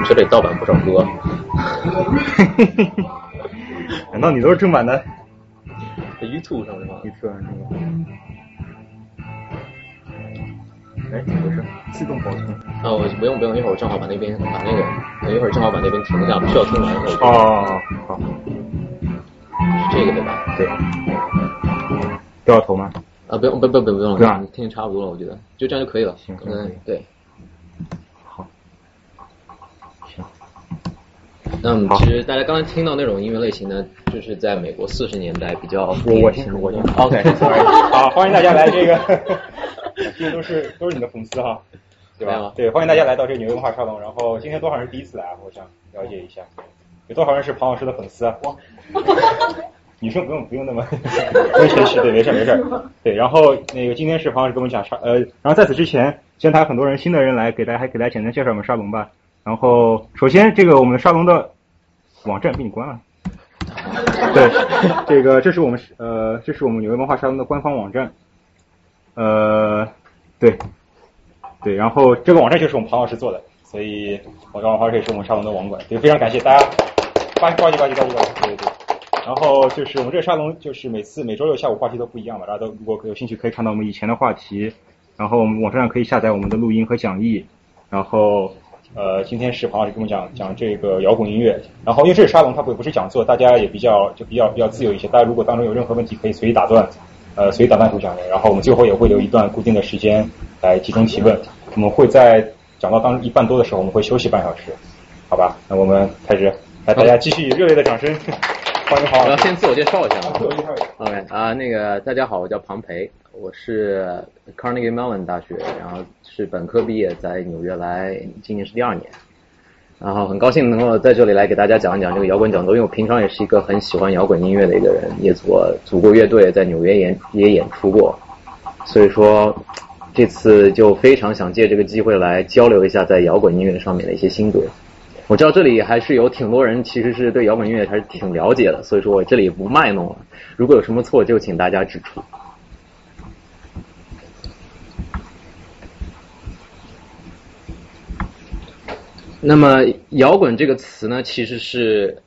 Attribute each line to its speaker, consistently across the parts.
Speaker 1: 你 这里盗版不少歌。
Speaker 2: 难道你都是正版的？
Speaker 1: 在 YouTube 上的吗？
Speaker 2: 你测上是吗？哎，怎么回事？自动保存。
Speaker 1: 啊，我不用不用，一会儿我正好把那边把那个，等一会儿正好把那边停一下，不需要听完。我就
Speaker 2: 哦，好，
Speaker 1: 是这个对吧？
Speaker 2: 对。掉头吗？
Speaker 1: 啊，不用不不不不用
Speaker 2: 对啊
Speaker 1: 了，听差不多了，我觉得就这样就可以了。
Speaker 2: 行
Speaker 1: 嗯，对。
Speaker 2: 好。行。
Speaker 1: 那么
Speaker 2: 好
Speaker 1: 其实大家刚才听到那种音乐类型呢，就是在美国四十年代比较
Speaker 2: 我我
Speaker 1: 典型的
Speaker 2: 听我听。
Speaker 1: OK，sorry，
Speaker 2: 好，欢迎大家来这个，这些都是都是你的粉丝哈，对吧？对，欢迎大家来到这个纽约文化沙龙。然后今天多少人第一次来啊？我想了解一下，有多少人是庞老师的粉丝啊？女生不用不用那么不用谦虚，对，没事没事。对，然后那个今天是庞老师跟我们讲沙，呃，然后在此之前，先台很多人新的人来，给大家还给大家简单介绍我们沙龙吧。然后首先这个我们的沙龙的网站被你关了。对，这个这是我们呃，这是我们纽约文化沙龙的官方网站。呃，对，对，然后这个网站就是我们庞老师做的，所以我刚好这也是我们沙龙的网管，对，非常感谢大家，呱唧呱唧呱唧呱唧呱唧，对对对。然后就是我们这个沙龙，就是每次每周六下午话题都不一样嘛，大家都如果有兴趣可以看到我们以前的话题，然后我们网站上可以下载我们的录音和讲义，然后呃，今天是庞老师跟我们讲讲这个摇滚音乐，然后因为这是沙龙，它不不是讲座，大家也比较就比较比较自由一些，大家如果当中有任何问题可以随意打断，呃，随意打断主讲人，然后我们最后也会留一段固定的时间来集中提问，我们会在讲到当一半多的时候，我们会休息半小时，好吧？那我们开始，来大家继续热烈的掌声，
Speaker 1: 我要先自我介绍一下
Speaker 2: 自我介绍一下。
Speaker 1: OK 啊，那个大家好，我叫庞培，我是 Carnegie Mellon 大学，然后是本科毕业，在纽约来，今年是第二年，然后很高兴能够在这里来给大家讲一讲这个摇滚讲座，因为我平常也是一个很喜欢摇滚音乐的一个人，也组组过乐队，在纽约演也演出过，所以说这次就非常想借这个机会来交流一下在摇滚音乐上面的一些心得。我知道这里还是有挺多人其实是对摇滚音乐还是挺了解的，所以说我这里不卖弄了。如果有什么错，就请大家指出。那么“摇滚”这个词呢，其实是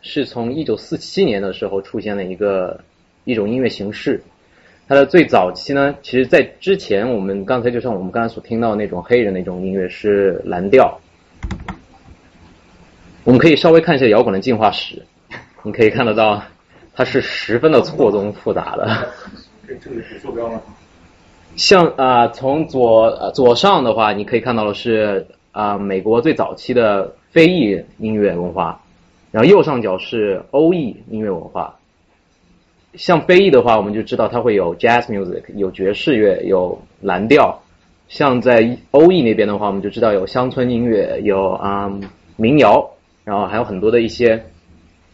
Speaker 1: 是从一九四七年的时候出现的一个一种音乐形式。它的最早期呢，其实在之前，我们刚才就像我们刚才所听到那种黑人那种音乐是蓝调。我们可以稍微看一下摇滚的进化史，你可以看得到，它是十分的错综复杂的。
Speaker 2: 这这里是坐标吗？
Speaker 1: 像啊、从左呃左上的话，你可以看到的是啊、美国最早期的非裔音乐文化，然后右上角是欧裔音乐文化。像非裔的话，我们就知道它会有 jazz music，有爵士乐，有蓝调。像在欧裔那边的话，我们就知道有乡村音乐，有啊、民谣，然后还有很多的一些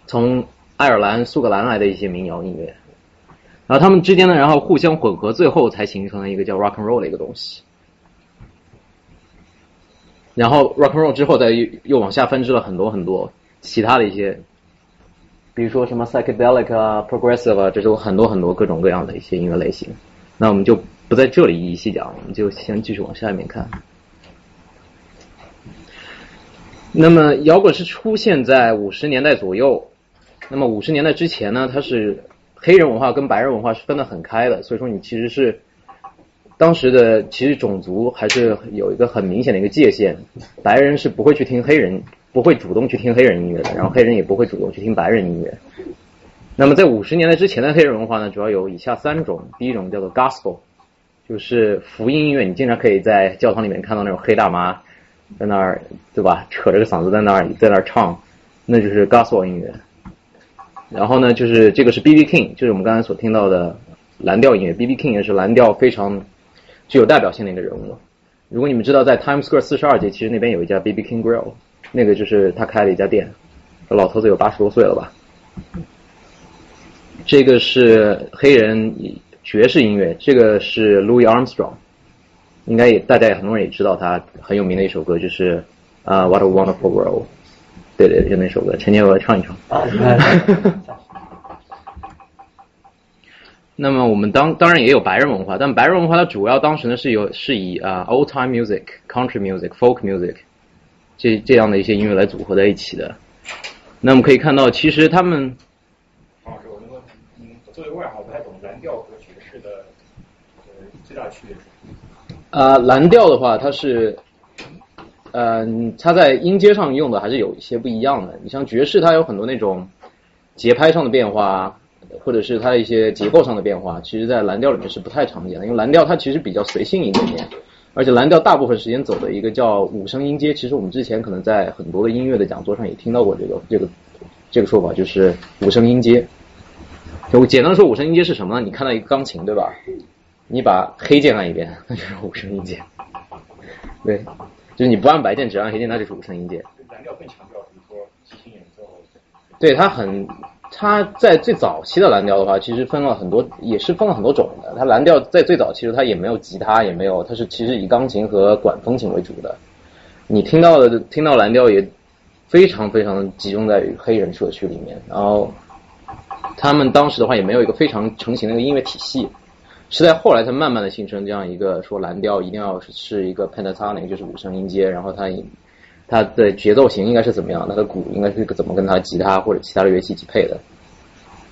Speaker 1: 从爱尔兰、苏格兰来的一些民谣音乐。然后他们之间呢，然后互相混合，最后才形成了一个叫 rock and roll 的一个东西。然后 rock and roll 之后，再又又往下分支了很多很多其他的一些，比如说什么 psychedelic 啊、progressive 啊，这种很多很多各种各样的一些音乐类型。那我们就不在这里一一细讲，我们就先继续往下面看。那么摇滚是出现在五十年代左右，那么五十年代之前呢，它是黑人文化跟白人文化是分得很开的，所以说你其实是当时的其实种族还是有一个很明显的一个界限，白人是不会去听黑人，不会主动去听黑人音乐的，然后黑人也不会主动去听白人音乐。那么在五十年代之前的黑人文化呢，主要有以下三种，第一种叫做 gospel，就是福音音乐，你经常可以在教堂里面看到那种黑大妈在那儿，对吧？扯着个嗓子在那儿在那儿唱，那就是 gospel 音乐。然后呢，就是这个是 B.B. King，就是我们刚才所听到的蓝调音乐。B.B. King 也是蓝调非常具有代表性的一个人物。如果你们知道，在 Times Square 四十二街，其实那边有一家 B.B. King Grill，那个就是他开的一家店。老头子有八十多岁了吧？这个是黑人爵士音乐，这个是 Louis Armstrong，应该也大家也很多人也知道他很有名的一首歌，就是啊、What a Wonderful World。对对，就那首歌，陈建我唱一唱。那么我们当当然也有白人文化，但白人文化它主要当时呢是有是以啊 old time music、country music、folk music 这这样的一些音乐来组合在一起的。那我们可以看到，其实他们
Speaker 2: 黄老师，我能问，嗯，作为外行，我不太懂蓝调和爵士的呃最大区别是什么？
Speaker 1: 啊、蓝调的话，它是，嗯、它在音阶上用的还是有一些不一样的。你像爵士，它有很多那种节拍上的变化，或者是它的一些结构上的变化，其实在蓝调里面是不太常见的。因为蓝调它其实比较随性一点点，而且蓝调大部分时间走的一个叫五声音阶。其实我们之前可能在很多的音乐的讲座上也听到过这个这个这个说法，就是五声音阶。就简单说，五声音阶是什么呢？你看到一个钢琴，对吧？你把黑键按一遍，那 就是五声音阶。对，就是你不按白键，只按黑键，那就是五声音阶。
Speaker 2: 蓝调更强调，比如说即兴演奏，
Speaker 1: 对，它很，它在最早期的蓝调的话，其实分了很多，也是分了很多种的。它蓝调在最早其实它也没有吉他，也没有，它是其实以钢琴和管风琴为主的。你听到的听到蓝调也非常非常集中在于黑人社区里面，然后他们当时的话也没有一个非常成型的一个音乐体系，是在后来才慢慢的形成这样一个说蓝调一定要是一个 pentatonic，就是五声音阶，然后它它的节奏型应该是怎么样，它的鼓应该是怎么跟它吉他或者其他的乐器一起配的。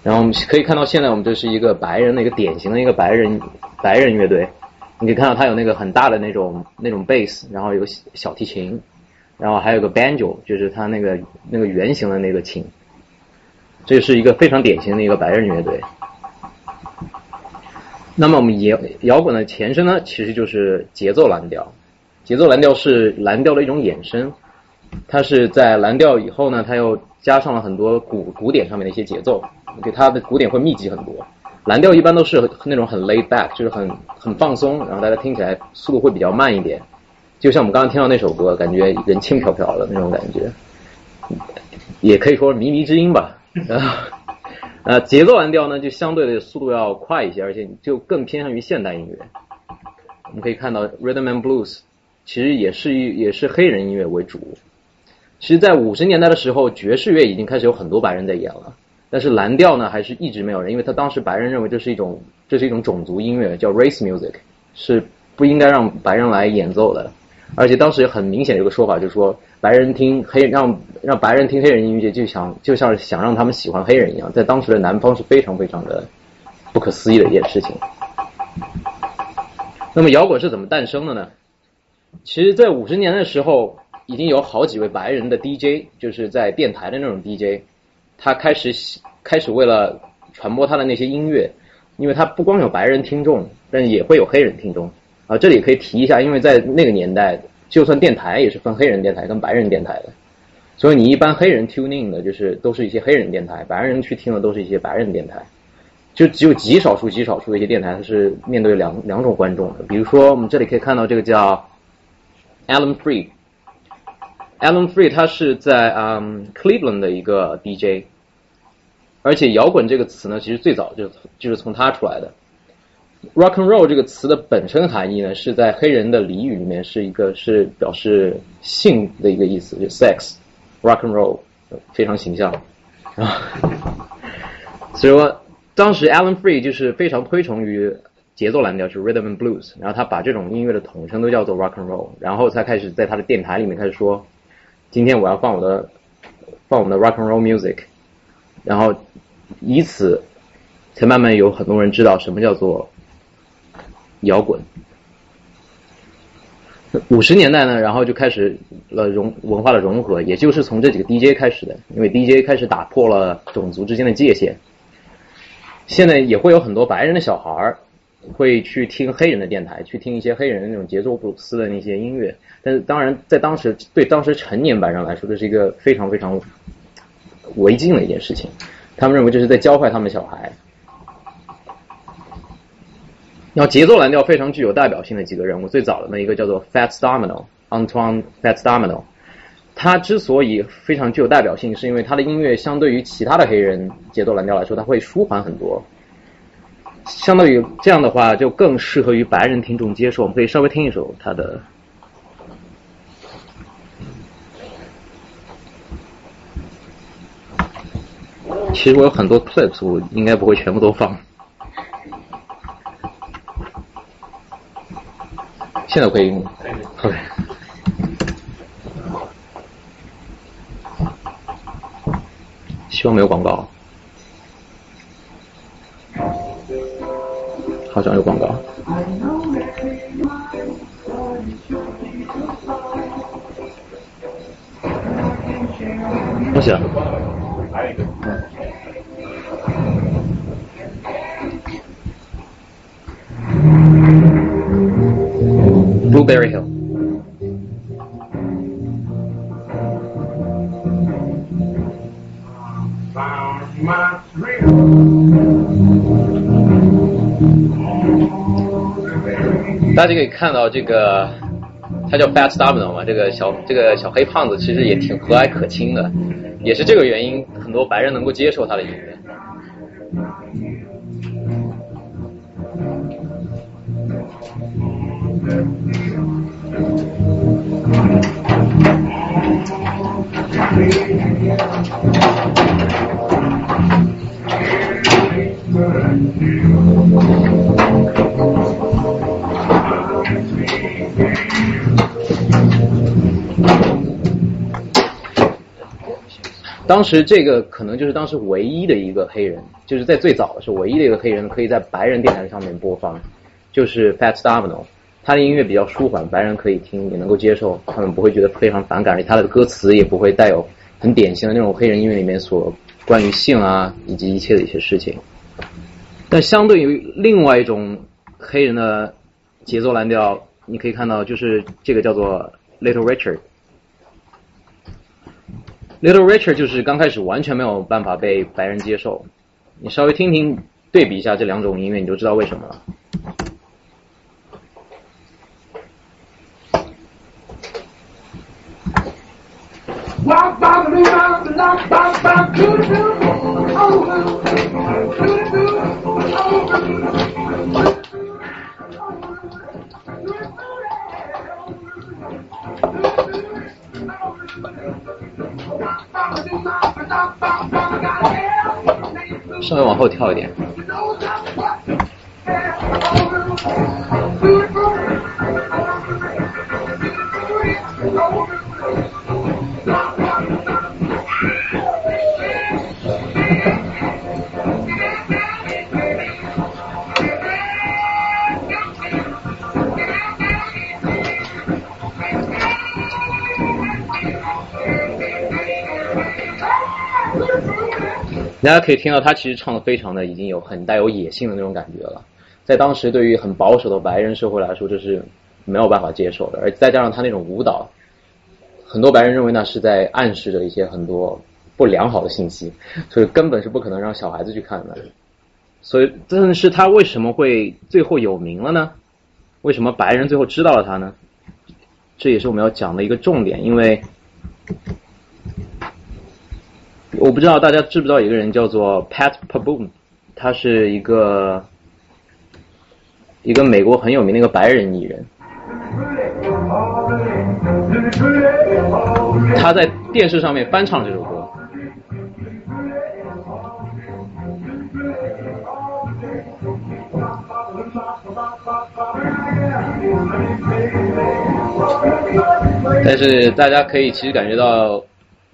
Speaker 1: 然后我们可以看到，现在我们这是一个白人的一个典型的一个白人白人乐队，你可以看到它有那个很大的那种那种 bass，然后有小提琴，然后还有个 banjo，就是它那个那个圆形的那个琴，这是一个非常典型的一个白人乐队。那么我们摇摇滚的前身呢，其实就是节奏蓝调。节奏蓝调是蓝调的一种衍生，它是在蓝调以后呢，它又加上了很多鼓古典上面的一些节奏，给它的鼓点会密集很多。蓝调一般都是那种很 laid back，就是很很放松，然后大家听起来速度会比较慢一点，就像我们刚刚听到那首歌，感觉人轻飘飘的那种感觉，也可以说靡靡之音吧。呃，节奏蓝调呢，就相对的速度要快一些，而且就更偏向于现代音乐。我们可以看到 rhythm and blues 其实也是也是黑人音乐为主。其实，在五十年代的时候，爵士乐已经开始有很多白人在演了，但是蓝调呢，还是一直没有人，因为他当时白人认为这是一种这是一种种族音乐，叫 race music，是不应该让白人来演奏的。而且当时很明显有个说法，就是说白人听黑让让白人听黑人音乐，就想就像是想让他们喜欢黑人一样，在当时的南方是非常非常的不可思议的一件事情。那么摇滚是怎么诞生的呢？其实，在五十年的时候，已经有好几位白人的 DJ，就是在电台的那种 DJ，他开始开始为了传播他的那些音乐，因为他不光有白人听众，但也会有黑人听众啊。这里可以提一下，因为在那个年代，就算电台也是分黑人电台跟白人电台的，所以你一般黑人 tune in 的就是都是一些黑人电台，白人去听的都是一些白人电台。就只有极少数、极少数的一些电台，它是面对两两种观众的。比如说，我们这里可以看到这个叫 Alan Free。Alan Free 他是在嗯 Cleveland 的一个 DJ，而且摇滚这个词呢，其实最早就就是从他出来的。Rock and Roll 这个词的本身含义呢，是在黑人的俚语里面是一个是表示性的一个意思，就 sex。Rock and Roll 非常形象啊，所以说。当时 Alan Free 就是非常推崇于节奏蓝调，就是 Rhythm and Blues，然后他把这种音乐的统称都叫做 Rock and Roll，然后才开始在他的电台里面开始说，今天我要放我的放我们的 Rock and Roll music，然后以此才慢慢有很多人知道什么叫做摇滚。五十年代呢，然后就开始了融文化的融合，也就是从这几个 DJ 开始的，因为 DJ 开始打破了种族之间的界限。现在也会有很多白人的小孩会去听黑人的电台，去听一些黑人的那种节奏布鲁斯的那些音乐。但是当然，在当时对当时成年白人来说，这是一个非常非常违禁的一件事情。他们认为这是在教坏他们小孩。然后节奏蓝调非常具有代表性的几个人物，最早的那一个叫做 Fats Domino，Antoine Fats Domino。他之所以非常具有代表性，是因为他的音乐相对于其他的黑人节奏蓝调来说，他会舒缓很多。相对于这样的话，就更适合于白人听众接受。我们可以稍微听一首他的。其实我有很多 clips，我应该不会全部都放。现在可以用。OK。希望没有广告。好像有广告。不行。Blueberry Hill。大家可以看到这个，他叫 Fat Domino 嘛，这个小这个小黑胖子其实也挺和蔼可亲的，也是这个原因，很多白人能够接受他的音乐。当时这个可能就是当时唯一的一个黑人，就是在最早的时候唯一的一个黑人可以在白人电台上面播放，就是 Fat Domino。他的音乐比较舒缓，白人可以听，也能够接受，他们不会觉得非常反感，而且他的歌词也不会带有很典型的那种黑人音乐里面所关于性啊以及一切的一些事情。但相对于另外一种黑人的节奏蓝调，你可以看到就是这个叫做 Little Richard。Little Richard 就是刚开始完全没有办法被白人接受，你稍微听听对比一下这两种音乐，你就知道为什么了。稍微往后跳一点。大家可以听到，他其实唱的非常的已经有很带有野性的那种感觉了。在当时，对于很保守的白人社会来说，这是没有办法接受的。而再加上他那种舞蹈，很多白人认为那是在暗示着一些很多不良好的信息，所以根本是不可能让小孩子去看的。所以，但是他为什么会最后有名了呢？为什么白人最后知道了他呢？这也是我们要讲的一个重点，因为。我不知道大家知不知道一个人叫做 Pat Paboom，他是一个一个美国很有名的一个白人艺人。他在电视上面翻唱这首歌，但是大家可以其实感觉到。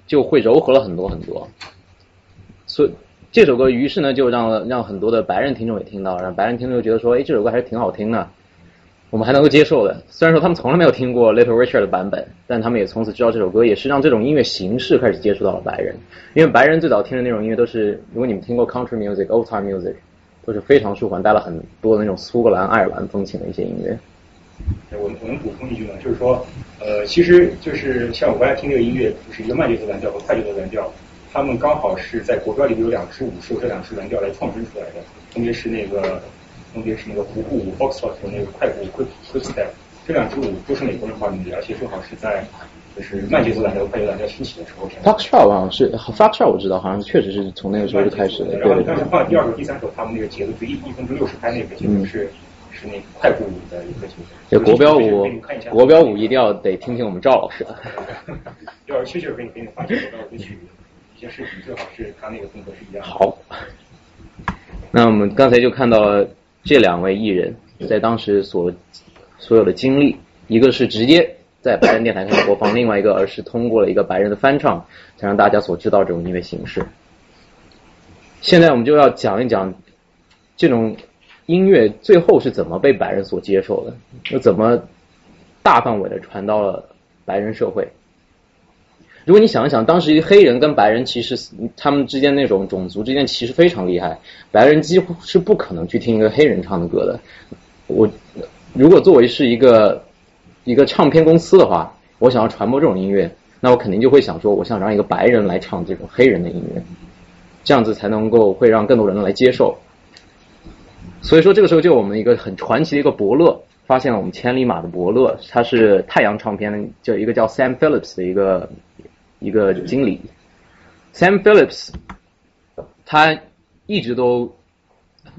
Speaker 1: 就会柔和了很多很多，所以这首歌于是呢就让让很多的白人听众也听到了，让白人听众觉得说，哎，这首歌还是挺好听的，我们还能够接受的。虽然说他们从来没有听过 Little Richard 的版本，但他们也从此知道这首歌，也是让这种音乐形式开始接触到了白人。因为白人最早听的那种音乐都是，如果你们听过 Country Music、Old Time Music，都是非常舒缓，带了很多的那种苏格兰、爱尔兰风情的一些音乐。
Speaker 2: 我我能补充一句呢，就是说，呃，其实就是像我刚才听这个音乐，就是一个慢节奏蓝调和快节奏蓝调，他们刚好是在国标里有两支舞是由这两支蓝调来创生出来的，分别是那个分别是那个胡步舞 Foxtrot 和那个快步 Quick Quick Step，这两支舞都是美国人发明的，而且正好是在就是慢节奏蓝调、快节奏蓝调兴起的时候。
Speaker 1: Foxtrot 好像是 Foxtrot 我知道，好像确实是从那个时候就开始的。
Speaker 2: 对，但是放第二首、第三首，他们那个节奏就一一分钟六十拍那个节奏是。是那快步舞的一个节奏。
Speaker 1: 这国标舞，国标舞一定要得听听我们赵老师的。
Speaker 2: 要是确切给你给你发这个歌曲一些视频，最好是他那个风格是一样。
Speaker 1: 好。那我们刚才就看到这两位艺人，在当时所所有的经历，一个是直接在白人电台开始播放，另外一个而是通过了一个白人的翻唱，才让大家所知道这种音乐形式。现在我们就要讲一讲这种音乐最后是怎么被白人所接受的，又怎么大范围的传到了白人社会。如果你想一想，当时黑人跟白人其实他们之间那种种族之间其实非常厉害，白人几乎是不可能去听一个黑人唱的歌的。我如果作为是一个一个唱片公司的话，我想要传播这种音乐，那我肯定就会想说，我想让一个白人来唱这种黑人的音乐。这样子才能够会让更多人来接受，所以说这个时候就我们一个很传奇的一个伯乐发现了我们千里马的伯乐，他是太阳唱片就一个叫 Sam Phillips 的一个一个经理，Sam Phillips 他一直都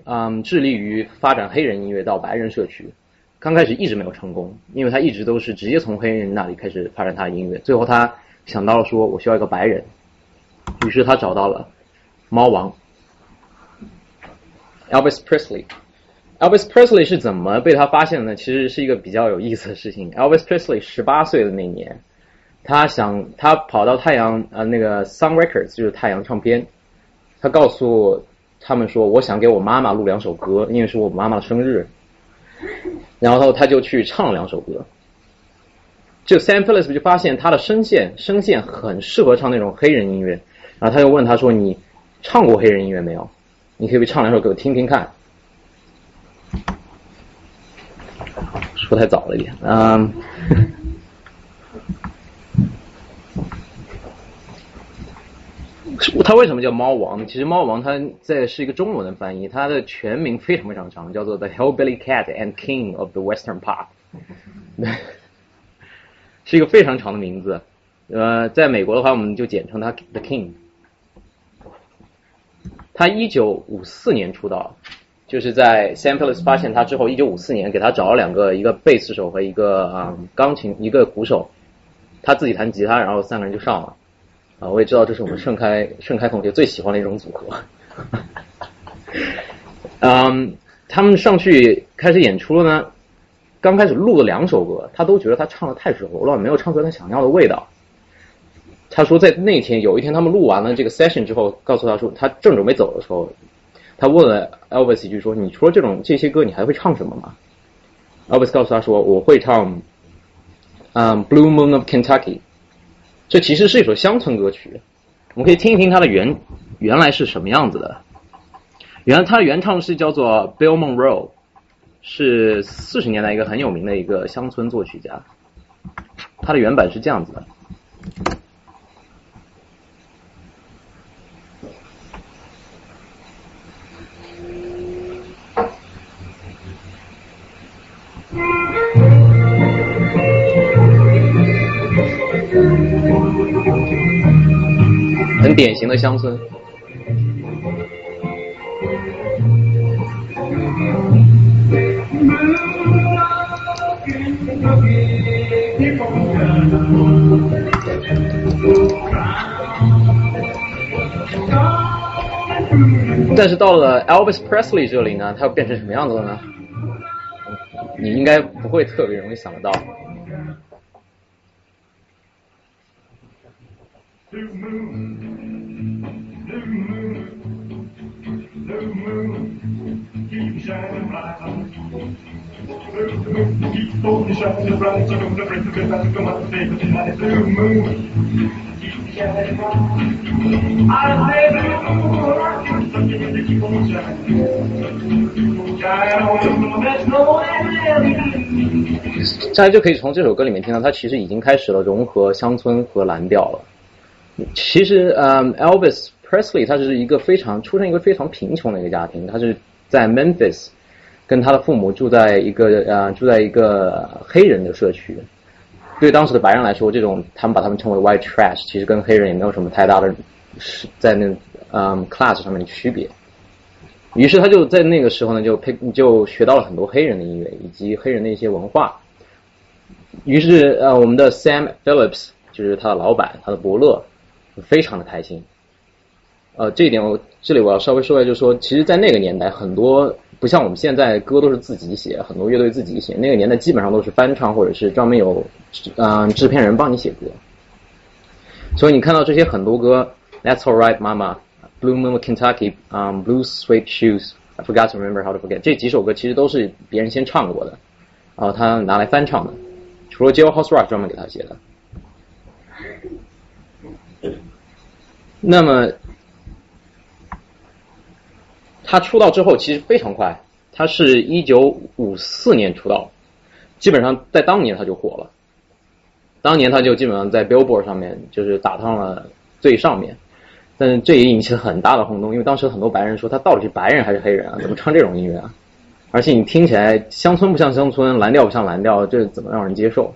Speaker 1: 嗯致力于发展黑人音乐到白人社区，刚开始一直没有成功，因为他一直都是直接从黑人那里开始发展他的音乐，最后他想到了说我需要一个白人，于是他找到了。猫王。，Elvis Presley。Elvis Presley 是怎么被他发现的呢？其实是一个比较有意思的事情。Elvis Presley 十八岁的那年，他想他跑到太阳呃那个 Sun Records 就是太阳唱片，他告诉他们说，我想给我妈妈录两首歌，因为是我妈妈的生日。然后他就去唱了两首歌。就 Sam Phillips 就发现他的声线声线很适合唱那种黑人音乐，然后他又问他说你。唱过黑人音乐没有？你可以不唱两首给我听听看。说太早了一点，嗯。他为什么叫猫王？其实猫王他在是一个中文的翻译，他的全名非常非常长，叫做 The Hillbilly Cat and King of the Western Pop，是一个非常长的名字。呃，在美国的话，我们就简称他 The King。他一九五四年出道，就是在 Sam Phillips 发现他之后，一九五四年给他找了两个，一个贝斯手和一个啊钢琴，一个鼓手，他自己弹吉他，然后三个人就上了。啊，我也知道这是我们盛开盛开同学最喜欢的一种组合。嗯，他们上去开始演出了呢，刚开始录了两首歌，他都觉得他唱的太熟了，没有唱出他想要的味道。他说，在那天有一天，他们录完了这个 session 之后，告诉他说，他正准备走的时候，他问了 Elvis 一句说：“你除了这种这些歌，你还会唱什么吗？”Elvis 告诉他说：“我会唱，嗯，Blue Moon of Kentucky。”这其实是一首乡村歌曲，我们可以听一听它的原原来是什么样子的。原来它的原唱是叫做 Bill Monroe，是四十年代一个很有名的一个乡村作曲家。它的原版是这样子的。典型的乡村。但是到了 Elvis Presley 这里呢，它又变成什么样子了呢？你应该不会特别容易想得到。嗯大家就可以从这首歌里面听到，它其实已经开始了融合乡村和蓝调了。其实，嗯，Elvis Presley 他是一个非常出生一个非常贫穷的一个家庭，他是在 Memphis，跟他的父母住在一个呃住在一个黑人的社区。对当时的白人来说，这种他们把他们称为 white trash，其实跟黑人也没有什么太大的是在那嗯 class 上面的区别。于是他就在那个时候呢，就配就学到了很多黑人的音乐以及黑人的一些文化。于是呃，我们的 Sam Phillips 就是他的老板，他的伯乐，非常的开心。呃，这一点我这里我要稍微说一下，就是说，其实，在那个年代，很多不像我们现在歌都是自己写，很多乐队自己写，那个年代基本上都是翻唱或者是专门有嗯制片人帮你写歌。所以你看到这些很多歌，That's Alright Mama、Blue Moon Kentucky、嗯 Blue Suede Shoes，I forgot to remember how to forget，这几首歌其实都是别人先唱过的，然后他拿来翻唱的，除了 Jailhouse Rock 专门给他写的。那么他出道之后其实非常快，他是一九五四年出道，基本上在当年他就火了。当年他就基本上在 Billboard 上面就是打上了最上面，但是这也引起了很大的轰动，因为当时很多白人说他到底是白人还是黑人啊？怎么唱这种音乐啊？而且你听起来乡村不像乡村，蓝调不像蓝调，这怎么让人接受？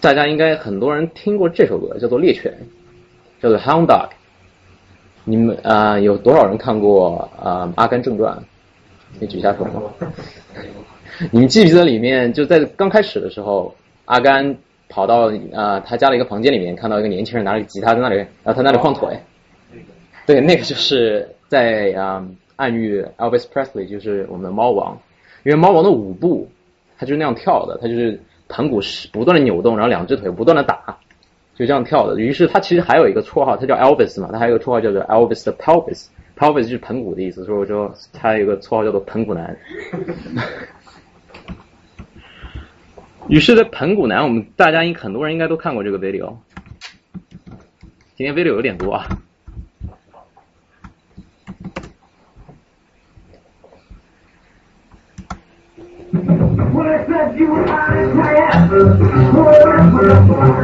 Speaker 1: 大家应该很多人听过这首歌，叫做《猎犬》，叫做《Hound Dog》。你们啊，有多少人看过啊《阿甘正传》？可以举下手吗？你们记不记得里面就在刚开始的时候，阿甘跑到啊他家的一个房间里面，看到一个年轻人拿着吉他在那里，然后他那里晃腿。对，那个就是在啊暗喻 Elvis Presley，就是我们的猫王，因为猫王的舞步，他就是那样跳的，他就是盘骨是不断的扭动，然后两只腿不断的打，就这样跳的。于是他其实还有一个绰号，他叫 Elvis 嘛，他还有一个绰号叫做 Elvis 的 Pelvis，Pelvis 就是盆骨的意思，所以我说他有一个绰号叫做盆骨男。于是，在盆骨男，我们大家应很多人应该都看过这个 video。今天 video 有点多啊。《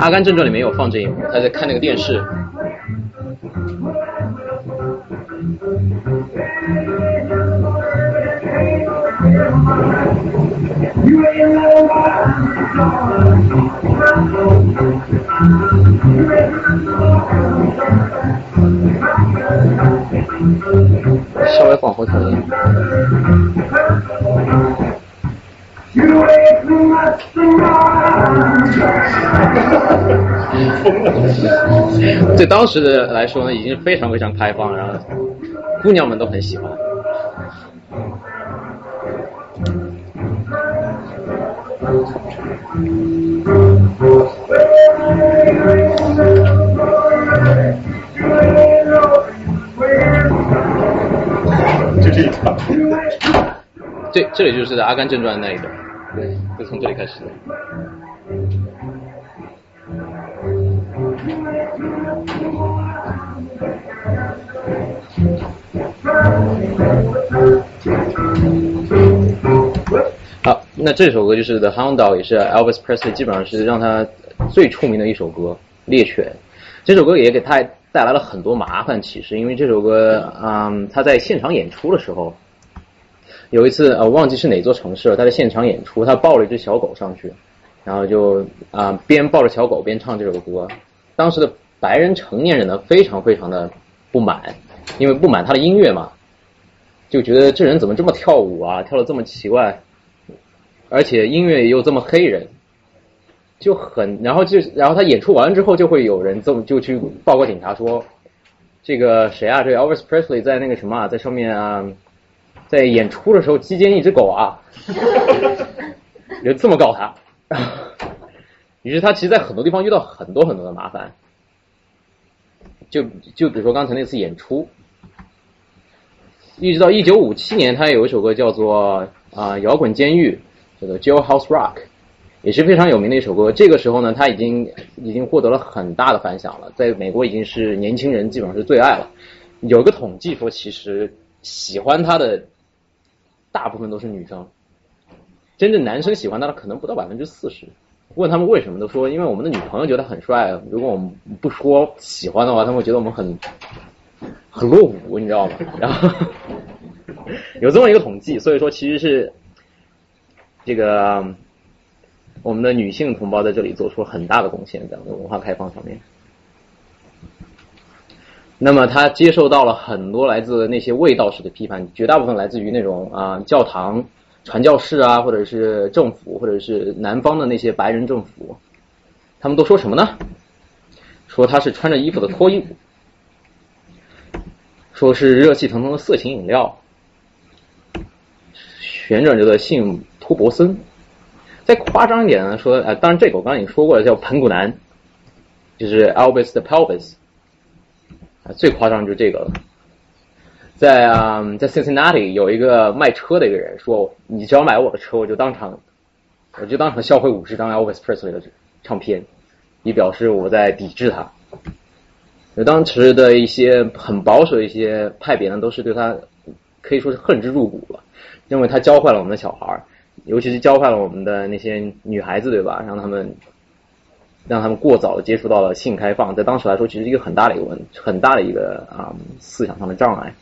Speaker 1: 阿甘正传》里面有放这一幕，他在看那个电视。稍微往后调一点。对当时的来说呢，已经非常非常开放，然后姑娘们都很喜欢。
Speaker 2: 就这一场。
Speaker 1: 对，这里就是《阿甘正传》那一段，对，就从这里开始的。好，那这首歌就是《The Hound Dog》，也是 Elvis Presley 基本上是让他最出名的一首歌，《猎犬》。这首歌也给他带来了很多麻烦，其实因为这首歌，嗯，他在现场演出的时候，有一次呃忘记是哪座城市了，他在现场演出，他抱了一只小狗上去，然后就啊、边抱着小狗边唱这首歌。当时的白人成年人呢，非常非常的不满，因为不满他的音乐嘛，就觉得这人怎么这么跳舞啊，跳的这么奇怪，而且音乐又这么黑人，就很，然后就然后他演出完之后，就会有人这么就去报告警察说，这个谁啊，这个 Elvis Presley 在那个什么啊，在上面啊，在演出的时候击奸一只狗啊，就这么告他。于是他其实，在很多地方遇到很多很多的麻烦，就就比如说刚才那次演出，一直到一九五七年，他有一首歌叫做啊、摇滚监狱，叫做 Jailhouse Rock，也是非常有名的一首歌。这个时候呢，他已经已经获得了很大的反响了，在美国已经是年轻人基本上是最爱了。有一个统计说，其实喜欢他的大部分都是女生，真正男生喜欢他的可能不到百分之四十。问他们为什么，都说因为我们的女朋友觉得很帅。如果我们不说喜欢的话，他们会觉得我们很很落伍，你知道吗？然后有这么一个统计，所以说其实是这个我们的女性同胞在这里做出了很大的贡献，在我们的文化开放上面。那么他接受到了很多来自那些卫道士的批判，绝大部分来自于那种啊、教堂、传教士啊，或者是政府，或者是南方的那些白人政府，他们都说什么呢？说他是穿着衣服的脱衣舞，说是热气腾腾的色情饮料。旋转着的姓托博森。再夸张一点呢，说呃，当然这个我刚刚已经说过了，叫盆骨男，就是 Elvis 的 Pelvis。啊，最夸张就是这个了。在啊，在 Cincinnati 有一个卖车的一个人说：“你只要买我的车，我就当场，我就当场销毁五十张 Elvis Presley 的唱片，以表示我在抵制他。”当时的一些很保守的一些派别呢，都是对他可以说是恨之入骨了，认为他教坏了我们的小孩，尤其是教坏了我们的那些女孩子，对吧？让他们让他们过早的接触到了性开放，在当时来说，其实一个很大的一个问，很大的一个啊思想上的障碍。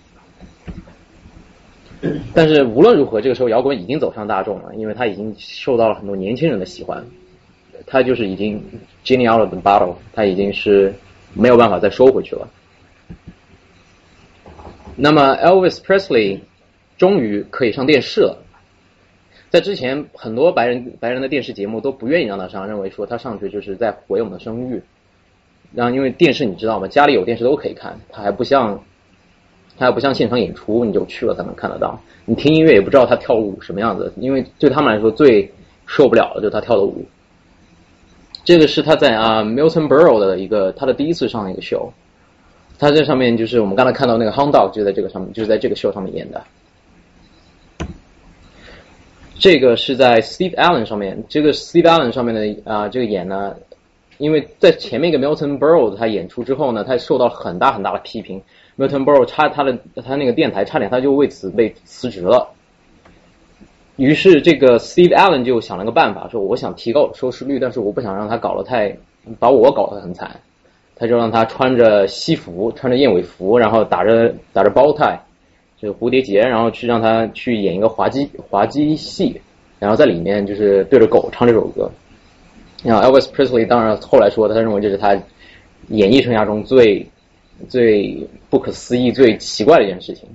Speaker 1: 但是无论如何，这个时候摇滚已经走上大众了，因为他已经受到了很多年轻人的喜欢，他就是已经 genie out of the bottle，他已经是没有办法再收回去了。那么 Elvis Presley 终于可以上电视了，在之前很多白人白人的电视节目都不愿意让他上，认为说他上去就是在毁我们的声誉。然后因为电视你知道吗？家里有电视都可以看，他还不像。他还不像现场演出，你就去了才能看得到。你听音乐也不知道他跳舞什么样子，因为对他们来说最受不了的就是他跳的舞。这个是他在啊 Milton Berle 的一个他的第一次上一个秀，他这上面就是我们刚才看到那个 Hound Dog 就在这个上面，就是在这个秀上面演的。这个是在 Steve Allen 上面，这个 Steve Allen 上面的啊这个演呢，因为在前面一个 Milton Berle 他演出之后呢，他受到很大很大的批评。Milton Berle 差他的他那个电台差点他就为此被辞职了。于是这个 Steve Allen 就想了个办法，说我想提高收视率，但是我不想让他搞得太把我搞得很惨。他就让他穿着西服，穿着燕尾服，然后打着打着包就是蝴蝶结，然后去让他去演一个滑稽滑稽戏，然后在里面就是对着狗唱这首歌。然后 Elvis Presley 当然后来说，他认为这是他演艺生涯中最。最不可思议、最奇怪的一件事情，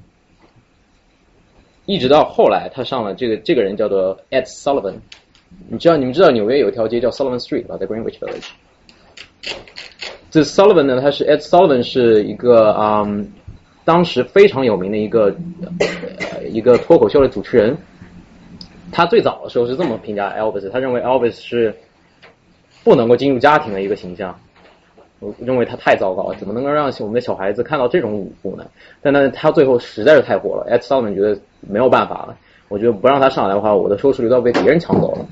Speaker 1: 一直到后来，他上了这个这个人叫做 Ed Sullivan。你知道你们知道纽约有一条街叫 Sullivan Street 吧，在 Greenwich Village。这 Sullivan 呢，他是 Ed Sullivan 是一个啊，当时非常有名的一个呃一个脱口秀的主持人。他最早的时候是这么评价 Elvis，他认为 Elvis 是不能够进入家庭的一个形象。我认为他太糟糕了，怎么能够让我们的小孩子看到这种舞步呢？但呢，他最后实在是太火了，Ed Sullivan 觉得没有办法了。我觉得不让他上来的话，我的收视率都要被别人抢走了。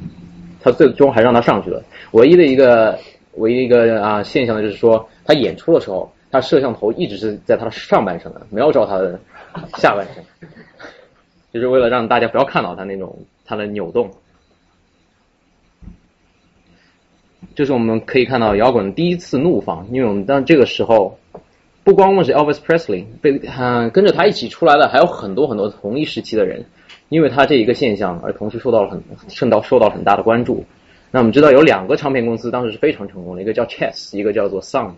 Speaker 1: 他最终还让他上去了。唯一的一个唯一一个啊现象呢，就是说他演出的时候，他摄像头一直是在他的上半身的，没有照他的下半身，就是为了让大家不要看到他那种他的扭动。就是我们可以看到摇滚第一次怒放，因为我们当这个时候，不光光是 Elvis Presley 被他跟着他一起出来的，还有很多很多同一时期的人，因为他这一个现象而同时受到了很受到受到很大的关注。那我们知道有两个唱片公司当时是非常成功的，一个叫 Chess，一个叫做 Sun。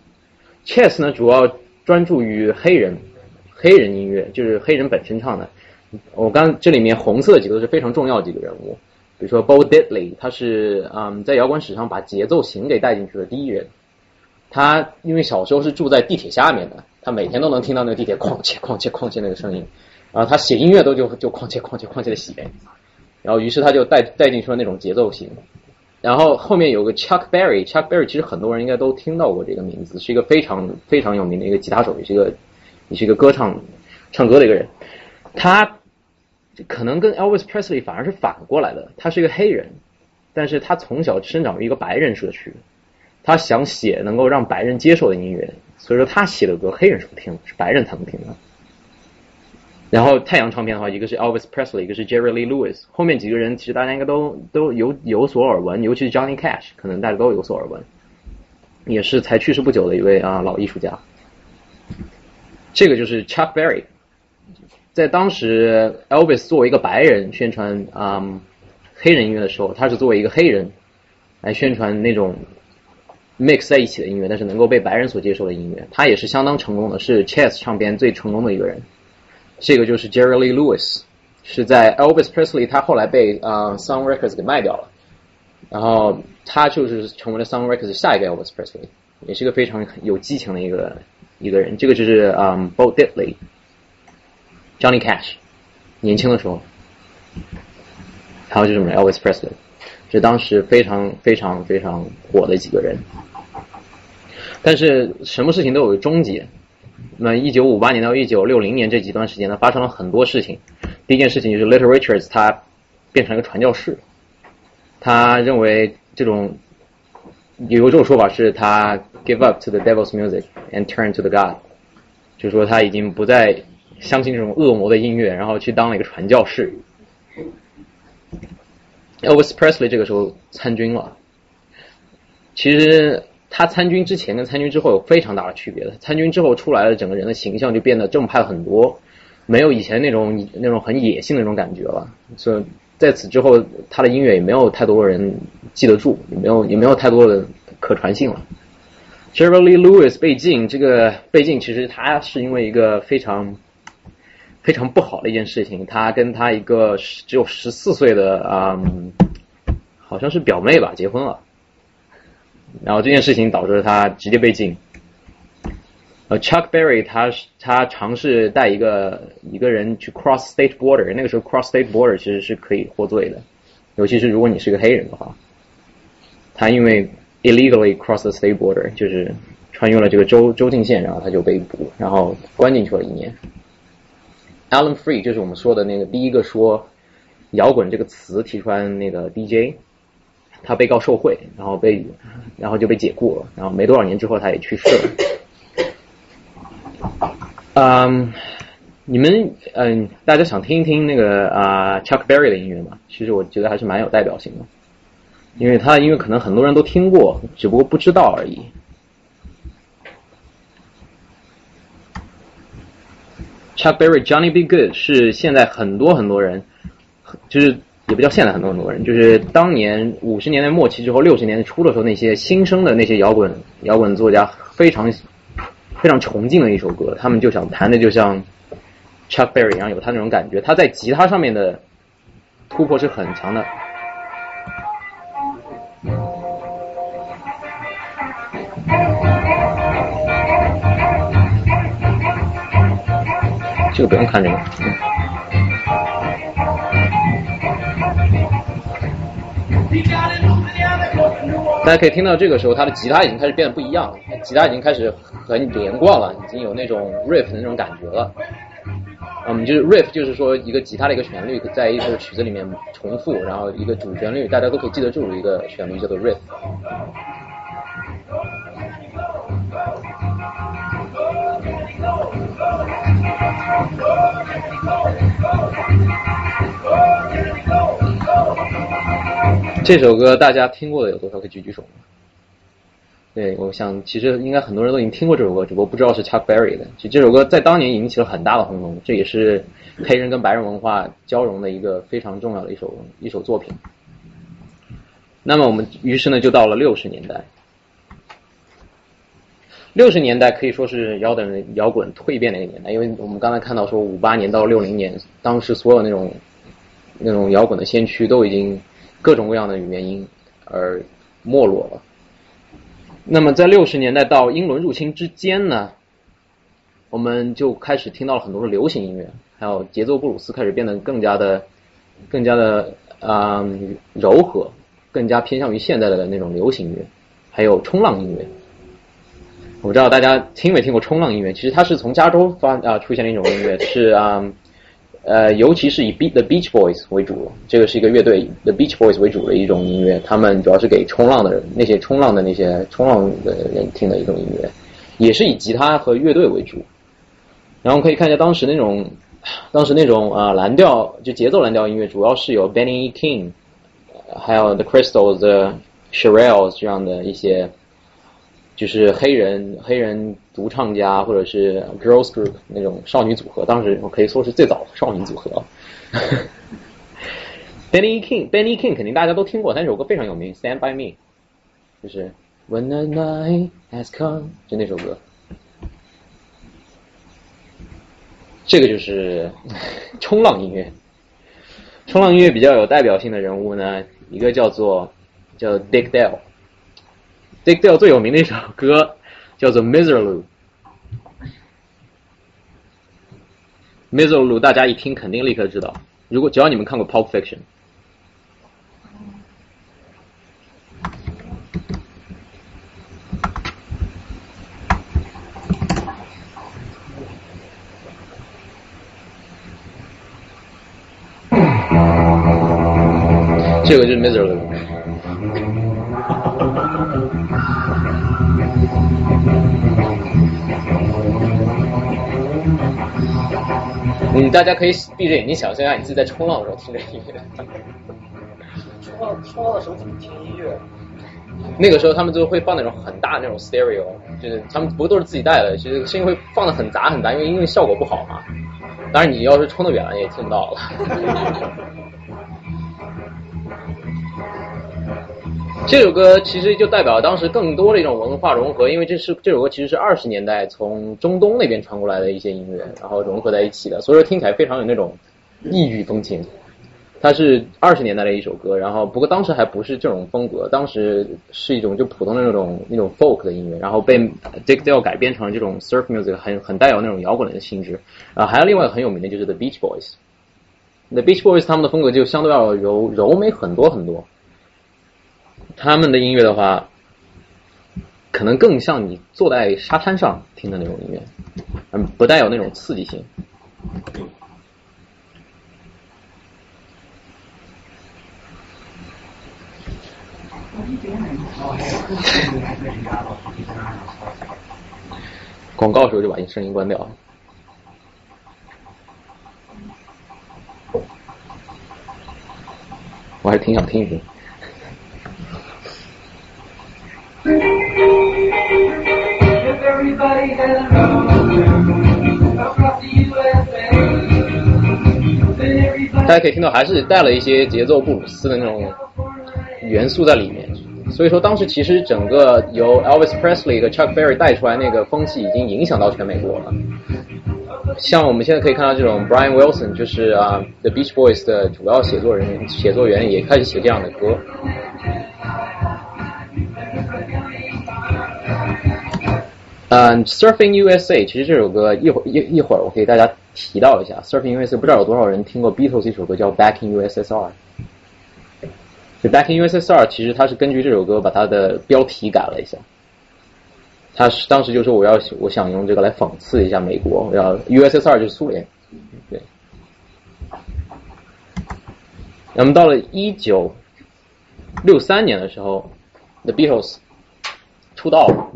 Speaker 1: Chess 呢主要专注于黑人黑人音乐，就是黑人本身唱的。我刚这里面红色的几个是非常重要的几个人物。比如说 Bo Diddley，他是嗯在摇滚史上把节奏型给带进去的第一人。他因为小时候是住在地铁下面的，他每天都能听到那个地铁哐切哐切哐切那个声音，然后他写音乐都就就哐切哐切哐切的写，然后于是他就带带进去了那种节奏型。然后后面有个 Chuck Berry，Chuck Berry 其实很多人应该都听到过这个名字，是一个非常非常有名的一个吉他手，也是一个也是一个歌唱唱歌的一个人，他。可能跟 Elvis Presley 反而是反过来的，他是一个黑人，但是他从小生长于一个白人社区，他想写能够让白人接受的音乐，所以说他写的歌黑人是不听的，是白人才能听的。然后太阳唱片的话，一个是 Elvis Presley，一个是 Jerry Lee Lewis，后面几个人其实大家应该都都有有所耳闻，尤其是 Johnny Cash，可能大家都有所耳闻，也是才去世不久的一位啊老艺术家。这个就是 Chuck Berry。在当时，Elvis 作为一个白人宣传啊黑人音乐的时候，他是作为一个黑人来宣传那种 mix 在一起的音乐，但是能够被白人所接受的音乐，他也是相当成功的，是 Chess 唱片最成功的一个人。这个就是 Jerry Lee Lewis，是在 Elvis Presley 他后来被啊 Sun Records 给卖掉了，然后他就是成为了 Sun Records 下一个 Elvis Presley，也是一个非常有激情的一个一个人。这个就是啊 Bo Diddley。Johnny Cash，年轻的时候，还有就是什么 Elvis Presley，是当时非常非常非常火的几个人。但是什么事情都有终结。那一九五八年到一九六零年这几段时间呢，发生了很多事情。第一件事情就是 Little Richards 他变成一个传教士，他认为这种有一种说法是他 give up to the devil's music and turn to the God，就是说他已经不再相信这种恶魔的音乐，然后去当了一个传教士。Elvis Presley 这个时候参军了，其实。他参军之前跟参军之后有非常大的区别的。参军之后出来的整个人的形象就变得正派很多，没有以前那种那种很野性的那种感觉了。所以在此之后，他的音乐也没有太多人记得住，也没有也没有太多的可传性了。Jerry Lee Lewis 被禁，这个被禁其实他是因为一个非常非常不好的一件事情，他跟他一个只有十四岁的啊，好像是表妹吧结婚了。然后这件事情导致他直接被禁。呃，Chuck Berry 他是他尝试带一个一个人去 cross state border，那个时候 cross state border 其实是可以获罪的，尤其是如果你是个黑人的话。他因为 illegally cross the state border，就是穿越了这个州州境线，然后他就被捕，然后关进去了一年。Alan Free 就是我们说的那个第一个说摇滚这个词提出来那个 DJ。他被告受贿，然后被，然后就被解雇了，然后没多少年之后他也去世了。嗯，你们嗯，大家想听一听那个啊 Chuck Berry 的音乐吗？其实我觉得还是蛮有代表性的，因为他的音乐可能很多人都听过，只不过不知道而已。Chuck Berry Johnny B Good 是现在很多很多人就是。也不叫现在很多很多人，就是当年五十年代末期之后六十年代初的时候，那些新生的那些摇滚摇滚作家非常非常崇敬的一首歌，他们就想弹的就像 Chuck Berry 一样，有他那种感觉。他在吉他上面的突破是很强的。这个不用看这个。大家可以听到，这个时候他的吉他已经开始变得不一样了，吉他已经开始很连贯了，已经有那种 riff 的那种感觉了。嗯，就是 riff，就是说一个吉他的一个旋律在一首曲子里面重复，然后一个主旋律大家都可以记得住的一个旋律叫做 riff。这首歌大家听过的有多少？可以举举手吗？对，我想其实应该很多人都已经听过这首歌，只不过不知道是 Chuck Berry 的。其实这首歌在当年引起了很大的轰动，这也是黑人跟白人文化交融的一个非常重要的一首一首作品。那么我们于是呢就到了六十年代。六十年代可以说是摇滚摇滚蜕变的一个年代，因为我们刚才看到说五八年到六零年，当时所有那种那种摇滚的先驱都已经。各种各样的原因而没落了。那么在六十年代到英伦入侵之间呢，我们就开始听到了很多的流行音乐，还有节奏布鲁斯开始变得更加的、更加的啊柔和，更加偏向于现在的那种流行音乐，还有冲浪音乐。我不知道大家听没听过冲浪音乐？其实它是从加州发啊出现的一种音乐，是啊。呃，尤其是以 Be The Beach Boys 为主，这个是一个乐队 The Beach Boys 为主的一种音乐。他们主要是给冲浪的人，那些冲浪的那些冲浪的人听的一种音乐，也是以吉他和乐队为主。然后可以看一下当时那种，当时那种啊蓝调就节奏蓝调音乐，主要是有 Benny King，还有 The Crystals、s h a r e l l s 这样的一些。就是黑人黑人独唱家或者是 girls group 那种少女组合，当时我可以说是最早的少女组合。Benny King，Benny King 肯定大家都听过，那首歌非常有名，Stand by Me，就是 When the night has come，就那首歌。这个就是 冲浪音乐。冲浪音乐比较有代表性的人物呢，一个叫做叫 Dick Dale。Dick Dale 最有名的一首歌叫做《Miserlou》，Miserlou 大家一听肯定立刻知道，如果只要你们看过 Pulp Fiction。这个就是 Miserable。嗯，大家可以闭着眼睛想象一下，你自己在冲浪的时候听着音乐。
Speaker 3: 冲浪冲浪的时候怎么听音乐？
Speaker 1: 那个时候他们就会放那种很大那种 stereo，就是他们不都是自己带的，其实声音会放的很杂很杂，因为音乐效果不好嘛。当然你要是冲得远了也听不到了。这首歌其实就代表当时更多的一种文化融合，因为这是这首歌其实是二十年代从中东那边传过来的一些音乐，然后融合在一起的，所以说听起来非常有那种异域风情。它是二十年代的一首歌，然后不过当时还不是这种风格，当时是一种就普通的那种那种 folk 的音乐，然后被 Dick Dale 改编成了这种 surf music，很很带有那种摇滚的性质。啊，还有另外很有名的就是 The Beach Boys。The Beach Boys 他们的风格就相对要柔柔美很多很多。他们的音乐的话，可能更像你坐在沙滩上听的那种音乐，嗯，不带有那种刺激性。广告的时候就把你声音关掉了。我还挺想听一听。大家可以听到，还是带了一些节奏布鲁斯的那种元素在里面。所以说，当时其实整个由 Elvis Presley 和 Chuck Berry 带出来那个风气，已经影响到全美国了。像我们现在可以看到，这种 Brian Wilson 就是啊 The Beach Boys 的主要写作人、写作员，也开始写这样的歌。嗯，Surfing USA 其实这首歌一会儿一一会儿我给大家提到一下。Surfing USA 不知道有多少人听过 Beatles 一首歌叫 Back in USSR。就 Back in USSR 其实它是根据这首歌把它的标题改了一下。他是当时就说我要我想用这个来讽刺一下美国，要 USSR 就是苏联，对。那么到了一九六三年的时候，The Beatles 出道了。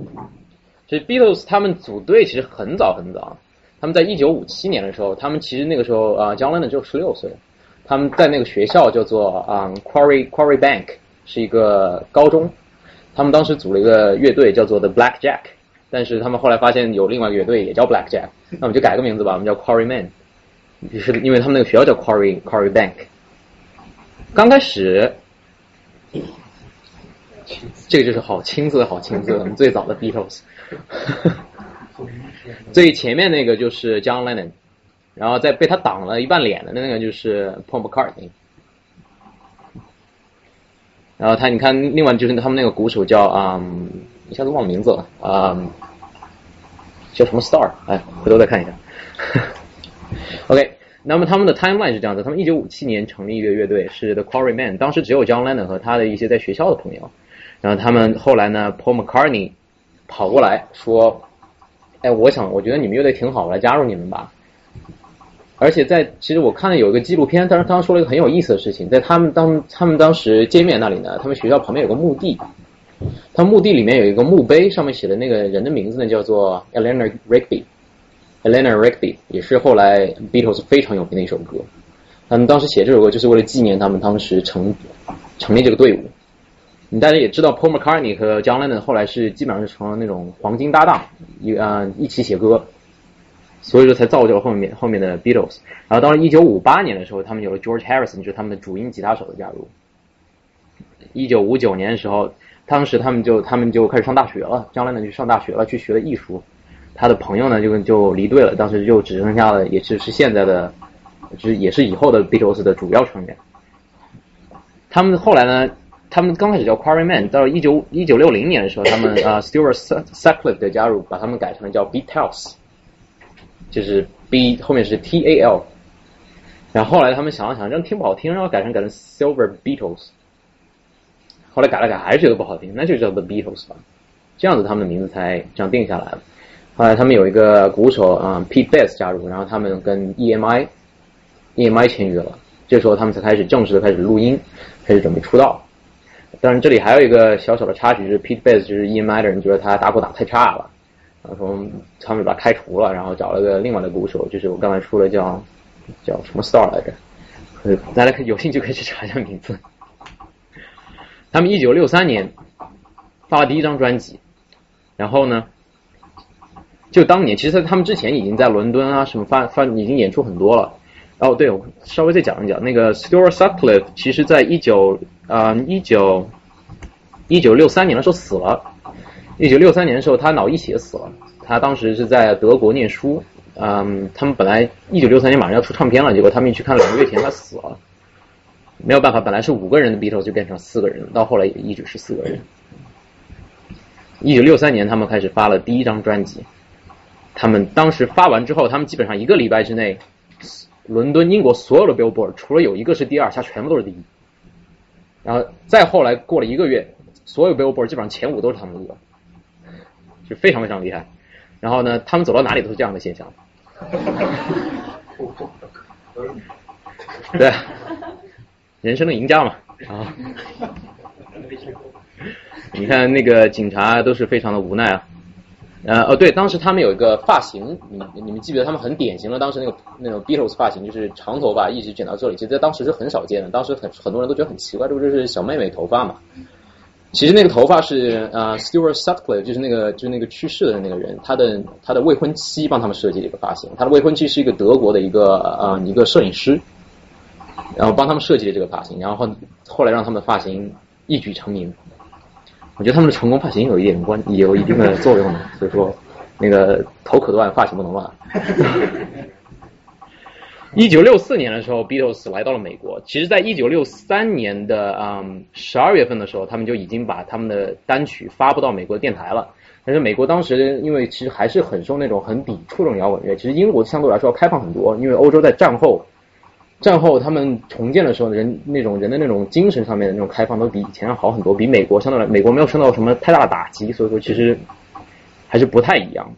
Speaker 1: 其实 Beatles 他们组队其实很早很早，他们在一九五七年的时候，他们其实那个时候啊，John Lennon 只有十六岁，他们在那个学校叫做啊 Quarry Quarry Bank 是一个高中，他们当时组了一个乐队叫做 The Black Jack，但是他们后来发现有另外一个乐队也叫 Black Jack，那我们就改个名字吧，我们叫 Quarry Man，就是因为他们那个学校叫 Quarry Quarry Bank，刚开始。这个就是好青字，好青字，我们最早的 Beatles。最前面那个就是 John Lennon，然后再被他挡了一半脸的那个就是 Paul McCartney。然后他，你看，另外就是他们那个鼓手叫啊，一下子忘了名字了啊，叫什么 Star？哎，回头再看一下。OK，那么他们的 timeline 是这样的：他们一九五七年成立一个乐队，是 The Quarrymen，当时只有 John Lennon 和他的一些在学校的朋友。然后他们后来呢，Paul McCartney 跑过来说：“哎，我想，我觉得你们乐队挺好，我来加入你们吧。”而且在其实我看了有一个纪录片，当时他说了一个很有意思的事情，在他们当他们当时见面那里呢，他们学校旁边有个墓地，他墓地里面有一个墓碑，上面写的那个人的名字呢叫做 Eleanor Rigby，Eleanor Rigby 也是后来 Beatles 非常有名的一首歌。他们当时写这首歌就是为了纪念他们当时成成立这个队伍。你大家也知道，Paul McCartney 和 John Lennon 后来是基本上是成了那种黄金搭档，一啊一起写歌，所以说才造就了后面后面的 Beatles。然后到了一九五八年的时候，他们有了 George Harrison，就是他们的主音吉他手的加入。一九五九年的时候，当时他们就他们就开始上大学了，John Lennon 就上大学了，去学了艺术。他的朋友呢就就离队了，当时就只剩下了，也是是现在的，就是也是以后的 Beatles 的主要成员。他们后来呢？他们刚开始叫 Quarrymen，到了一九一九六零年的时候，他们 啊 Stuart Sutcliffe 的加入，把他们改成叫 Beatles，就是 B 后面是 T A L，然后后来他们想了想，这样听不好听，然后改成改成 Silver Beatles，后来改了改还是觉得不好听，那就叫 The Beatles 吧，这样子他们的名字才这样定下来了。后来他们有一个鼓手啊、Pete Best 加入，然后他们跟 EMI EMI 签约了，这时候他们才开始正式的开始录音，开始准备出道。当然这里还有一个小小的插曲，就是 Pete Best 就是 EMI 的人觉得他打鼓打太差了，然后他们把他开除了，然后找了个另外的鼓手，就是我刚才说的叫叫什么 Star 来着，大家可以有兴趣可以去查一下名字。他们一九六三年发了第一张专辑，然后呢，就当年其实他们之前已经在伦敦啊什么发发已经演出很多了。哦，对，我稍微再讲一讲那个 Stuart Sutcliffe，其实在一九嗯一九一九六三年的时候死了。一九六三年的时候，他脑溢血死了。他当时是在德国念书，嗯，他们本来一九六三年马上要出唱片了，结果他们一去看两个月前他死了。没有办法，本来是五个人的 Beatles 就变成四个人，到后来也一直是四个人。一九六三年，他们开始发了第一张专辑。他们当时发完之后，他们基本上一个礼拜之内，伦敦、英国所有的 Billboard 除了有一个是第二，其他全部都是第一。然后再后来过了一个月，所有 Billboard 基本上前五都是他们的歌，就非常非常厉害。然后呢，他们走到哪里都是这样的现象。对，人生的赢家嘛啊！你看那个警察都是非常的无奈啊。呃哦对，当时他们有一个发型，你你们记不记得他们很典型的当时那个那种 Beatles 发型，就是长头发一直卷到这里，其实在当时是很少见的。当时很很多人都觉得很奇怪，这不就是小妹妹头发嘛？其实那个头发是呃 Stuart Sutcliffe，就是那个就是那个去世的那个人，他的他的未婚妻帮他们设计的一个发型。他的未婚妻是一个德国的一个呃一个摄影师，然后帮他们设计的这个发型，然后后来让他们的发型一举成名。我觉得他们的成功发型有一点关，有一定的作用的，所以说那个头可断，发型不能乱。一九六四年的时候，Beatles 来到了美国。其实，在一九六三年的嗯十二月份的时候，他们就已经把他们的单曲发布到美国的电台了。但是美国当时因为其实还是很受那种很抵触这种摇滚乐，其实英国相对来说要开放很多，因为欧洲在战后。战后他们重建的时候，人那种人的那种精神上面的那种开放都比以前要好很多，比美国相对来，美国没有受到什么太大的打击，所以说其实还是不太一样。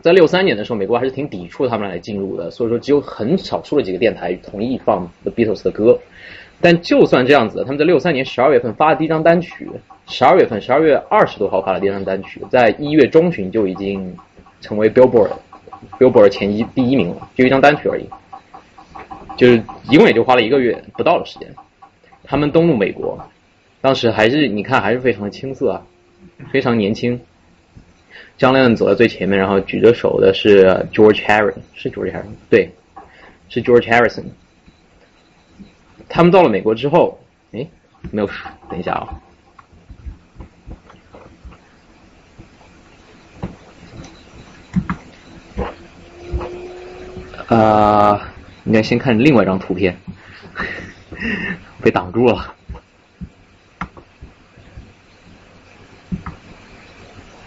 Speaker 1: 在六三年的时候，美国还是挺抵触他们来进入的，所以说只有很少数的几个电台同意放 The Beatles 的歌。但就算这样子，他们在六三年十二月份发的第一张单曲，十二月份十二月二十多号发的第一张单曲，在一月中旬就已经成为 Billboard Billboard 前一第一名了，就一张单曲而已。就是一共也就花了一个月不到的时间，他们登陆美国，当时还是你看还是非常的青涩啊，非常年轻。张亮走在最前面，然后举着手的是 George Harrison，是 George Harrison，对，是 George Harrison。他们到了美国之后，哎，没有，等一下啊。啊。应该先看另外一张图片，被挡住了。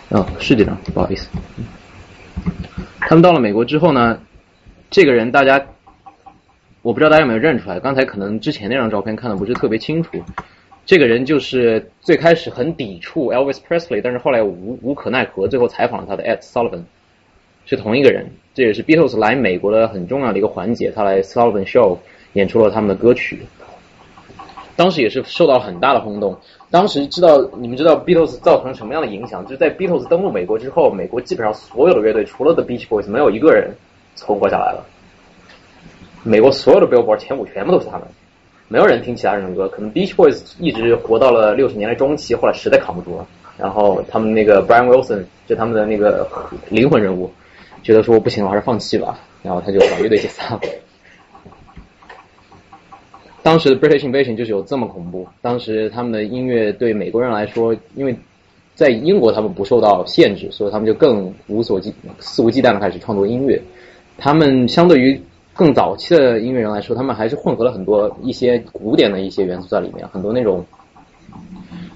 Speaker 1: 哦，是这张，不好意思。他们到了美国之后呢，这个人大家，我不知道大家有没有认出来。刚才可能之前那张照片看的不是特别清楚。这个人就是最开始很抵触 Elvis Presley，但是后来无无可奈何，最后采访了他的 Ed Sullivan，是同一个人。这也是 Beatles 来美国的很重要的一个环节，他来 Sullivan Show 演出了他们的歌曲，当时也是受到了很大的轰动。当时知道你们知道 Beatles 造成什么样的影响？就是在 Beatles 登陆美国之后，美国基本上所有的乐队除了 The Beach Boys 没有一个人存活下来了。美国所有的 Billboard 前五全部都是他们，没有人听其他人的歌。可能 Beach Boys 一直活到了六十年代中期，后来实在扛不住了，然后他们那个 Brian Wilson 就他们的那个灵魂人物。觉得说不行，我还是放弃吧，然后他就把乐队解散了。当时的 British Invasion 就是有这么恐怖。当时他们的音乐对美国人来说，因为在英国他们不受到限制，所以他们就更无所忌、肆无忌惮的开始创作音乐。他们相对于更早期的音乐人来说，他们还是混合了很多一些古典的一些元素在里面，很多那种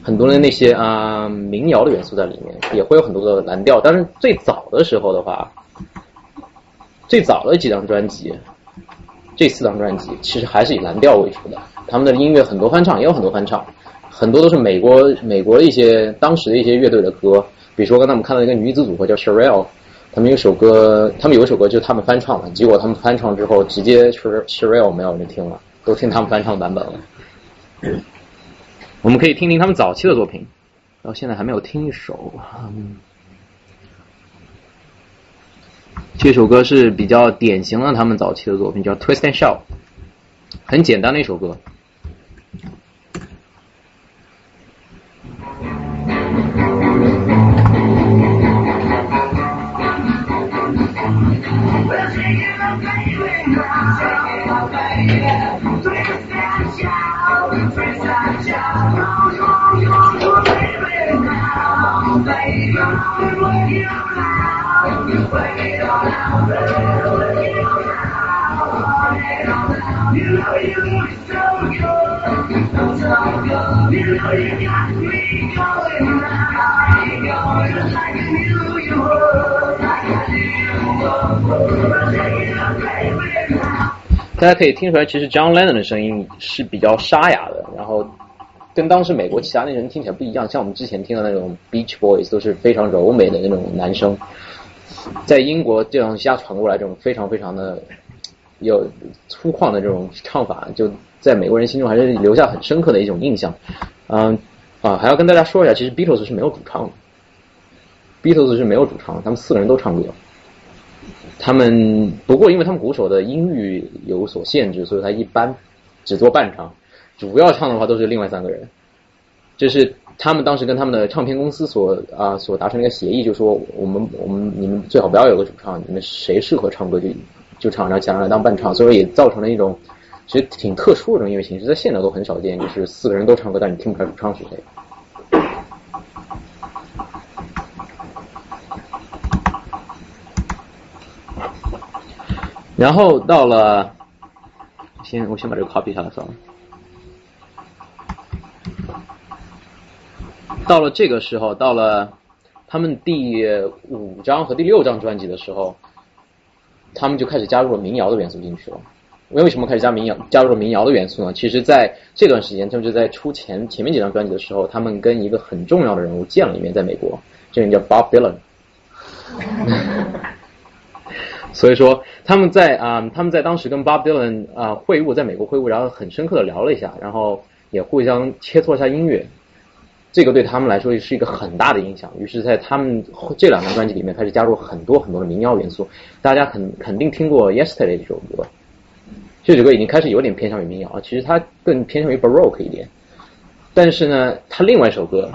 Speaker 1: 很多的那些啊民谣的元素在里面，也会有很多的蓝调。但是最早的时候的话，最早的几张专辑，这四张专辑其实还是以蓝调为主的。他们的音乐很多翻唱，也有很多翻唱，很多都是美国美国一些当时的一些乐队的歌。比如说刚才我们看到一个女子组合叫 Sherelle，他们有首歌，他们有一首歌就是他们翻唱的，结果他们翻唱之后，直接 Sherelle 没有人听了，都听他们翻唱版本了。我们可以听听他们早期的作品，到现在还没有听一首。嗯这首歌是比较典型的他们早期的作品，叫《Twist and Shout》，很简单的一首歌。大家可以听出来，其实 John Lennon 的声音是比较沙哑的，然后跟当时美国其他那些人听起来不一样。像我们之前听的那种 Beach Boys 都是非常柔美的那种男生，在英国这样瞎传过来，这种非常非常的有粗犷的这种唱法，就在美国人心中还是留下很深刻的一种印象。嗯啊，还要跟大家说一下，其实 Beatles 是没有主唱的，Beatles 是没有主唱的，他们四个人都唱歌。他们不过，因为他们鼓手的音域有所限制，所以他一般只做半唱，主要唱的话都是另外三个人。这是他们当时跟他们的唱片公司所啊所达成一个协议，就说我们我们你们最好不要有个主唱，你们谁适合唱歌就就唱，然后其他人来当伴唱，所以也造成了一种其实挺特殊的这种音乐形式，在现在都很少见，就是四个人都唱歌，但你听不出来主唱是谁。然后到了，先我先把这个 copy 下来算了。到了这个时候，到了他们第五张和第六张专辑的时候，他们就开始加入了民谣的元素进去了。为什么开始加民谣加入了民谣的元素呢？其实，在这段时间，他们就在出前前面几张专辑的时候，他们跟一个很重要的人物见了一面，在美国，这人叫 Bob Dylan。所以说，他们在啊、他们在当时跟 Bob Dylan 啊、会晤，在美国会晤，然后很深刻的聊了一下，然后也互相切磋一下音乐。这个对他们来说是一个很大的影响。于是，在他们这两张专辑里面，开始加入很多很多的民谣元素。大家肯肯定听过《Yesterday》这首歌，这首歌已经开始有点偏向于民谣了，其实它更偏向于 Baroque 一点。但是呢，它另外一首歌，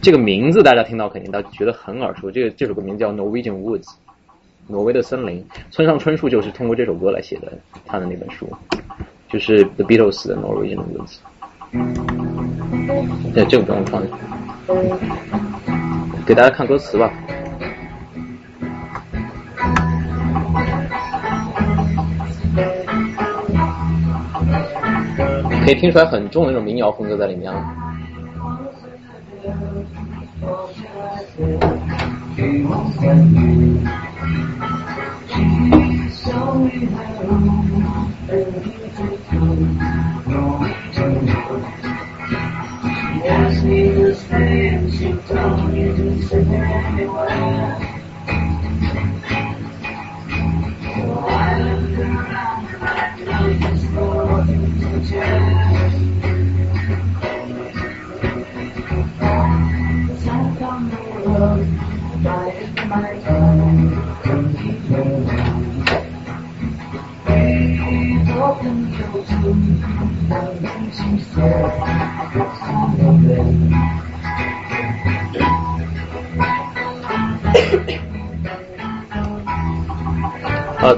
Speaker 1: 这个名字大家听到肯定都觉得很耳熟。这个这首歌名字叫《Norwegian Woods》，挪威的森林。村上春树就是通过这首歌来写的他的那本书，就是 The Beatles 的《Norwegian Woods》。对，这个不用放，给大家看歌词吧。可以听出来很重的那种民谣风格在里面啊。呃，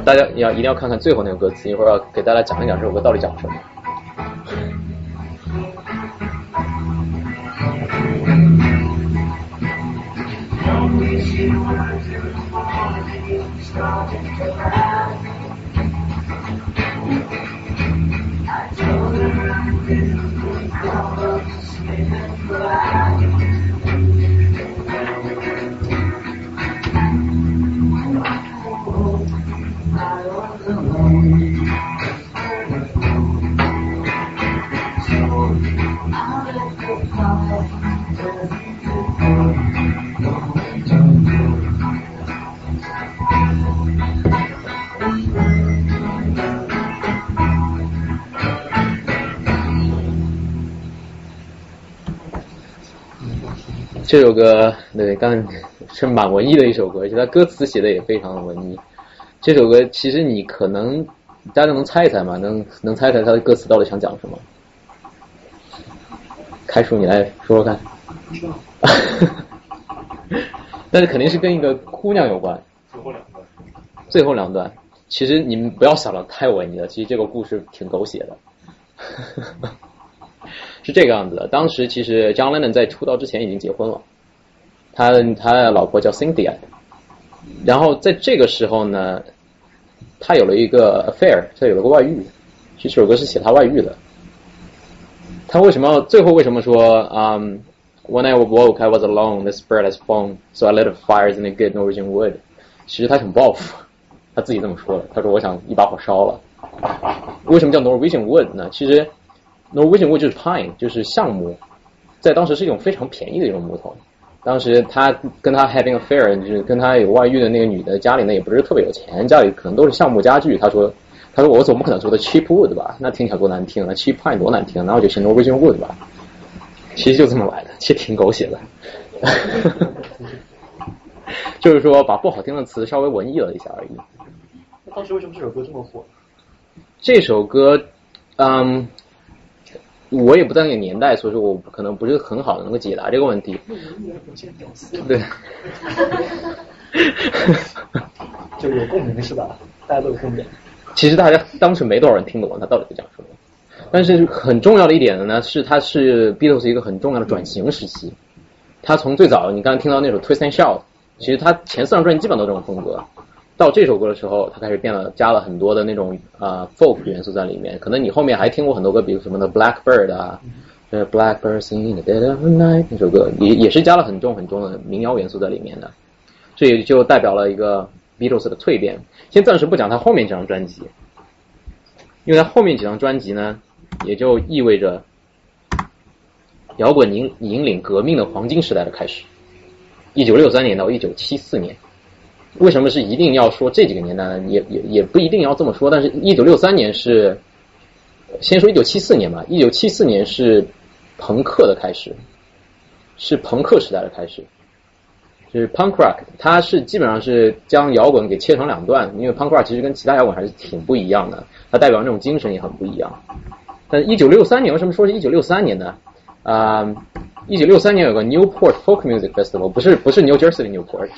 Speaker 1: 大家要一定要看看最后那个歌词，一会儿要给大家讲一讲这首歌到底讲什么。这首歌对，刚是蛮文艺的一首歌，而且它歌词写的也非常的文艺。这首歌其实你可能大家能猜一猜吗？能能猜猜它的歌词到底想讲什么？开叔，你来说说看。但是肯定是跟一个姑娘有关。
Speaker 2: 最后两段。
Speaker 1: 最后两段，其实你们不要想的太文艺了，其实这个故事挺狗血的。是这个样子的，当时其实 John Lennon 在出道之前已经结婚了，他他老婆叫 Cynthia，然后在这个时候呢，他有了一个 affair，他有了个外遇，其实这首歌是写他外遇的。他为什么最后为什么说啊、um,？When I woke, I was alone. This bird has flown, so I lit a fire in a good Norwegian wood. 其实他挺报复，他自己这么说的。他说：“我想一把火烧了。”为什么叫 Norwegian wood 呢？其实 Norwegian wood 就是 pine，就是橡木，在当时是一种非常便宜的一种木头。当时他跟他 having affair，就是跟他有外遇的那个女的家里呢也不是特别有钱，家里可能都是橡木家具。他说：“他说我总不可能说的 cheap wood 吧？那听起来多难听啊！cheap pine 多难听，然后就写 Norwegian wood 吧。”其实就这么来的，其实挺狗血的。就是说把不好听的词稍微文艺了一下而已。
Speaker 3: 那当时为什么这首歌这么火？
Speaker 1: 这首歌，嗯，我也不在那个年代，所以说我可能不是很好的能够解答这个问题。对，
Speaker 3: 就有共鸣是吧？大家都有共鸣。
Speaker 1: 其实大家当时没多少人听懂他到底在讲什么，但是很重要的一点呢，是它是 Beatles 一个很重要的转型时期。他从最早你刚才听到那首 Twist and Shout，其实他前四张专辑基本都这种风格。到这首歌的时候，他开始变了，加了很多的那种啊、呃、folk 元素在里面。可能你后面还听过很多歌，比如什么的 Blackbird 啊，Blackbird Singing in the Dead of Night 那首歌，也也是加了很重很重的民谣元素在里面的。这也就代表了一个 Beatles 的蜕变。先暂时不讲他后面几张专辑，因为他后面几张专辑呢，也就意味着摇滚引引领革命的黄金时代的开始。一九六三年到一九七四年。为什么是一定要说这几个年代呢？也也也不一定要这么说，但是一九六三年是，先说一九七四年吧。一九七四年是朋克的开始，是朋克时代的开始，就是 punk rock，它是基本上是将摇滚给切成两段，因为 punk rock 其实跟其他摇滚还是挺不一样的，它代表那种精神也很不一样。但一九六三年为什么说是一九六三年呢？啊、一九六三年有个 Newport Folk Music Festival，不是不是 New Jersey 的 Newport，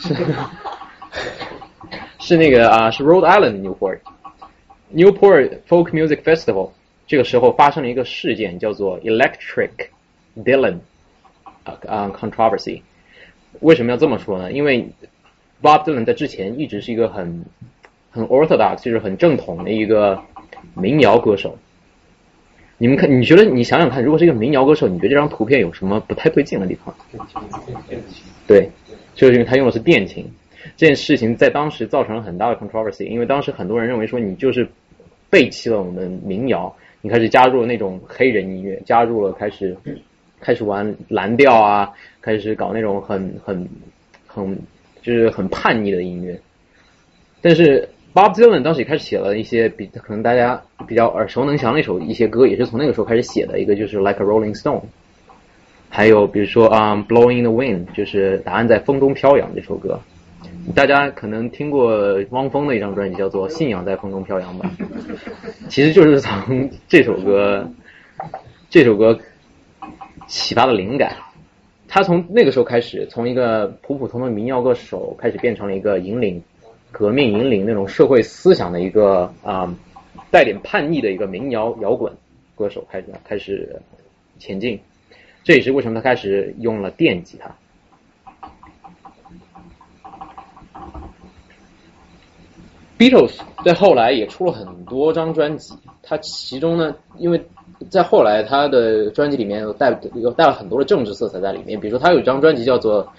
Speaker 1: 是。那个啊，是 Rhode Island Newport Newport Folk Music Festival。这个时候发生了一个事件，叫做 Electric Dylan 啊啊 controversy。为什么要这么说呢？因为 Bob Dylan 在之前一直是一个很很 orthodox，就是很正统的一个民谣歌手。你们看，你觉得你想想看，如果是一个民谣歌手，你觉得这张图片有什么不太对劲的地方？对，就是因为他用的是电琴。这件事情在当时造成了很大的 controversy，因为当时很多人认为说你就是背弃了我们民谣，你开始加入了那种黑人音乐，加入了开始开始玩蓝调啊，开始搞那种很很很就是很叛逆的音乐。但是 Bob Dylan 当时也开始写了一些比可能大家比较耳熟能详的一首一些歌，也是从那个时候开始写的，一个就是 Like a Rolling Stone。还有比如说啊、um,，Blowing the Wind，就是答案在风中飘扬这首歌。大家可能听过汪峰的一张专辑，叫做《信仰在风中飘扬》吧？其实就是从这首歌，这首歌启发的灵感。他从那个时候开始，从一个普普通通的民谣歌手，开始变成了一个引领革命、引领那种社会思想的一个啊、带点叛逆的一个民谣摇滚歌手，开始开始前进。这也是为什么他开始用了电吉他。Beatles 在后来也出了很多张专辑，它其中呢，因为在后来他的专辑里面有带有带了很多的政治色彩在里面，比如说他有一张专辑叫做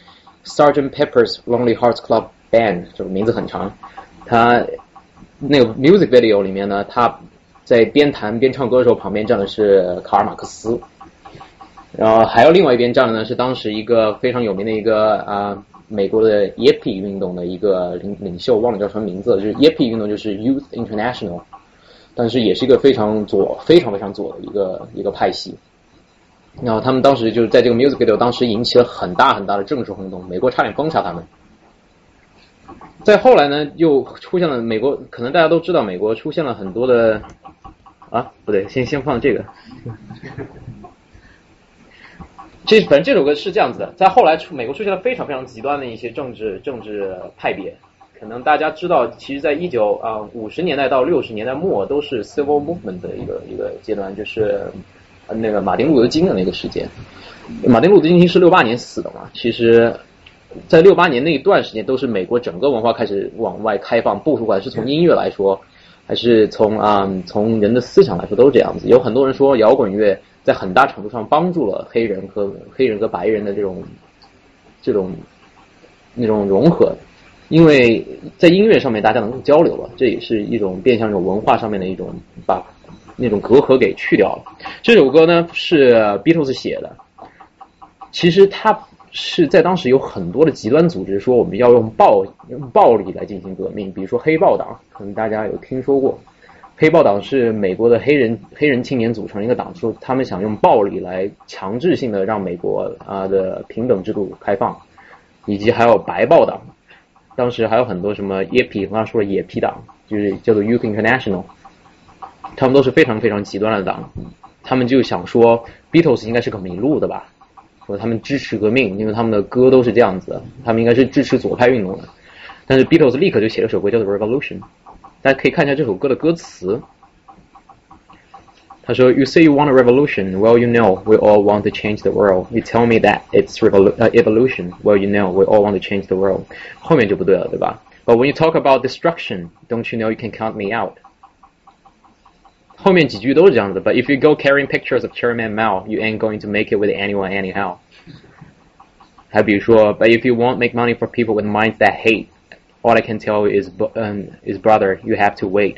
Speaker 1: Sergeant Pepper's Lonely Hearts Club Band，这个名字很长，他那个 music video 里面呢，他在边弹边唱歌的时候，旁边站的是卡尔马克思，然后还有另外一边站的呢，是当时一个非常有名的一个啊、美国的 Yippie 运动的一个领领袖，忘了叫什么名字了，就是 Yippie 运动就是 Youth International，但是也是一个非常左、非常非常左的一个一个派系。然后他们当时就是在这个 music video 当时引起了很大很大的政治轰动，美国差点封杀他们。再后来呢，又出现了美国，可能大家都知道，美国出现了很多的啊，不对，先先放这个。这反正这首歌是这样子的，在后来出美国出现了非常非常极端的一些政治政治派别，可能大家知道，其实，在一九啊五十年代到六十年代末都是 civil movement 的一个一个阶段，就是那个马丁路德金的那个时间。马丁路德金是六八年死的嘛，其实，在六八年那一段时间，都是美国整个文化开始往外开放，不管是从音乐来说，还是从啊、从人的思想来说，都是这样子。有很多人说摇滚乐在很大程度上帮助了黑人和黑人和白人的这种这种那种融合，因为在音乐上面大家能够交流了，这也是一种变相一种文化上面的一种把那种隔阂给去掉了。这首歌呢是 Beatles 写的，其实他是在当时有很多的极端组织说我们要用暴用暴力来进行革命，比如说黑豹党，可能大家有听说过。黑豹党是美国的黑人黑人青年组成一个党，说他们想用暴力来强制性的让美国啊、的平等制度开放，以及还有白豹党，当时还有很多什么野痞，刚刚说的野痞党，就是叫做 Youth International，他们都是非常非常极端的党，他们就想说 Beatles 应该是个迷路的吧，说他们支持革命，因为他们的歌都是这样子的，他们应该是支持左派运动的，但是 Beatles 立刻就写了首歌叫做 Revolution。大家可以看一下这首歌的歌词。他说：“You say you want a revolution. Well, you know we all want to change the world. You tell me that it's revolu- uh, evolution. Well, you know we all want to change the world. 后面就不对了，对吧？But when you talk about destruction, don't you know you can count me out? 后面几句都是这样子。But if you go carrying pictures of Chairman Mao, you ain't going to make it with anyone anyhow. 还比如说，But if you won't make money for people with minds that hate, all I can tell you is, um, is brother, you have to wait.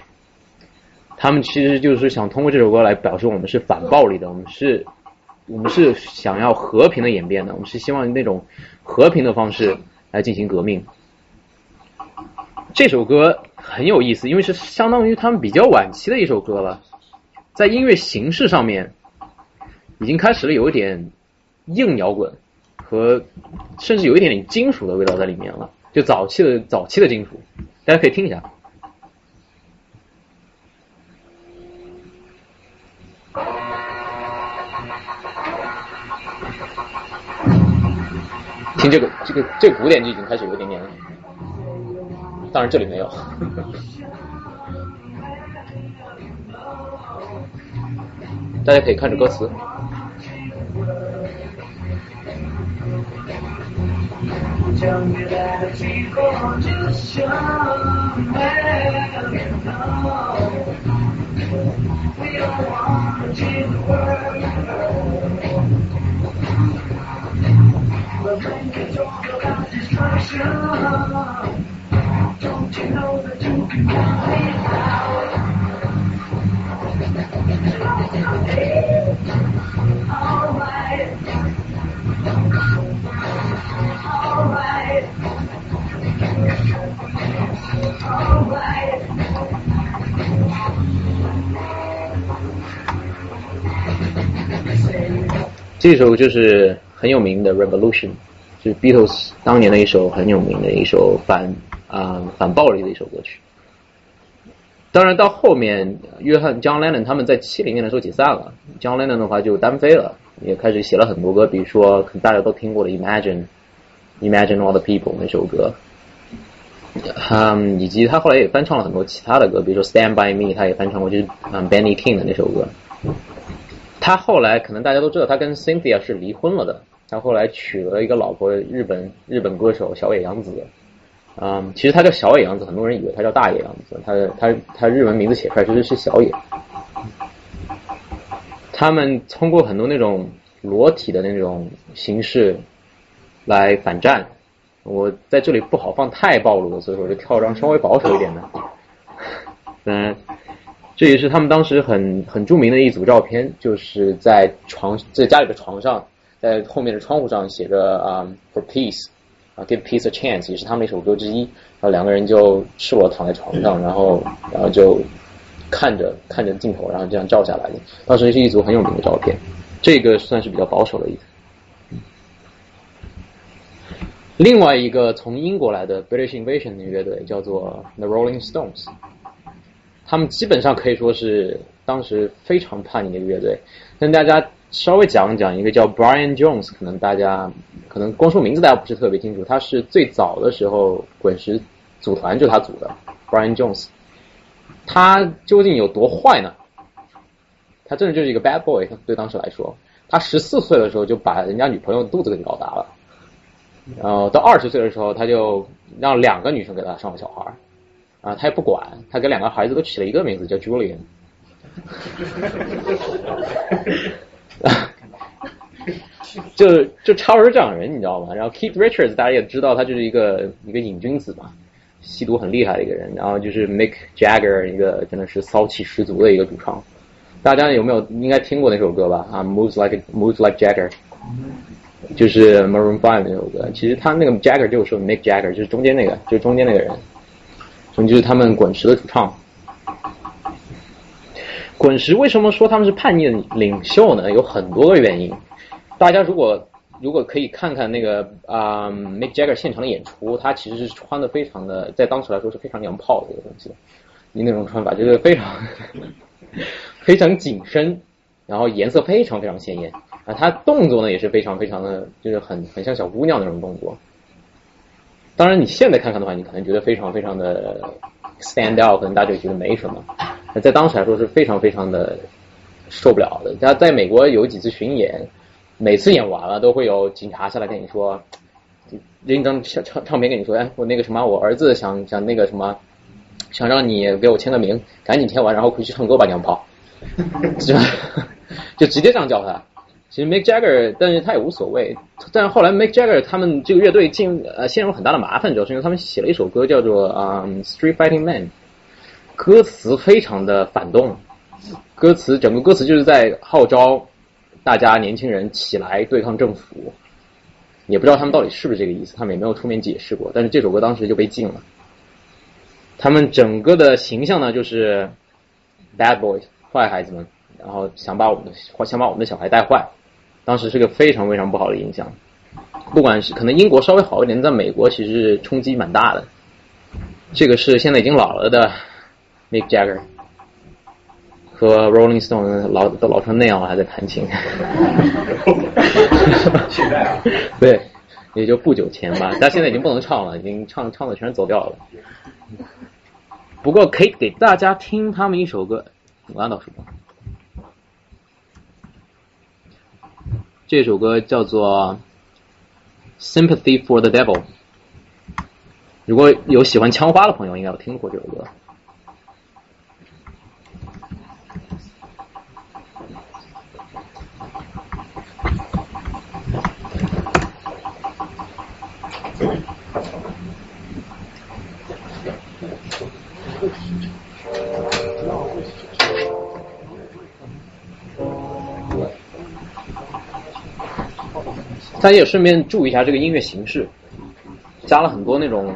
Speaker 1: 他们其实就是想通过这首歌来表示我们是反暴力的，我们是，我们是想要和平的演变的，我们是希望那种和平的方式来进行革命。这首歌很有意思，因为是相当于他们比较晚期的一首歌了，在音乐形式上面已经开始了有一点硬摇滚和甚至有一点点金属的味道在里面了，就早期的早期的金属，大家可以听一下。听这个这个这个古典就已经开始有一点点了，当然这里没有。大家可以看着歌词。
Speaker 4: Tell me that people just show well, you know. We don't you talk about destruction, don't you know that you can count me out?
Speaker 1: 这首就是很有名的 revolution 就是 beatles 当年的一首很有名的一首反啊反暴力的一首歌曲。当然到后面，约翰 John Lennon 他们在七零年的时候解散了，John Lennon 的话就单飞了，也开始写了很多歌，比如说可能大家都听过的《Imagine》，《Imagine All the People》那首歌。嗯，以及他后来也翻唱了很多其他的歌，比如说《Stand by Me》，他也翻唱过，就是嗯 Benny King 的那首歌。他后来可能大家都知道，他跟 Cynthia 是离婚了的。他后来娶了一个老婆，日本日本歌手小野洋子。嗯，其实他叫小野洋子，很多人以为他叫大野洋子。他他他日文名字写出来其实是小野。他们通过很多那种裸体的那种形式来反战。我在这里不好放太暴露的，所以我就挑张稍微保守一点的。嗯，这也是他们当时很很著名的一组照片，就是在床在家里的床上，在后面的窗户上写着啊、for peace 啊 give peace a chance，也是他们的一首歌之一。然后两个人就赤裸躺在床上，然后然后就看着看着镜头，然后这样照下来的。当时是一组很有名的照片，这个算是比较保守的一组。另外一个从英国来的 British Invasion 的乐队叫做 The Rolling Stones，他们基本上可以说是当时非常叛逆的一个乐队。跟大家稍微讲讲一个叫 Brian Jones，可能大家可能光说名字大家不是特别清楚，他是最早的时候滚石组团就他组的 Brian Jones。他究竟有多坏呢？他真的就是一个 bad boy，对当时来说，他十四岁的时候就把人家女朋友肚子给搞大了。然后到二十岁的时候，他就让两个女生给他生了小孩儿，啊，他也不管，他给两个孩子都起了一个名字叫 Julian，就就差不多这样的人，你知道吗？然后 Keith Richards 大家也知道，他就是一个一个瘾君子嘛，吸毒很厉害的一个人。然后就是 Mick Jagger 一个真的是骚气十足的一个主唱，大家有没有应该听过那首歌吧？啊，Moves Like Moves Like Jagger。就是 Maroon Five 那首歌，其实他那个 Jagger 就是说 Mick Jagger，就是中间那个，就是中间那个人，就是他们滚石的主唱。滚石为什么说他们是叛逆的领袖呢？有很多个原因。大家如果如果可以看看那个啊、Mick Jagger 现场的演出，他其实是穿的非常的，在当时来说是非常娘炮的一个东西。你那种穿法就是非常非常紧身，然后颜色非常非常鲜艳。啊，他动作呢也是非常非常的，就是很很像小姑娘那种动作。当然，你现在看看的话，你可能觉得非常非常的 stand out，可能大家就觉得没什么。在当时来说是非常非常的受不了的。他在美国有几次巡演，每次演完了都会有警察下来跟你说，拎张唱唱片跟你说，哎，我那个什么，我儿子想想那个什么，想让你给我签个名，赶紧签完，然后回去唱歌吧，娘炮，就？就直接这样叫他。其实 Mick Jagger，但是他也无所谓。但是后来 Mick Jagger 他们这个乐队进呃陷入很大的麻烦，主要是因为他们写了一首歌叫做、嗯 Street Fighting Man，歌词非常的反动，歌词整个歌词就是在号召大家年轻人起来对抗政府，也不知道他们到底是不是这个意思，他们也没有出面解释过。但是这首歌当时就被禁了。他们整个的形象呢，就是 bad boys 坏孩子们，然后想把我们的想把我们的小孩带坏。当时是个非常非常不好的影响，不管是可能英国稍微好一点，在美国其实冲击蛮大的。这个是现在已经老了的 Mick Jagger 和 Rolling Stone 老都老成那样了，还在弹琴。
Speaker 2: 现在啊，
Speaker 1: 对，也就不久前吧，但现在已经不能唱了，已经唱唱的全走调了。不过可以给大家听他们一首歌，我按倒数。这首歌叫做《Sympathy for the Devil》。如果有喜欢枪花的朋友，应该有听过这首歌。大家也顺便注意一下这个音乐形式，加了很多那种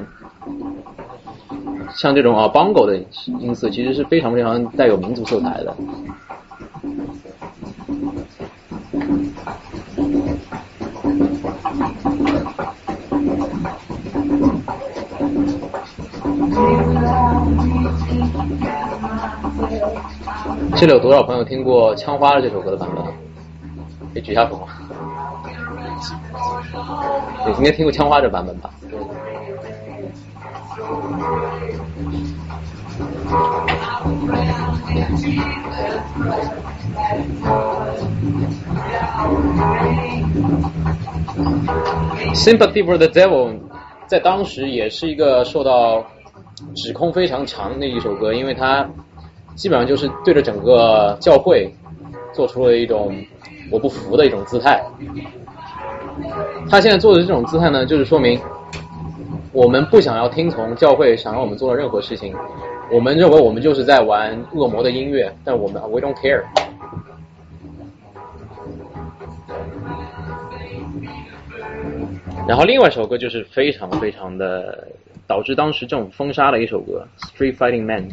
Speaker 1: 像这种啊 bongo 的音色，其实是非常非常带有民族色彩的。这里有多少朋友听过《枪花》这首歌的版本？可以举下手吗？对，应该听过《枪花》这版本吧？Sympathy for the Devil 在当时也是一个受到指控非常强的一首歌，因为它基本上就是对着整个教会做出了一种我不服的一种姿态。他现在做的这种姿态呢，就是说明我们不想要听从教会想让我们做的任何事情，我们认为我们就是在玩恶魔的音乐，但我们 we don't care。然后另外一首歌就是非常非常的导致当时这种封杀的一首歌《Street Fighting Man》。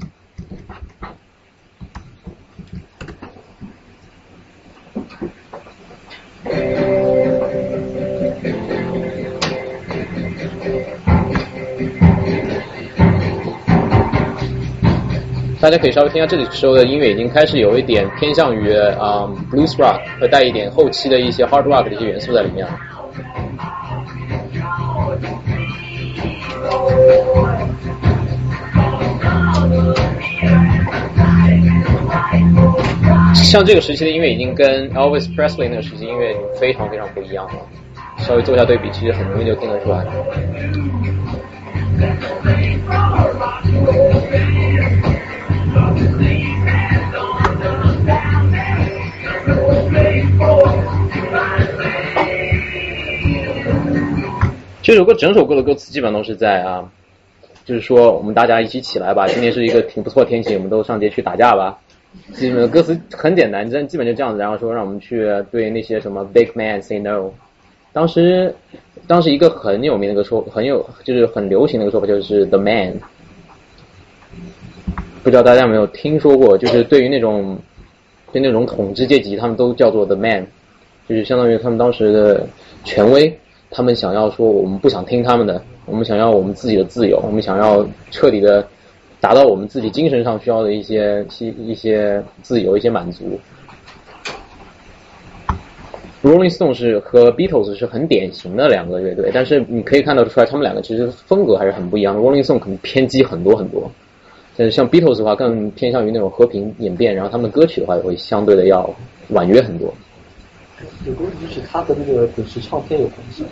Speaker 1: 大家可以稍微听一下这里时候的音乐，已经开始有一点偏向于啊、blues rock 和带一点后期的一些 hard rock 的一些元素在里面了。像这个时期的音乐已经跟 Elvis Presley 那个时期音乐已经非常非常不一样了，稍微做一下对比，其实很容易就听得出来。这首歌整首歌的歌词基本上都是在啊，就是说我们大家一起起来吧，今天是一个挺不错的天气，我们都上街去打架吧。基本歌词很简单，真基本就这样子，然后说让我们去对那些什么 big man say no。当时，当时一个很有名的一个说，很有就是很流行的一个说法就是 the man。不知道大家有没有听说过，就是对于那种对那种统治阶级，他们都叫做 the man，就是相当于他们当时的权威。他们想要说，我们不想听他们的，我们想要我们自己的自由，我们想要彻底的达到我们自己精神上需要的一些一一些自由、一些满足。Rolling Stone 是和 Beatles 是很典型的两个乐队，但是你可以看得出来，他们两个其实风格还是很不一样的。Rolling Stone 可能偏激很多很多，但是像 Beatles 的话，更偏向于那种和平演变，然后他们的歌曲的话也会相对的要婉约很多。
Speaker 3: 有个问题是他和那个滚石唱片有关系。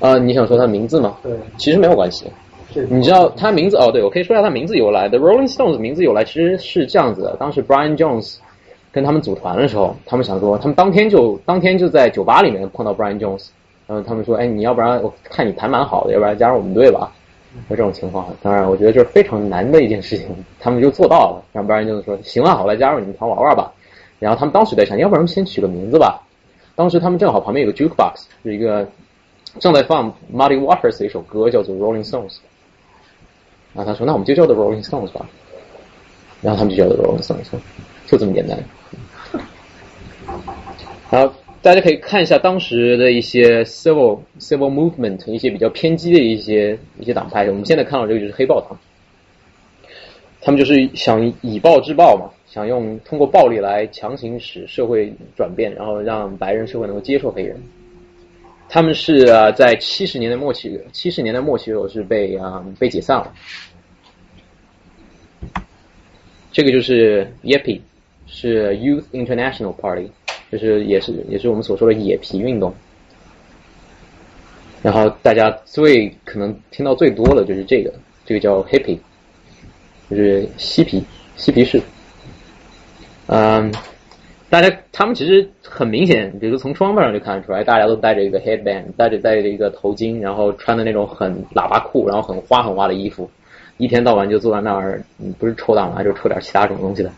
Speaker 1: 啊、你想说他名字吗？
Speaker 3: 对，
Speaker 1: 其实没有关系。
Speaker 3: 这
Speaker 1: 你知道他名字哦？对，我可以说一下他名字由来。The Rolling Stones 名字由来其实是这样子的：当时 Brian Jones 跟他们组团的时候，他们想说，他们当天就当天就在酒吧里面碰到 Brian Jones，然后他们说，哎，你要不然我看你弹蛮好的，要不然加入我们队吧。有这种情况，当然我觉得这是非常难的一件事情，他们就做到了。然后 Brian Jones 说，行啊，好，来加入你们团玩玩吧。然后他们当时在想，要不然先取个名字吧。当时他们正好旁边有个 jukebox，是一个正在放 Muddy Waters 的一首歌，叫做 Rolling Stones。然后他说：“那我们就叫做 Rolling Stones 吧。”然后他们就叫做 Rolling Stones，就这么简单。好大家可以看一下当时的一些 civil civil movement，一些比较偏激的一些一些党派。我们现在看到这个就是黑豹党，他们就是想以暴制暴嘛，想用通过暴力来强行使社会转变，然后让白人社会能够接受黑人。他们是呃在七十年代末期，七十年代末期的时候是被啊、被解散了。这个就是 yep，是 Youth International Party，就是也是也是我们所说的野皮运动。然后大家最可能听到最多的就是这个，这个叫 Hippie，就是嬉皮嬉皮士。嗯，大家他们其实很明显，比如从装扮上就看得出来，大家都戴着一个 headband，戴着戴着一个头巾，然后穿的那种很喇叭裤，然后很花很花的衣服，一天到晚就坐在那儿，不是抽大麻就抽点其他什么东西的，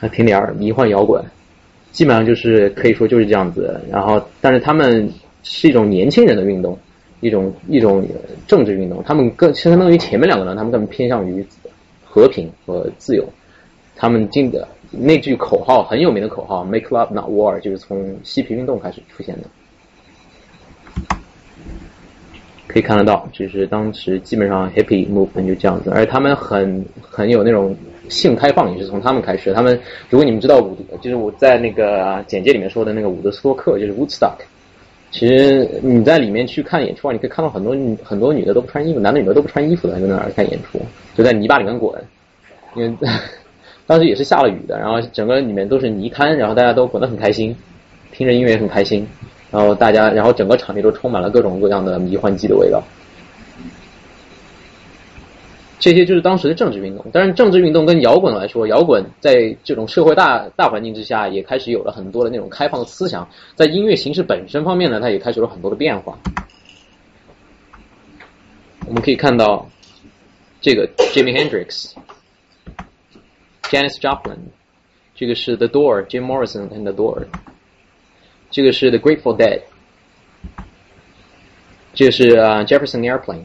Speaker 1: 那听点迷幻摇滚，基本上就是可以说就是这样子。然后，但是他们是一种年轻人的运动，一种一种政治运动，他们更相当于前面两个人，他们更偏向于和平和自由。他们进的那句口号很有名的口号 “Make love not war”，就是从嬉皮运动开始出现的。可以看得到，就是当时基本上 hippie movement 就这样子，而且他们很很有那种性开放，也是从他们开始。他们如果你们知道伍，就是我在那个简介里面说的那个伍德斯托克，就是 Woodstock。其实你在里面去看演出啊，你可以看到很多很多女的都不穿衣服，男的女的都不穿衣服的在那儿看演出，就在泥巴里面滚，因为当时也是下了雨的，然后整个里面都是泥滩，然后大家都滚得很开心，听着音乐也很开心，然后大家，然后整个场地都充满了各种各样的迷幻剂的味道。这些就是当时的政治运动，但是政治运动跟摇滚来说，摇滚在这种社会大大环境之下，也开始有了很多的那种开放的思想，在音乐形式本身方面呢，它也开始了很多的变化。我们可以看到，这个 Jimi Hendrix，Janis Joplin，这个是 The Door，Jim Morrison and The Door，这个是 The Grateful Dead，这个是啊、Jefferson Airplane，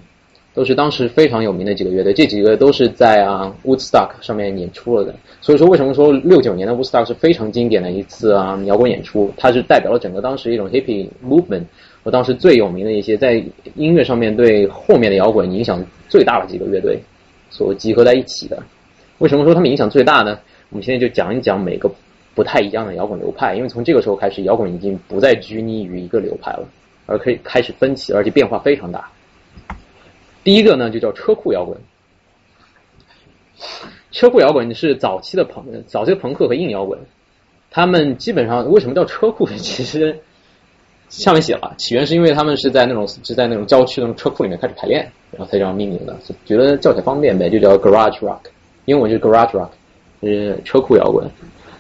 Speaker 1: 都是当时非常有名的几个乐队，这几个都是在啊 Woodstock 上面演出了的。所以说，为什么说六九年的 Woodstock 是非常经典的一次啊摇滚演出？它是代表了整个当时一种 hippie movement，和当时最有名的一些在音乐上面对后面的摇滚影响最大的几个乐队所集合在一起的。为什么说他们影响最大呢？我们现在就讲一讲每个不太一样的摇滚流派，因为从这个时候开始，摇滚已经不再拘泥于一个流派了，而可以开始分歧，而且变化非常大。第一个呢，就叫车库摇滚。车库摇滚是早期的朋早期的朋克和硬摇滚，他们基本上为什么叫车库？其实下面写了，起源是因为他们是在那种是在那种郊区那种车库里面开始排练，然后才这样命名的，就觉得叫起来方便呗，就叫 garage rock，英文就是 garage rock，是车库摇滚。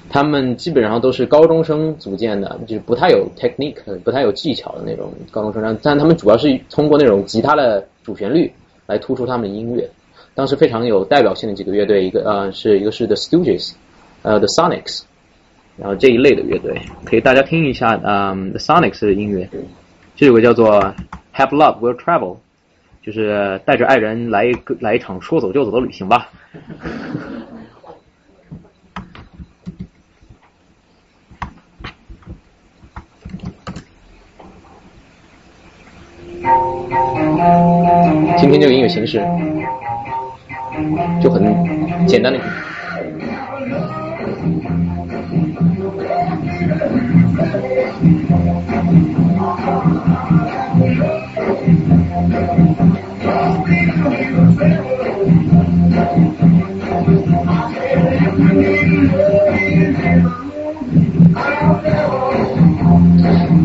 Speaker 1: 他们基本上都是高中生组建的，就是不太有 technique、不太有技巧的那种高中生，但他们主要是通过那种吉他的主旋律来突出他们的音乐。当时非常有代表性的几个乐队，一个呃是一个是 The Stooges，呃 The Sonics，然后这一类的乐队，可以大家听一下，嗯、The Sonics 的音乐，这有个叫做 Have Love Will Travel，就是带着爱人来一个来一场说走就走的旅行吧。今天这个音乐形式就很简单的。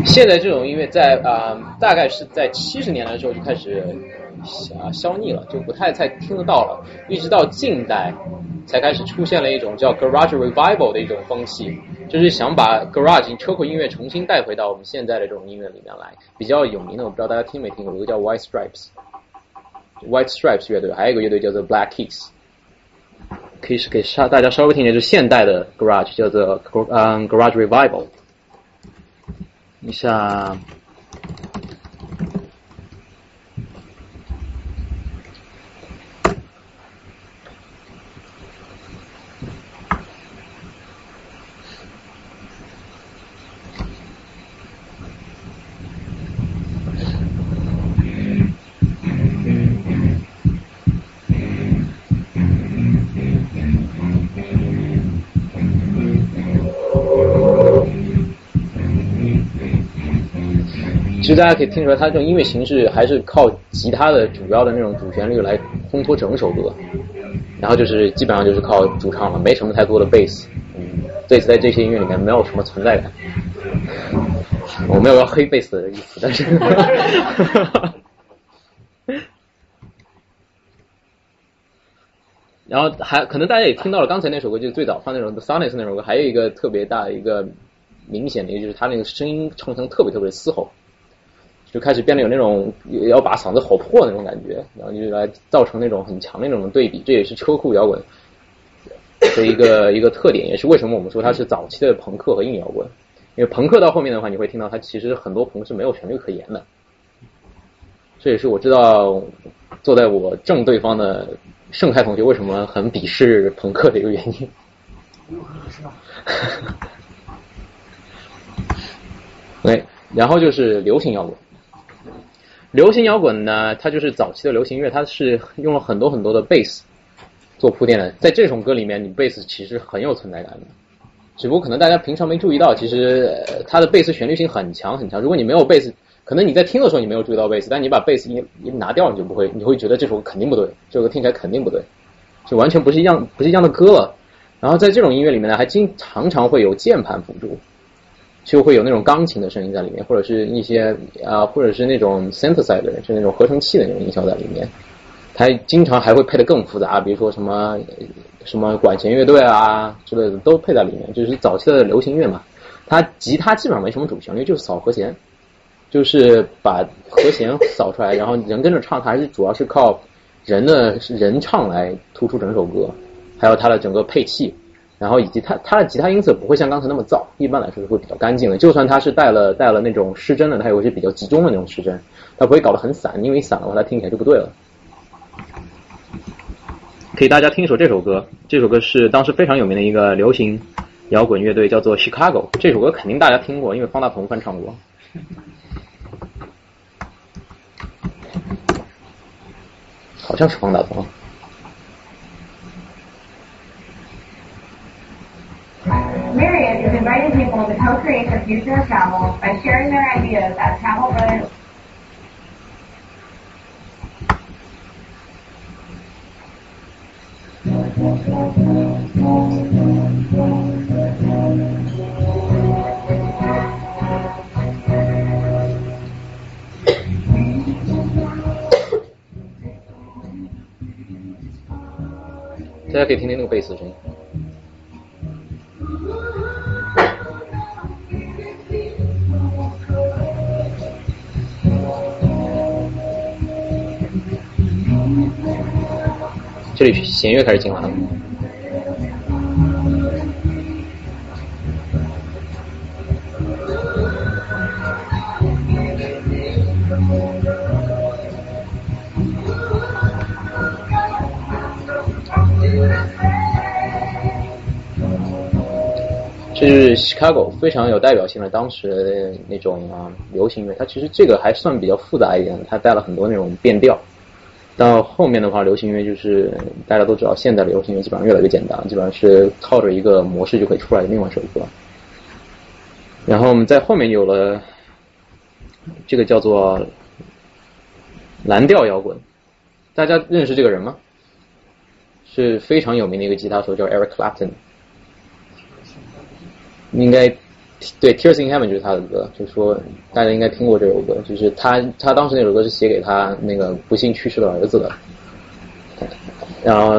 Speaker 1: 现在这种音乐在啊、大概是在七十年代的时候就开始啊消匿了，就不太再听得到了，一直到近代才开始出现了一种叫 garage revival 的一种风气，就是想把 garage 车库音乐重新带回到我们现在的这种音乐里面来。比较有名的，我不知道大家听没听过，有个叫 White Stripes，White Stripes 乐队，还有一个乐队叫做 Black Keys。可以是给稍大家稍微听一下，就是现代的 garage 叫做嗯 garage revival。一下。实大家可以听出来，它这种音乐形式还是靠吉他的主要的那种主旋律来烘托整首歌，然后就是基本上就是靠主唱了，没什么太多的贝斯。嗯，贝斯在这些音乐里面没有什么存在感。我没有要黑贝斯的意思，但是，然后还可能大家也听到了刚才那首歌，就是最早放那首 The Sonics 那首歌，还有一个特别大的一个明显的，就是它那个声音唱腔特别特别嘶吼。就开始变得有那种要把嗓子吼破那种感觉，然后就来造成那种很强的那种对比，这也是车库摇滚的一个 一个特点，也是为什么我们说它是早期的朋克和硬摇滚。因为朋克到后面的话，你会听到它其实很多朋是没有旋律可言的，这也是我知道坐在我正对方的盛开同学为什么很鄙视朋克的一个原因。对，然后就是流行摇滚。流行摇滚呢，它就是早期的流行乐，它是用了很多很多的贝斯做铺垫的。在这首歌里面，你贝斯其实很有存在感的，只不过可能大家平常没注意到，其实呃它的贝斯旋律性很强很强。如果你没有贝斯，可能你在听的时候你没有注意到贝斯，但你把贝斯一一拿掉，你就不会，你会觉得这首歌肯定不对，这首歌听起来肯定不对，就完全不是一样，不是一样的歌了。然后在这种音乐里面呢，还经常常会有键盘辅助。就会有那种钢琴的声音在里面，或者是一些啊，或者是那种 synthesizer，就那种合成器的那种音效在里面。它经常还会配的更复杂，比如说什么什么管弦乐队啊之类的都配在里面。就是早期的流行乐嘛，它吉他基本上没什么主旋律，就是扫和弦，就是把和弦扫出来，然后人跟着唱，它还是主要是靠人的人唱来突出整首歌，还有它的整个配器。然后以及它它的吉他音色不会像刚才那么燥，一般来说是会比较干净的。就算它是带了带了那种失真的，它也会是比较集中的那种失真，它不会搞得很散，因为一散的话它听起来就不对了。给大家听一首这首歌，这首歌是当时非常有名的一个流行摇滚乐队，叫做 Chicago。这首歌肯定大家听过，因为方大同翻唱过。好像是方大同。
Speaker 5: Myriad is inviting people to co-create the future of travel by sharing their ideas at Travel Bud.
Speaker 1: Myriad 大家可以听听那个贝斯的声 这里弦乐开始进来了。这是 Chicago 非常有代表性的当时的那种啊流行乐，它其实这个还算比较复杂一点，它带了很多那种变调。到后面的话，流行音乐就是大家都知道，现在的流行音乐基本上越来越简单，基本上是靠着一个模式就可以出来的另外一首歌。然后我们在后面有了这个叫做蓝调摇滚，大家认识这个人吗？是非常有名的一个吉他手，叫 Eric Clapton。应该对《Tears in Heaven》就是他的歌，就是说大家应该听过这首歌，就是他他当时那首歌是写给他那个不幸去世的儿子的。然后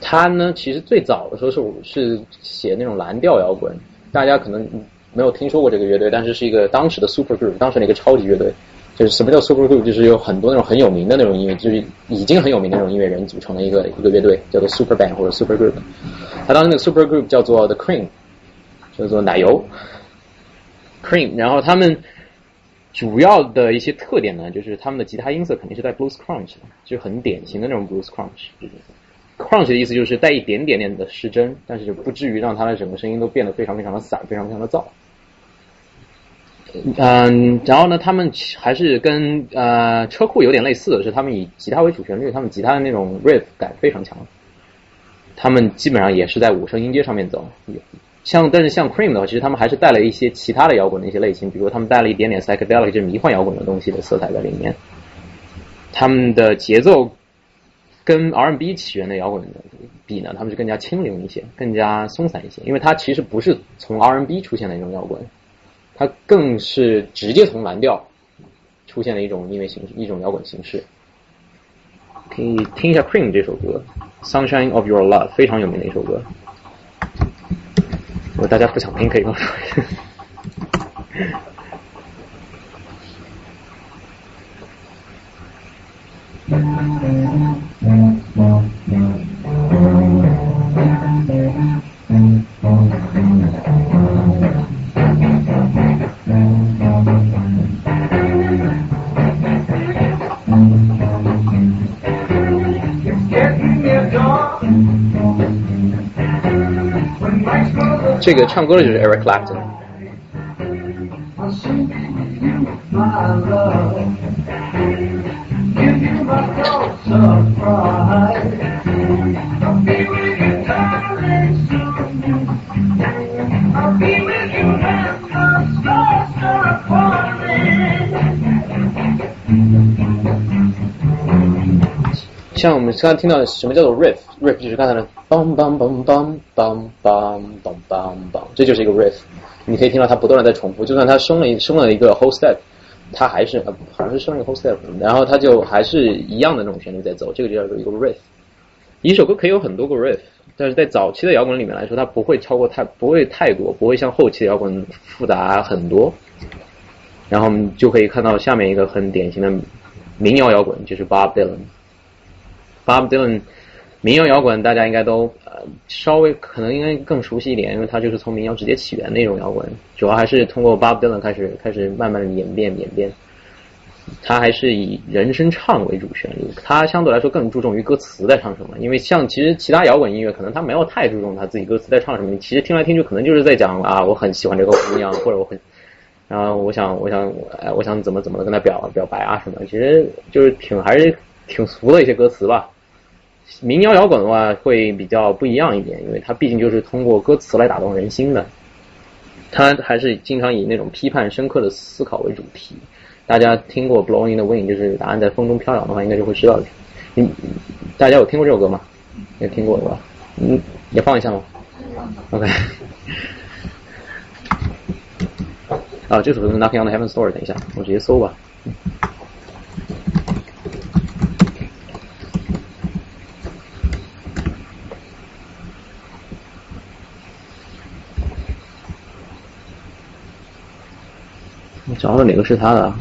Speaker 1: 他呢，其实最早的时候是是写那种蓝调摇滚，大家可能没有听说过这个乐队，但是是一个当时的 super group，当时的一个超级乐队。就是什么叫 super group？就是有很多那种很有名的那种音乐，就是已经很有名的那种音乐人组成的一个一个乐队，叫做 super band 或者 super group。他当时那个 super group 叫做 The Cream。叫做奶油 cream，然后他们主要的一些特点呢，就是他们的吉他音色肯定是带 blues crunch 的，就很典型的那种 blues crunch。crunch 的意思就是带一点点点的失真，但是就不至于让它的整个声音都变得非常非常的散，非常非常的燥。嗯，然后呢，他们还是跟呃车库有点类似的是，他们以吉他为主旋律，他们吉他的那种 riff 感非常强。他们基本上也是在五声音阶上面走。像但是像 Cream 的话，其实他们还是带了一些其他的摇滚的一些类型，比如他们带了一点点 psychedelic 就是迷幻摇滚的东西的色彩在里面。他们的节奏跟 R&B 起源的摇滚比呢，他们是更加轻灵一些，更加松散一些，因为它其实不是从 R&B 出现的一种摇滚，它更是直接从蓝调出现的一种音乐形式，一种摇滚形式。可以听一下 Cream 这首歌《Sunshine of Your Love》，非常有名的一首歌。大家不想听，可以告诉我说。这个唱歌的就是 Eric Clapton。像我们刚刚听到的，什么叫做 riff？riff 就是刚才的 bum bum bum bum bum。这就是一个 riff。你可以听到它不断的在重复，就算它升了一升了一个 whole step，它还是呃好像是升了一个 whole step，然后它就还是一样的那种旋律在走，这个就叫做一个 riff。一首歌可以有很多个 riff，但是在早期的摇滚里面来说，它不会超过太不会太多，不会像后期的摇滚复杂很多。然后我们就可以看到下面一个很典型的民谣摇滚，就是 Bob Dylan。Bob Dylan 民谣摇滚大家应该都呃稍微可能应该更熟悉一点，因为它就是从民谣直接起源那种摇滚，主要还是通过 Bob Dylan 开始开始慢慢的演变演变。它还是以人声唱为主旋律，它相对来说更注重于歌词在唱什么。因为像其实其他摇滚音乐，可能它没有太注重他自己歌词在唱什么，其实听来听去可能就是在讲啊，我很喜欢这个姑娘，或者我很，然后我想我想，我想怎么怎么的跟她表表白啊什么，其实就是挺还是挺俗的一些歌词吧。民谣摇滚的话会比较不一样一点，因为它毕竟就是通过歌词来打动人心的，它还是经常以那种批判深刻的思考为主题。大家听过《Blowing in the Wind》，就是答案在风中飘扬的话，应该就会知道。你大家有听过这首歌吗？也听过是吧？嗯，也放一下吗？OK。啊，这首歌是《Knocking on the Heaven's Door》，等一下，我直接搜吧。找找哪个是他的？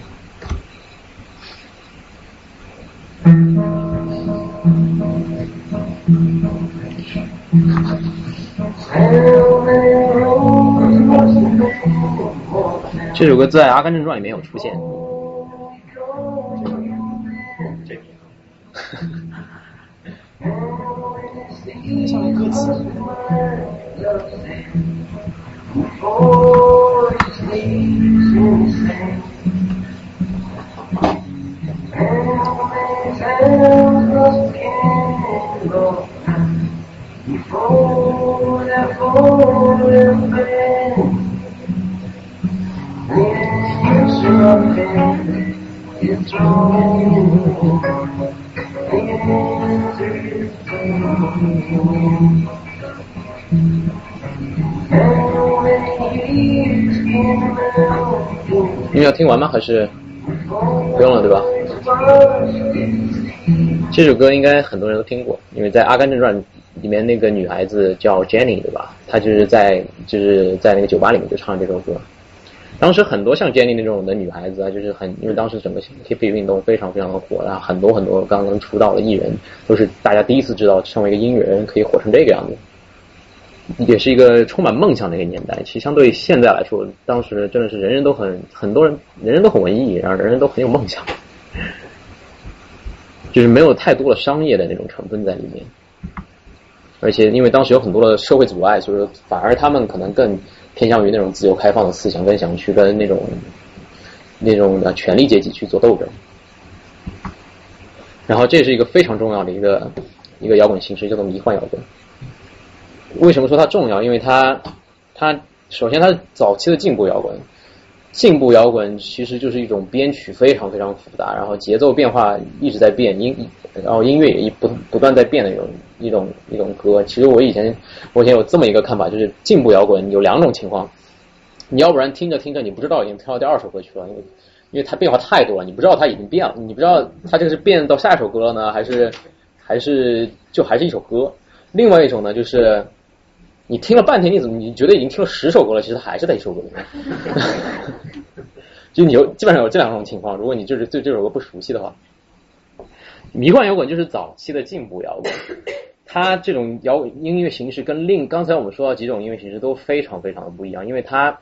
Speaker 1: 这首歌在《阿甘正传》里面有出现。
Speaker 3: 上面歌词。
Speaker 4: Oh, it sleeps in sand. Before the fallen man, then you struck him, you thrown him. Thank you.
Speaker 1: 你们要听完吗？还是不用了，对吧？这首歌应该很多人都听过，因为在《阿甘正传》里面那个女孩子叫 Jenny，对吧？她就是在就是在那个酒吧里面就唱这首歌。当时很多像 Jenny 那种的女孩子啊，就是很因为当时整个 hippie 运动非常非常的火，然后很多很多刚刚出道的艺人都是大家第一次知道，成为一个音乐人可以火成这个样子。也是一个充满梦想的一个年代。其实相对现在来说，当时真的是人人都很很多人，人人都很文艺，然后人人都很有梦想，就是没有太多的商业的那种成分在里面。而且因为当时有很多的社会阻碍，所以说反而他们可能更偏向于那种自由开放的思想，更想去跟那种那种的权力阶级去做斗争。然后这是一个非常重要的一个一个摇滚形式，叫做迷幻摇滚。为什么说它重要？因为它，它首先它早期的进步摇滚，进步摇滚其实就是一种编曲非常非常复杂，然后节奏变化一直在变，音然后音乐也一不不断在变的一种一种一种歌。其实我以前我以前有这么一个看法，就是进步摇滚有两种情况，你要不然听着听着你不知道已经跳到第二首歌去了，因为因为它变化太多了，你不知道它已经变了，你不知道它这个是变到下一首歌了呢，还是还是就还是一首歌。另外一种呢，就是你听了半天，你怎么你觉得已经听了十首歌了，其实还是在一首歌里面。就你有基本上有这两种情况，如果你就是对这首歌不熟悉的话，迷幻摇滚就是早期的进步摇滚，它这种摇滚音乐形式跟另刚才我们说到几种音乐形式都非常非常的不一样，因为它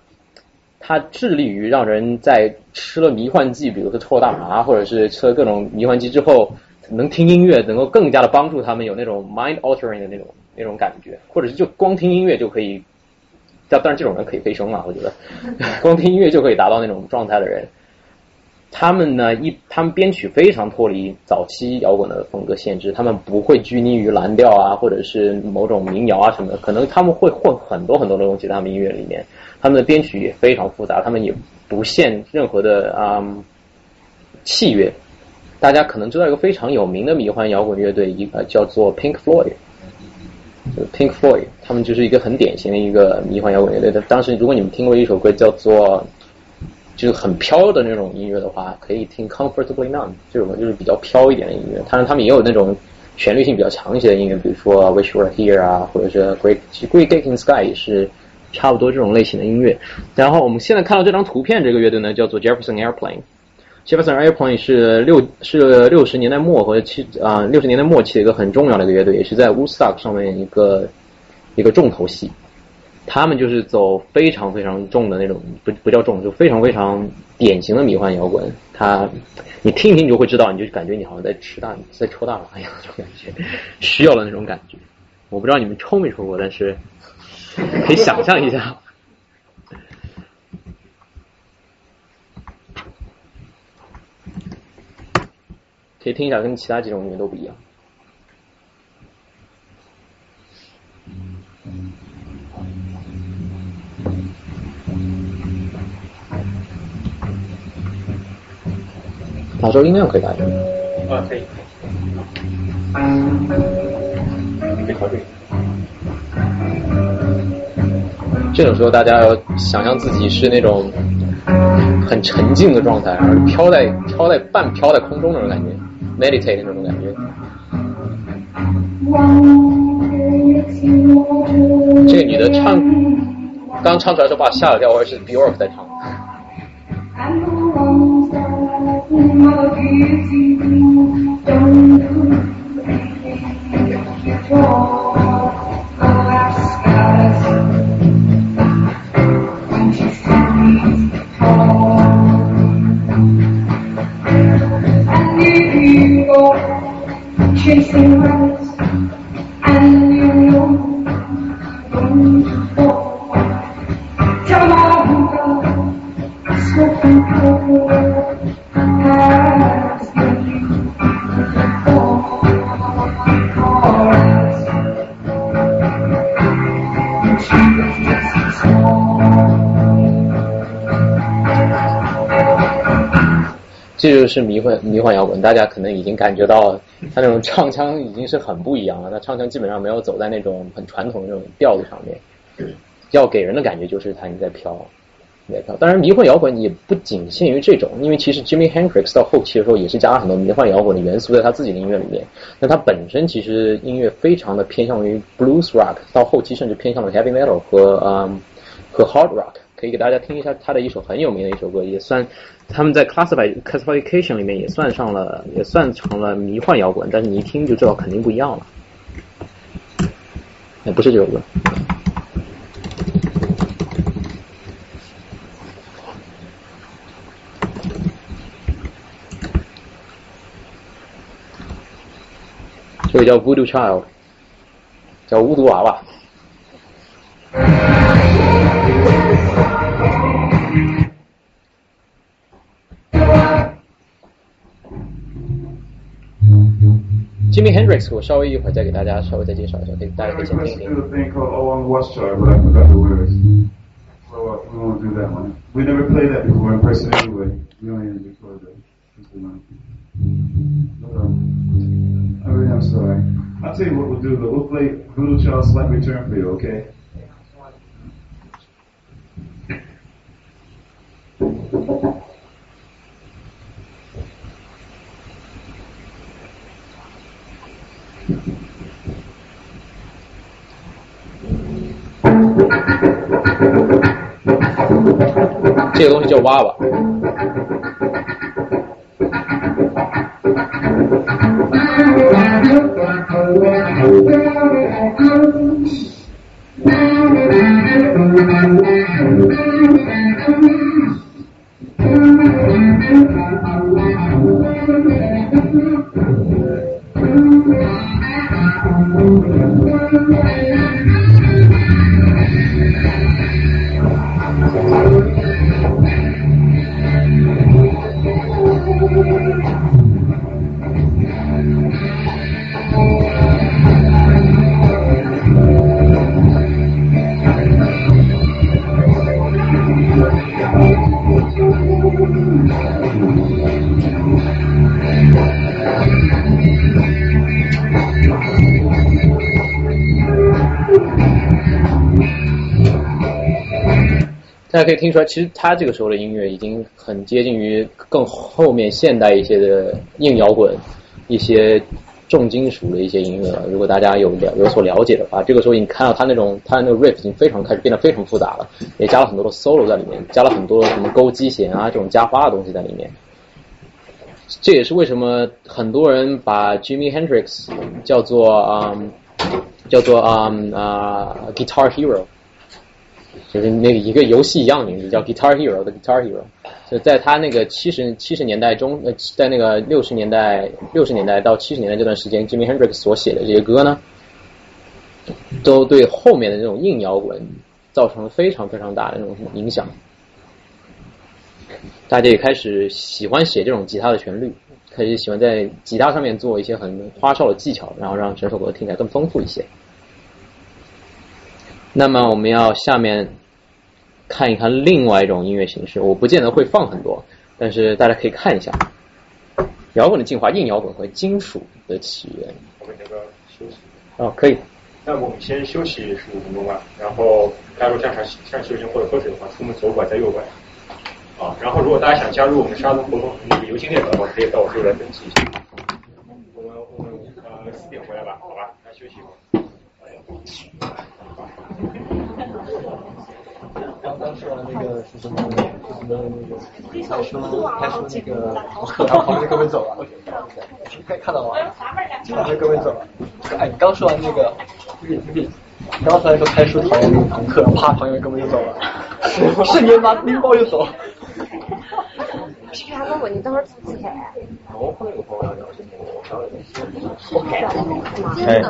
Speaker 1: 它致力于让人在吃了迷幻剂，比如说抽了大麻，或者是吃了各种迷幻剂之后，能听音乐，能够更加的帮助他们有那种 mind altering 的那种那种感觉，或者是就光听音乐就可以，但但是这种人可以飞升啊，我觉得 光听音乐就可以达到那种状态的人，他们呢一他们编曲非常脱离早期摇滚的风格限制，他们不会拘泥于蓝调啊，或者是某种民谣啊什么的，可能他们会混很多很多的东西在他们音乐里面，他们的编曲也非常复杂，他们也不限任何的啊、嗯器乐。大家可能知道一个非常有名的迷幻摇滚乐队，一个叫做 Pink Floyd。就 Pink Floyd，他们就是一个很典型的一个迷幻摇滚乐队。当时如果你们听过一首歌叫做就是很飘的那种音乐的话，可以听 Comfortably Numb 这首歌就是比较飘一点的音乐。当然他们也有那种旋律性比较强一些的音乐，比如说 Wish Were Here 啊，或者是 Great Great Gig in the Sky 也是差不多这种类型的音乐。然后我们现在看到这张图片，这个乐队呢叫做 Jefferson Airplane。Jefferson Airplane 是六是六十年代末和七啊六十年代末期的一个很重要的一个乐队，也是在 Woodstock 上面一个一个重头戏。他们就是走非常非常重的那种，不不叫重，就非常非常典型的迷幻摇滚。他你听一听你就会知道，你就感觉你好像在吃大在抽大麻一样那种感觉，需要的那种感觉。我不知道你们抽没抽过，但是可以想象一下。可以听一下，跟其他几种音乐都不一样。打收音量可以打一下。
Speaker 2: 啊，可以。你可以考虑。
Speaker 1: 这种时候，大家要想象自己是那种很沉静的状态，然后飘在飘在半飘在空中那种感觉，meditate 那种感觉。这个女的唱，刚唱出来的时候把我吓了一跳，我以为是 Bjork 在唱。
Speaker 4: Alaska's when she stands tall. Chasing rabbits and you know when to fall, come on, girl. Smoking cold
Speaker 1: 这就是迷幻迷幻摇滚，大家可能已经感觉到他那种唱腔已经是很不一样了。他唱腔基本上没有走在那种很传统的那种调子上面，要给人的感觉就是他你在飘，你在飘。当然，迷幻摇滚也不仅限于这种，因为其实 Jimmy Hendrix 到后期的时候也是加了很多迷幻摇滚的元素在他自己的音乐里面。那他本身其实音乐非常的偏向于 blues rock，到后期甚至偏向了 heavy metal 和嗯和 hard rock。可以给大家听一下他的一首很有名的一首歌，也算他们在 classify classification 里面也算上了，也算成了迷幻摇滚，但是你一听就知道肯定不一样了。哎，不是这首歌。这个叫 Good Child，叫巫毒娃娃。Jimmy Hendrix，我稍微一会儿再给大家稍微再介绍一下，给大家可以先听一
Speaker 6: Let's
Speaker 1: 听。
Speaker 6: do a thing called Oh on Watchtower, but I forgot the lyrics. So uh, we won't do that one. We never played that before in person anyway. We only had before the. But, um, I really am sorry. I'll tell you what we'll do though. We'll play Voodoo Child's Slight Return for you, okay?
Speaker 1: Thank 这个东西叫娃娃。Thank you. 大家可以听出来，其实他这个时候的音乐已经很接近于更后面现代一些的硬摇滚、一些重金属的一些音乐了。如果大家有了有所了解的话，这个时候你看到他那种他那个 riff 已经非常开始变得非常复杂了，也加了很多的 solo 在里面，加了很多什么勾机弦啊这种加花的东西在里面。这也是为什么很多人把 Jimi Hendrix 叫做嗯叫做嗯啊、Guitar Hero，就是那个一个游戏一样的名字叫 Guitar Hero 的 Guitar Hero。就在他那个七十七十年代中，呃，在那个六十年代六十年代到七十年代这段时间，Jimmy Hendrix 所写的这些歌呢，都对后面的这种硬摇滚造成了非常非常大的那种影响。大家也开始喜欢写这种吉他的旋律，开始喜欢在吉他上面做一些很花哨的技巧，然后让整首歌听起来更丰富一些。那么我们要下面看一看另外一种音乐形式，我不见得会放很多，但是大家可以看一下摇滚的进化，硬摇滚和金属的起源。
Speaker 2: 我们那个休息。
Speaker 1: 哦，可以。
Speaker 2: 那我们先休息十五分钟吧，然后大家如果想想休息或者喝水的话，出门左拐再右拐。啊，然后如果大家想加入我们沙龙活动那个邮件列表的话，可以到我这里来登记一下。我们我们呃四点回来吧，好吧？大家休息一会儿。
Speaker 3: 刚刚说完那个是？什么？什么那个开书开书那个课堂旁边各位走了，看看到了吗？旁边各位走了。哎，你刚说完那个，刚才说开书堂那堂课，啪，旁边哥们就走了，瞬间拿拎包就走。
Speaker 7: 皮皮还问我你等会儿
Speaker 1: 朋友
Speaker 2: 哎，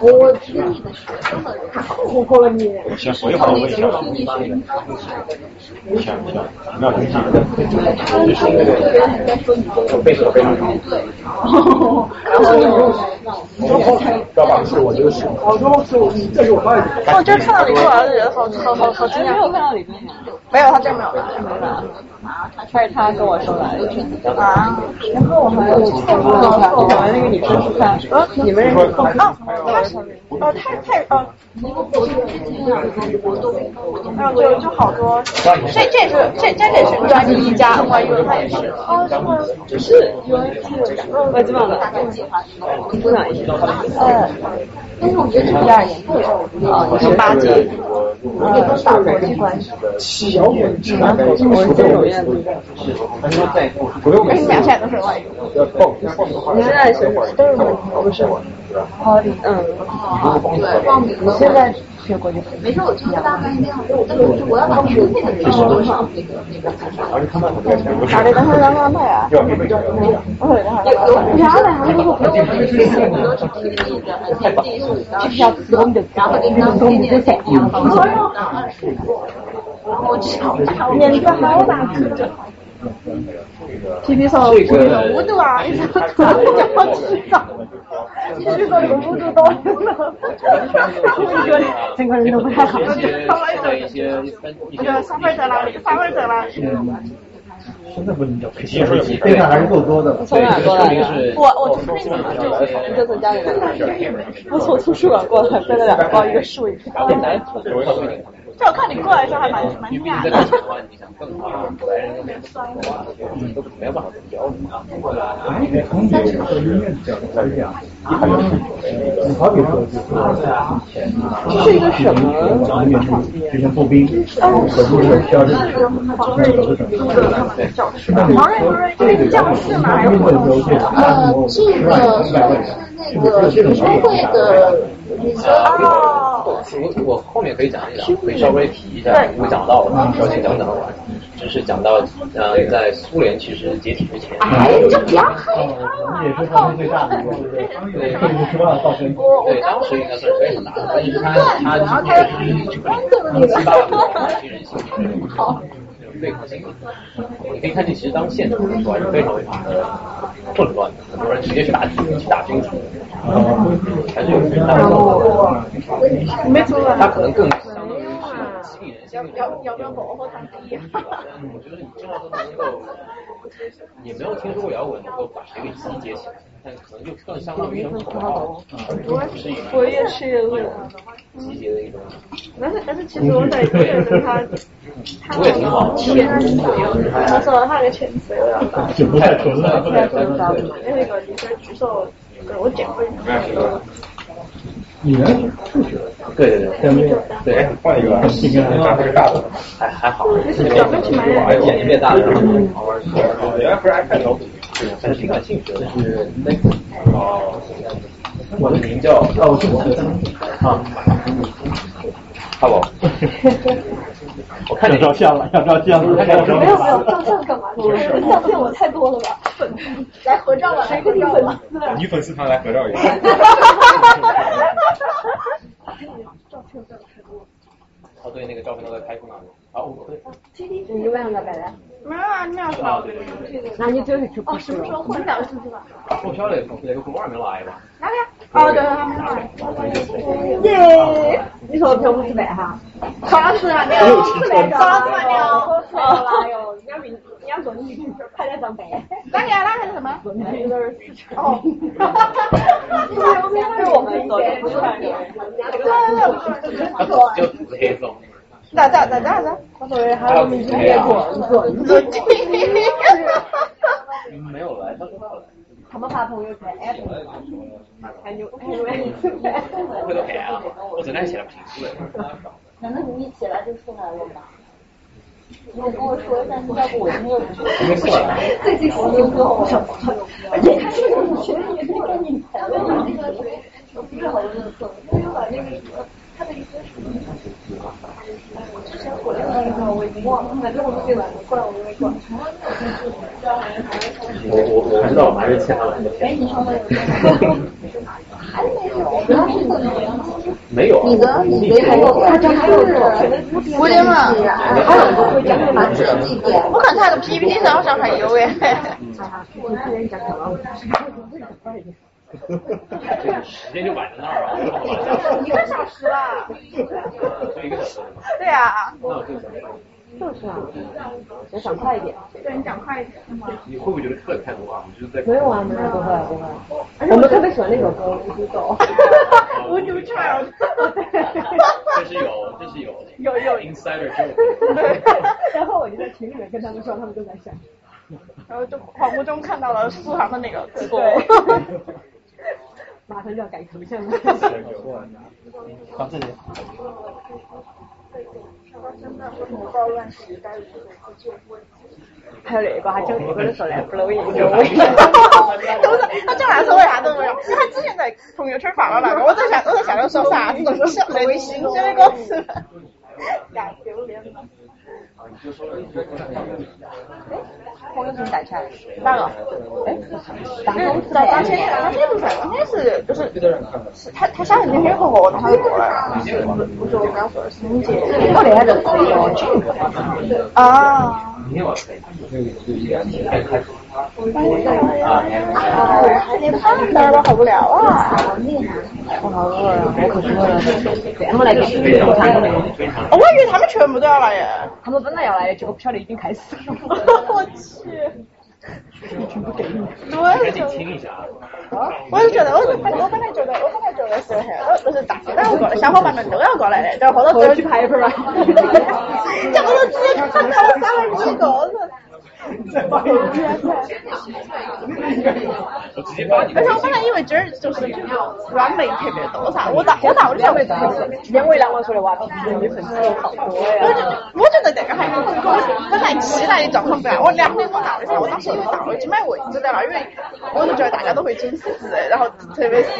Speaker 7: 我听你的学生的人，突破了你。
Speaker 2: 行，我一会儿问一下。行行，没有登记。就是那个背手背上。知道吧？是我就是。
Speaker 3: 我说是我，这是我发的。
Speaker 8: 我这看到你过来的人，好好好好惊讶。没有看到李冰没有，他这没有来，没有来。还是他跟我说的啊？然后我还有，我们那个女生是看，呃，你们认识？哦，他是，哦，他太，哦，还有就就好多，这这是这这这是专辑一家 NYU 他也是，哦，是吗？是 UNC 我基本上不哪一呃，但是我觉得这第二年会有啊，你是八级，也都打国际关系。
Speaker 3: 摇滚指南，我是这种样子。
Speaker 2: 他说在
Speaker 8: 哎，你俩现在都是外语。你现在学都是不是我？哦，嗯，你现在学国际关系？
Speaker 7: 没事，我就是大概那样。但是我要把学费的知识多少那个那个
Speaker 2: 而且他们很多
Speaker 8: 哪里等会儿让他买啊？
Speaker 2: 要没没有。
Speaker 8: 我会等会儿。有有啥的？还是我不用。就是要自动的，
Speaker 7: 然后给你当天天的一样方式，然后二十五，然后炒炒
Speaker 8: 年纪好大。皮皮说：“皮皮说五度啊，你怎么突然就好知道？皮皮说有五度多了，我觉得整个人都不太好。
Speaker 1: 一些
Speaker 8: 那个三分在哪里？三分在哪里？
Speaker 3: 现在不能叫培训，备案还是够多的。
Speaker 8: 从哪过来的？我我从那个就就从家里来。我从图书馆过来，背了两个包，一个树，一个包。这我看你过来的时候还蛮蛮惊讶的。
Speaker 1: 你想更好，白人跟都没有办法交流。
Speaker 3: 哎，从你的音乐角度来讲，你好比说就是
Speaker 8: 这是一个什么？
Speaker 3: 就像步兵，可不是
Speaker 8: 教室，黄瑞不是这是教室吗？还是活动室？
Speaker 7: 呃，这个是那个学生会的那个。
Speaker 1: 我我后面可以讲一讲，可以稍微提一下，因为讲到了，稍微讲讲完，就是讲到呃，在苏联其实解体之前，
Speaker 7: 哎，就不要害
Speaker 3: 也是他们最大的一个，对。
Speaker 1: 对，当时应该算是非常大的，但是他他
Speaker 7: 然后他又
Speaker 1: 七八万新人性
Speaker 7: 好。
Speaker 1: 对抗性，你可以看见，其实当现场的时候还是非常非常的混乱的，很多人直接去打去打军属，还是有非常大的
Speaker 8: 没错，
Speaker 1: 他可能更相当于是激励人心。
Speaker 8: 要要不要保护他第一？
Speaker 1: 我觉得你这样都能够，也没有听说过摇滚能够把谁给集结起来，但可能就更相当于一种口号，是一
Speaker 8: 我也是
Speaker 1: 集结的一种。
Speaker 8: 但是但是其实我在觉得他，他
Speaker 1: 我也挺好，
Speaker 8: 潜他说他那个潜水我要打，
Speaker 3: 就不太纯了。
Speaker 8: 太纯了，那个女生举手，我捡回。
Speaker 3: 你原来是数学，
Speaker 1: 对对对，
Speaker 3: 对对，
Speaker 2: 换一个吧，这是大的，
Speaker 1: 还还好，
Speaker 3: 眼睛变大了，
Speaker 2: 原来不是 iPad 小组，
Speaker 1: 还是挺感兴趣的。
Speaker 3: 是那
Speaker 2: 哦，
Speaker 1: 我的名叫
Speaker 3: 啊，我是我的
Speaker 1: 啊，哈喽，我看
Speaker 3: 你照相了，要照相了，
Speaker 8: 没有没有，照相干嘛？相片我太多了吧？来合照吧，来合照吧。
Speaker 2: 女粉丝团来合照一下。
Speaker 1: 照片照太多哦对，那个照片都在拍出哪里？啊，我对。
Speaker 8: 你晚上咋摆的？
Speaker 9: 没有啊，没有啥。
Speaker 8: 那你就是去哦，什么时候混到出去吧？
Speaker 1: 我晓得，那个公安没来吧？
Speaker 9: 哪个？哦，对，他没来。
Speaker 8: 耶！你说陪我吃饭哈？
Speaker 9: 考老师啊，你
Speaker 8: 考老师来着？
Speaker 9: 考老师来了。
Speaker 8: 哦哟，你要明你要做你拍点上班。
Speaker 9: 哪个？哪个是什么？
Speaker 8: 有点
Speaker 9: 哦。
Speaker 8: 是我们做的，不是
Speaker 9: 对对对。
Speaker 1: 就自黑种。
Speaker 9: 咋咋咋咋咋？
Speaker 8: 我作为还有明天也做做做。
Speaker 1: 没有来，他说他来。
Speaker 8: 他们发朋友圈，哎，
Speaker 1: 我真的现在不清楚了。
Speaker 10: 难道你一起来就出来了吗？你跟我说一下，要不我今天不去。
Speaker 1: 没事。
Speaker 8: 最近我有个好想朋友，而且他这个以前也是跟你谈的那个，我不是好认识，我有把那个什么，他的一些什么，之前回来的那个我已经忘了，反正我自己来的，怪我没管。
Speaker 1: 我我我知道，我还是欠他来的。
Speaker 10: 哎，你上面有还没？
Speaker 1: 没有。
Speaker 10: 你的你的还有他这还有
Speaker 9: 看他的 PPT 上好像还有哎。
Speaker 1: 时间就晚在那儿了。
Speaker 9: 一个小时了。
Speaker 1: 就一个小时。
Speaker 9: 对啊。
Speaker 1: 那我就
Speaker 8: 就是啊，要讲快一点。
Speaker 9: 对你讲快一点。
Speaker 1: 你会不会觉得特太多啊？我就是在。
Speaker 8: 没有啊，没有，不会不会。我们特别喜欢那首歌，无独走。
Speaker 9: 无独 child。
Speaker 1: 这是有，这是有。
Speaker 9: 有有
Speaker 1: insider joke。
Speaker 8: 然后我就在群里面跟他们说，他们都在想。
Speaker 9: 然后就恍惚中看到了苏杭的那个字。
Speaker 8: 对。马上就要改头像了。
Speaker 3: 到这里。
Speaker 8: 还有那个，还讲那个的时候呢，不露营。
Speaker 9: 都是他讲那时候为啥都没有？因为他之前在朋友圈发了那个，我在下我在下头说啥子都是小微信写的歌词。呀，丢脸了。
Speaker 8: 朋友圈带起来。
Speaker 9: 哪个？
Speaker 8: 哎，
Speaker 9: 当天在当天当天不是，当天是就是是他他想天天和和他就过来了，不是我刚说的是你姐，
Speaker 8: 我那天在
Speaker 9: 啊。你胖点了，好无聊啊！
Speaker 8: 我好饿呀，我来。
Speaker 9: 我以为他们全部都要来耶。
Speaker 8: 他们本来要来，结果不晓得已经开始了。
Speaker 9: 我去。对。
Speaker 1: 赶紧听一下。
Speaker 9: 啊！我就觉得，我我本来觉得，我本来觉得是很，就是大家都要过来，小伙伴们都要过来的，然后后头只有
Speaker 8: 去排一盘吧。
Speaker 9: 结果都只看到我三十几个人。而且我本来以为今儿就是软妹特别多噻，我到我到的时候，
Speaker 8: 两位两万说的哇，女粉丝好多呀。
Speaker 9: 我觉得我觉得这个还跟我本来期待的状况不一样。我两点钟到的时候，我当时以为到了已经买位置在了，因为我就觉得大家都会准时，然后特别是，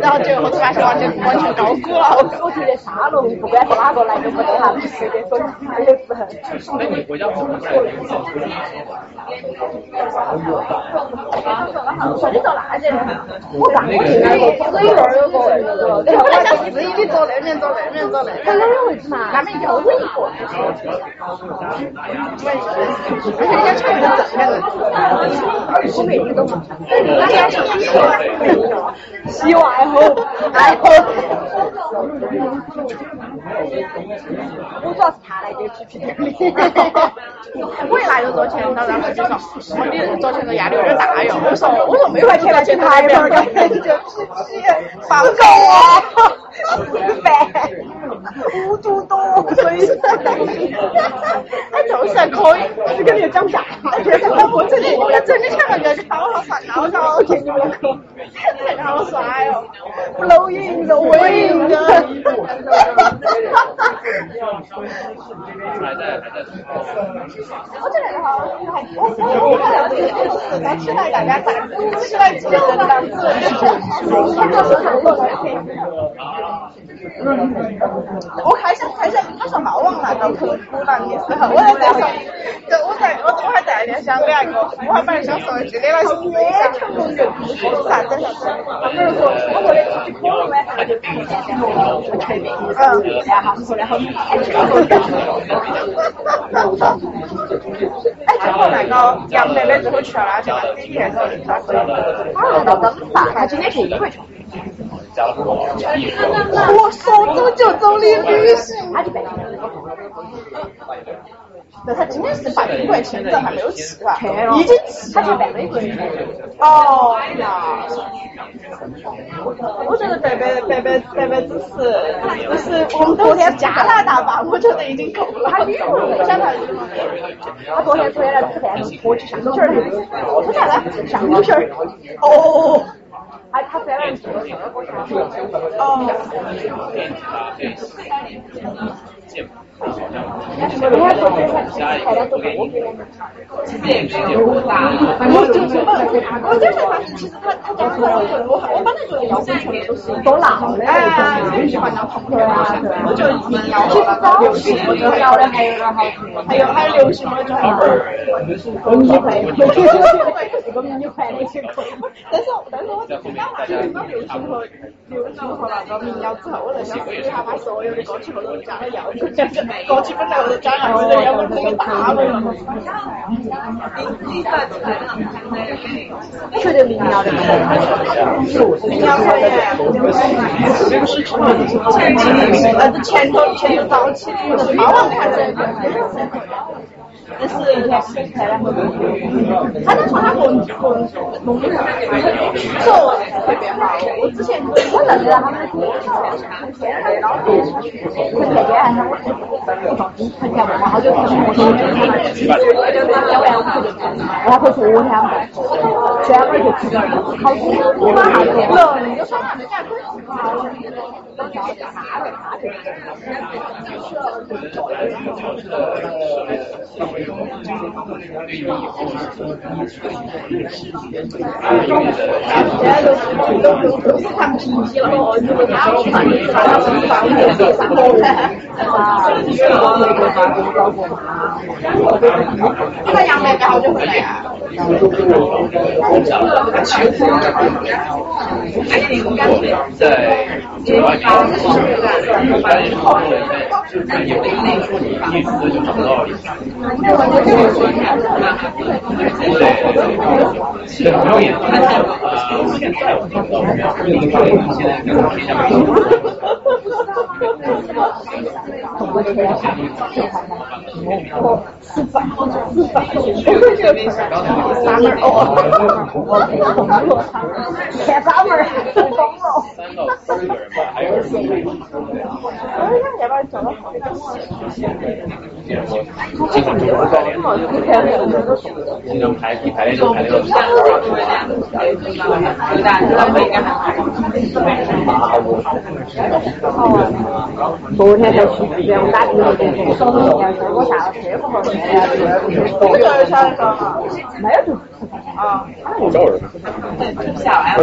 Speaker 9: 然后结果后头发现完全完全高估了。
Speaker 8: 我觉得沙龙不管是哪个来都不得他们随便说也是很。
Speaker 1: 那你回家跑过来？
Speaker 8: 你做哪去？我干那个，我一会儿有个位置，
Speaker 9: 然后我想自己去坐那边，坐那边，坐那边。
Speaker 8: 他哪有位置嘛？
Speaker 9: 那边就我一个。而且人家穿的正的。
Speaker 8: 我每天都嘛。
Speaker 9: 那天是
Speaker 8: 希望爱好，爱好。我主要是他来给皮皮点
Speaker 9: 我一来就坐前头，然后就说，我你坐前头压力有点大哟。我说我说没有钱了，去台边儿干，就皮皮发不够啊，烦，无度多，所以他就是可以，
Speaker 8: 是跟你讲价，
Speaker 9: 我这里我这里看那个高了算高高，天你们可，太好耍哟。
Speaker 8: 露营肉尾营的。我觉得那个好，还我我我看不是，但期待大家在鼓起来之后这样子。我开始开始他说好往那个口鼓囊的时候，我在在想，就我在我我还在那想两个，我还本来想说一句，你那是野成龙人，啥子啥子？我说的出去可能买啥就看见了，我看见，嗯，然后后哎，最后那个杨妹妹最后去了哪去了？第一天时候啥子？他今天是。我说走就走的旅行。那他今天是办英国签证还没有去吧？已经去了。他去办美国哦呀。我觉得白白白白白白只是只是我们昨天加拿大吧，我觉得已经够了。他旅游不想到。他昨天昨天来吃饭，我去上牛皮儿，吃啥子？上牛皮儿。哦。他他虽然做了哦。其实也没有大，我就是我就是，其实他他讲出来，我我我本来觉得要求全部都是都闹的，哎，喜欢当同学啊，我觉得民谣的流行，我觉得聊的还有，还有还有流行，我觉得文艺会，这个民会那些可以，但是但是我听到听到流行和流行和那个民谣之后，我在想，为啥把所有的歌曲后头加了要求，歌曲本来我都加了，我在要不那个大文。确定民谣的吗？民谣可以，不是前呃，前头前头早期的超王看这个。但是他能从他个人个人弄的特别好。我之前我认识他们的歌很现代，然后很天天还是我不放心，很天然后就从我手机上面去，要不然我不就然后昨天吧，专门就去好几我马上就了，你就说他们家可以好，都叫他的他的。现在都都都是看脾气了，哦，如果他不看，他要是放你就上火啊，那杨梅干好久回来呀？
Speaker 1: 在九八年，但是好多人在也不一直就找不到了。对，对，没有演，呃，现在我听到，现在跟我一下没有。
Speaker 8: 吃饭，吃饭，我这边三门哦，看三门，懂了。
Speaker 1: 三到四个人吧，还有四个人。
Speaker 8: 我想要不要叫到好点？
Speaker 1: 经常就是在练，经常拍戏拍的就拍的都是。
Speaker 8: 昨天才去，给我们打电话的，我下了车过后，我就晓得说，没有。就啊，
Speaker 2: 我找人，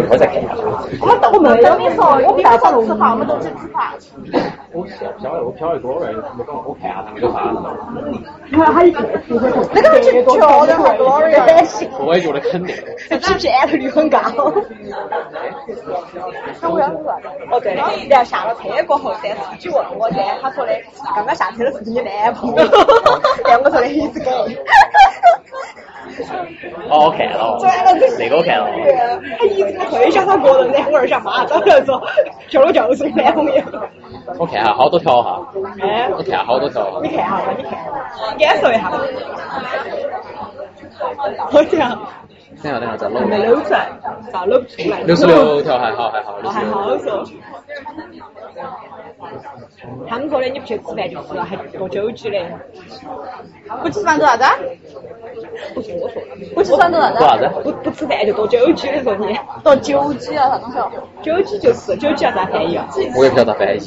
Speaker 2: 我再看一下。
Speaker 8: 我我没有你说，我不要吃饭，我们都去吃饭。
Speaker 2: 我晓不晓得？我漂的多人，没讲我看下他们有啥。
Speaker 8: 你看他一个，那个去漂亮好多人，
Speaker 2: 我也觉得肯定。
Speaker 8: 这欺骗率很高。那我要说，哦对，然后下了车过后，在司机问我噻，他说的刚刚下车的是你男朋友，然后我说的一直给。
Speaker 2: 哦，我看了，那个我看了。
Speaker 8: 他一直推销他个人的，我二想骂他，然后说，就我就是你男朋友。
Speaker 2: 我看下好多条哈，
Speaker 8: 哎，
Speaker 2: 我看下好多条。
Speaker 8: 你看下吧，你看，感受一下。好像。
Speaker 2: 等下等下再搂。
Speaker 8: 没搂出来，咋搂不出来？
Speaker 2: 六十六条还好还好。
Speaker 8: 还好说。他们说的你不去吃饭就是了，还过酒局的。不吃饭做啥子？不是我说的，
Speaker 9: 不吃算多啥
Speaker 1: 做啥子？
Speaker 8: 不不吃饭就多九几的说你，
Speaker 9: 多九几啊，啥东西哦？
Speaker 8: 九几就是九几要咋翻译啊？
Speaker 1: 我也不晓得咋翻译。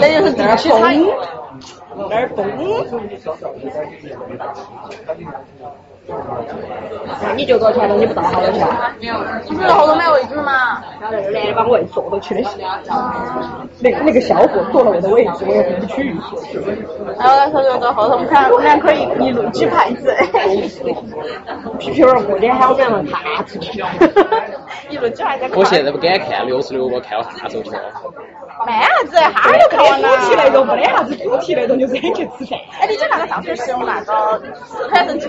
Speaker 9: 那就是地区差异。
Speaker 8: 崩，那儿崩。那你就多少钱了？你不到好多钱？
Speaker 9: 不是位置吗？
Speaker 8: 然后那个男的把我位坐过去的，那那个小伙坐了我的位置，我也回不去。
Speaker 9: 然后他说就到后头，我们看我们俩可以一路举牌子，
Speaker 8: 皮皮儿，我脸喊我们两个踏出去。
Speaker 9: 一路举牌子。
Speaker 1: 我现在不敢看六十六个，看到啥时候去了？
Speaker 9: 没啥子，哈儿就看完了。
Speaker 8: 主题那种没得啥子主题那种，就是很去吃饭。
Speaker 9: 哎，你讲那个上次是用那个四排神奇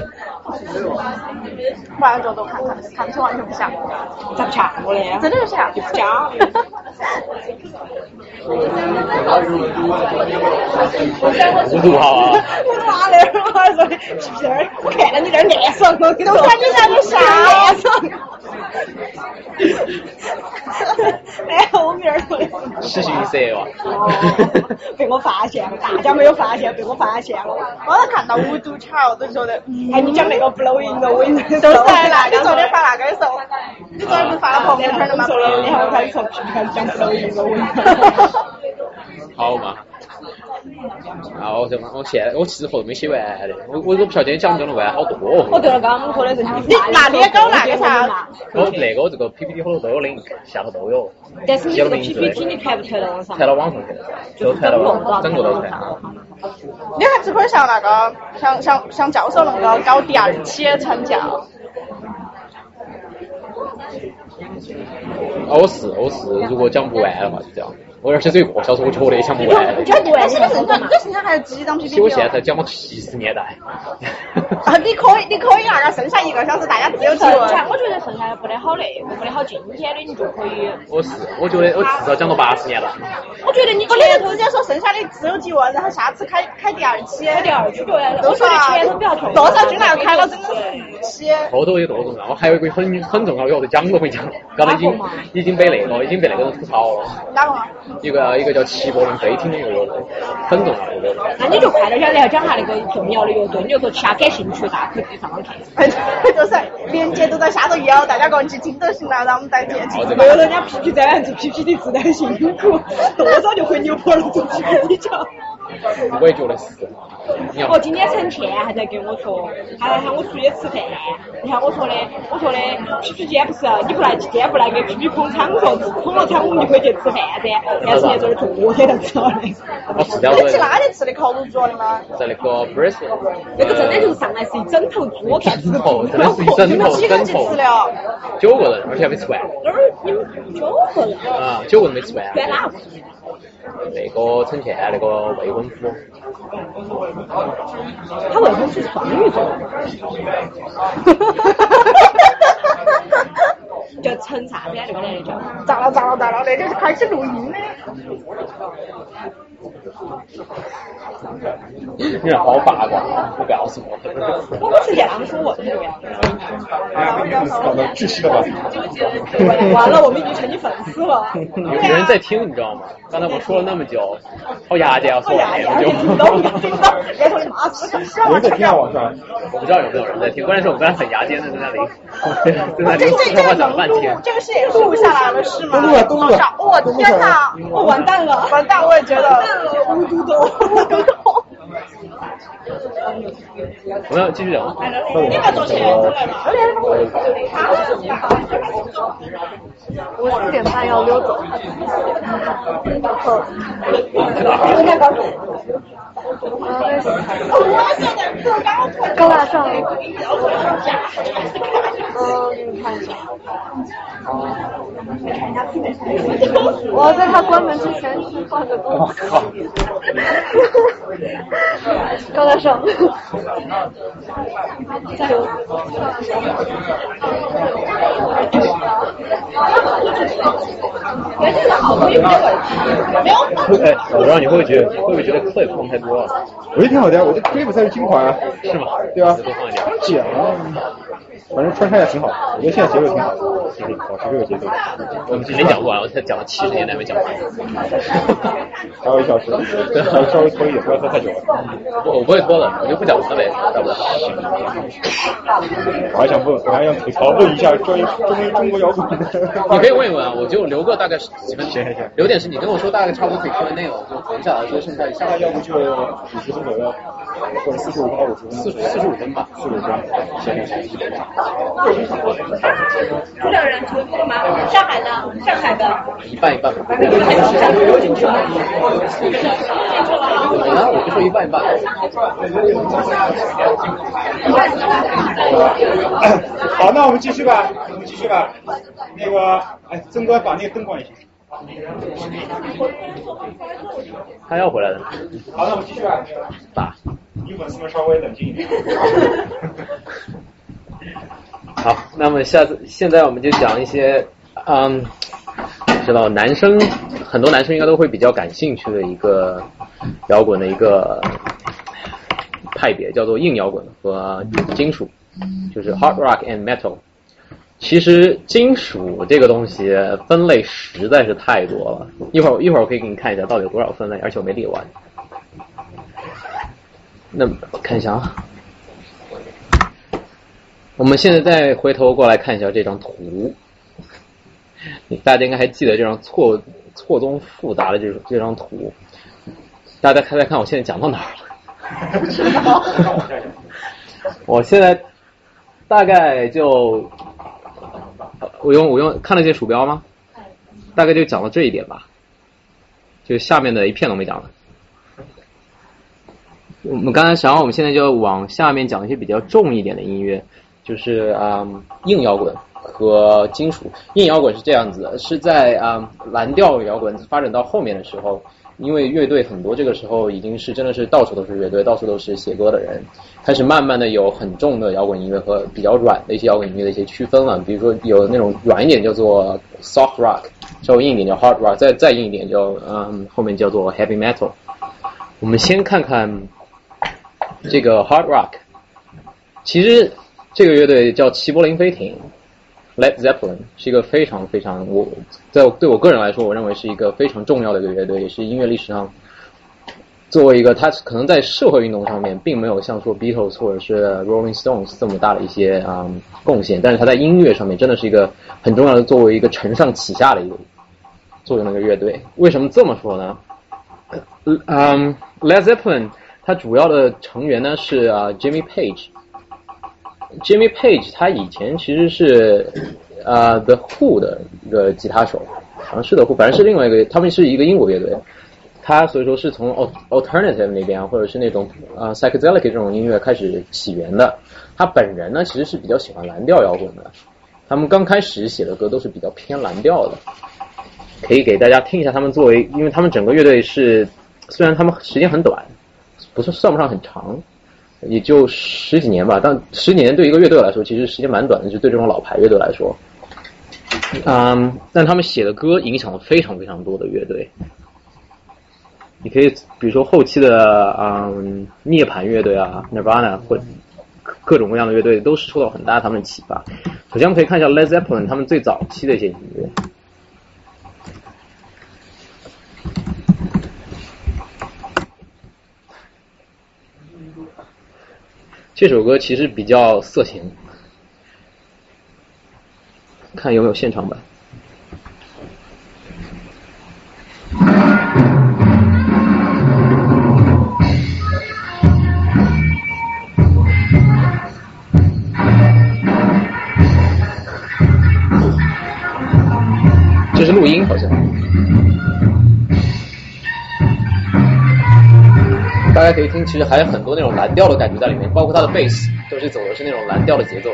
Speaker 9: 牌，完了之后都看看，看起完全不像，
Speaker 8: 咋不像我嘞？
Speaker 9: 真的是像，
Speaker 8: 就假的。
Speaker 1: 五度好啊！
Speaker 8: 我哪那儿我还说的皮皮儿，我看到你这儿暗爽，我跟你说，
Speaker 9: 都看你在那啥
Speaker 8: 暗爽。然后我们这儿说的
Speaker 1: 失信色哇！
Speaker 8: 被我发现了，大家没有发现，被我发现了。
Speaker 9: 我都看到五度桥，都觉得，
Speaker 8: 哎，你讲那个 blowing 的，我跟你
Speaker 9: 都是在那，你昨天发那个的时候，你昨天不是发了朋友圈的吗？
Speaker 8: 说了，然后开始说皮皮开始讲 blowing 的，我跟你说。
Speaker 1: 好嘛。然后就我现在我其实后头没写完的，我我都不晓得今天讲讲得完，好多
Speaker 8: 哦。对了，刚刚说的是
Speaker 9: 你那你也搞那个啥？
Speaker 1: 我那个这个 PPT 后头都有 link，下头都有。
Speaker 8: 但是你这个 PPT 你传不传到网上？
Speaker 1: 传到网上去了，都传到了，整个都传。
Speaker 9: 你还只可以像那个像像像教授那个搞第二期成教。
Speaker 1: 哦是哦是，如果讲不完的话就这样。我而且只有一个小时，我觉得也讲不完。
Speaker 9: 讲不完，你剩下你这剩下还有几张 PPT？
Speaker 1: 我现在才讲到七十年代。
Speaker 9: 啊，你可以，你可以那个剩下一个小时，大家自由提问。
Speaker 8: 我觉得剩下的不得好那个，不得好今天的，你就可以。
Speaker 1: 我是，我觉得我至少讲到八十年了。
Speaker 9: 我觉得你不能直接说剩下的自由提问，然后下次开开第二期。
Speaker 8: 开第二期对。
Speaker 9: 都
Speaker 8: 说前头比较重。
Speaker 9: 多少进来开了整四期。
Speaker 1: 后头有多重要？我还有一个很很重要的，我讲都没讲，刚才已经已经被那个已经被那个人吐槽了。
Speaker 9: 哪个？
Speaker 1: 一个一个叫齐柏林飞艇的一个乐队，很重要的乐队。
Speaker 8: 那你就快点讲，然后讲下那个重要的乐队，你就说其他感兴趣的，大家可以上网看。
Speaker 9: 就是链接都在下头有，大家过去听就行了，然后我们再接进。
Speaker 8: 没有人家 PPT 在做 PPT 做的很辛苦，多少就会牛坡了做 PPT 讲。
Speaker 1: 我也觉得是。
Speaker 8: 哦，今天陈倩还在跟我说，他来喊我出去吃饭。你看我说的，我说的皮皮今天不是你不来，今天不来给皮皮捧场说捧了场，我们就可以去吃饭噻。但是那阵儿昨天才吃了的。
Speaker 1: 哦，是这样子。
Speaker 9: 你去哪里吃的烤乳猪的吗？
Speaker 1: 在那个 b r i s b a
Speaker 8: 那个真的就是上来是一整头猪，我看
Speaker 1: 枕头，真的是一整头，整头。九个人，而且还没吃完。
Speaker 8: 哪儿？你们九个人？
Speaker 1: 啊，九个人没吃完。
Speaker 8: 在哪？
Speaker 1: 那个陈倩那个未婚夫，
Speaker 8: 他未婚夫是双鱼座，叫陈啥子呀？那个男的叫？
Speaker 9: 咋了咋了咋了？那个是开始录音的。
Speaker 1: 你这好八卦，不告诉我。
Speaker 8: 我不是这样说问的呀。
Speaker 2: 搞得窒息了吧？
Speaker 8: 完了，我们已经成你粉丝了。
Speaker 1: 有人在听，你知道吗？刚才我说了那么久，好牙尖啊，说了那么久。
Speaker 2: 有人在听啊，网上。
Speaker 1: 我不知道有没有人在听，关键是我刚才很牙尖的在那里，在那里说话讲了半天。
Speaker 9: 这个是也录下来了是吗？
Speaker 2: 录了，录了。
Speaker 9: 我天哪！
Speaker 8: 我完蛋了，
Speaker 9: 完蛋！我也觉得。
Speaker 8: 无嘟嘟嘟。
Speaker 1: 我们要继续聊。
Speaker 9: 你们做钱出来嘛？
Speaker 8: 我四点半要溜走。高大上。嗯，给你看一下。我在他关门之前去换个东西。高大上。加油。哎，这个好可以没问题，没有。
Speaker 1: 哎，我不知道你会不会觉得，会不会觉得 clip 放太多了？
Speaker 2: 我觉得挺好的，我这 clip 才是精华啊。
Speaker 1: 是吗？
Speaker 2: 对吧？
Speaker 1: 多放一点。
Speaker 2: 讲，反正穿插也挺好，我觉得现在节奏挺好。就是保持这个节奏。
Speaker 1: 我们没讲不完，我才讲了七十年代没讲完。
Speaker 2: 还有一小时，对，稍微拖一点，不要拖太久了。
Speaker 1: 我我不会拖的，我就不讲了呗，要不然。
Speaker 2: 我还想问，我还想吐槽问一下关于关于中国摇滚。
Speaker 1: 你可以问一问啊，我就留个大概几分钟。
Speaker 2: 行行行，
Speaker 1: 留点是你跟我说大概差不多可以说的内容，就存下来，说剩下一下
Speaker 2: 来要不就五十分左右，或者四十五分到五十分，
Speaker 1: 四四十五分吧，
Speaker 2: 四十五分。行行行。
Speaker 9: 有两人求助吗？上海的，上海的。
Speaker 1: 一半一半吧。我呢，我就说一半一半。
Speaker 2: 好，那我们继续吧，我们继续吧。那个，哎，曾哥把那个灯关一下。
Speaker 1: 他要回来的。
Speaker 2: 好，那我们继续吧。
Speaker 1: 打。
Speaker 2: 女粉丝们稍微冷静一点。
Speaker 1: 好，那么下次现在我们就讲一些，嗯，知道男生很多男生应该都会比较感兴趣的一个摇滚的一个派别，叫做硬摇滚和金属，就是 hard rock and metal。其实金属这个东西分类实在是太多了，一会儿一会儿我可以给你看一下到底有多少分类，而且我没列完。那我看一下啊。我们现在再回头过来看一下这张图，大家应该还记得这张错错综复杂的这这张图。大家猜猜看，我现在讲到哪儿了？
Speaker 8: 不知道。
Speaker 1: 我现在大概就我用我用看了这鼠标吗？大概就讲到这一点吧，就下面的一片都没讲了。我们刚才想，我们现在就往下面讲一些比较重一点的音乐。就是啊，硬摇滚和金属。硬摇滚是这样子的，是在啊蓝调摇滚发展到后面的时候，因为乐队很多，这个时候已经是真的是到处都是乐队，到处都是写歌的人，开始慢慢的有很重的摇滚音乐和比较软的一些摇滚音乐的一些区分了。比如说有那种软一点叫做 soft rock，稍微硬一点叫 hard rock，再再硬一点叫嗯后面叫做 heavy metal。我们先看看这个 hard rock，其实。这个乐队叫齐柏林飞艇，Led Zeppelin 是一个非常非常我在对我个人来说，我认为是一个非常重要的一个乐队，也是音乐历史上作为一个，它可能在社会运动上面并没有像说 Beatles 或者是 Rolling Stones 这么大的一些啊贡献，但是它在音乐上面真的是一个很重要的，作为一个承上启下的一个作用的一个乐队。为什么这么说呢？嗯，Led Zeppelin 它主要的成员呢是啊 Jimmy Page。Jimmy Page 他以前其实是呃 The Who 的一个吉他手，好像是 The Who，反正是另外一个，他们是一个英国乐队。他所以说是从 Alternative 那边或者是那种呃 Psychedelic 这种音乐开始起源的。他本人呢其实是比较喜欢蓝调摇滚的，他们刚开始写的歌都是比较偏蓝调的。可以给大家听一下他们作为，因为他们整个乐队是虽然他们时间很短，不是算不上很长。也就十几年吧，但十几年对一个乐队来说，其实时间蛮短的。就对这种老牌乐队来说，嗯，但他们写的歌影响了非常非常多的乐队。你可以比如说后期的嗯涅槃乐队啊，Nirvana 或各种各样的乐队，都是受到很大他们的启发。首先我们可以看一下 Led Zeppelin 他们最早期的一些音乐。这首歌其实比较色情，看有没有现场版。这是录音，好像。大家可以听，其实还有很多那种蓝调的感觉在里面，包括它的贝斯都是走的是那种蓝调的节奏。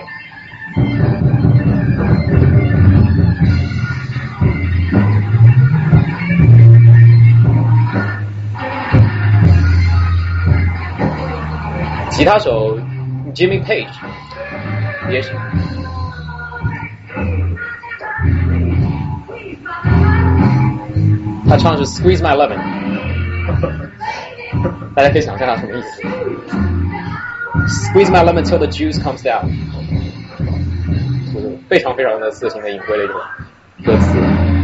Speaker 1: 吉他手 Jimmy Page 也是，他唱的是 Squeeze My Lemon。大家可以想象它什么意思？Squeeze my lemon till the juice comes down。非常非常的色情的隐晦的一种歌词。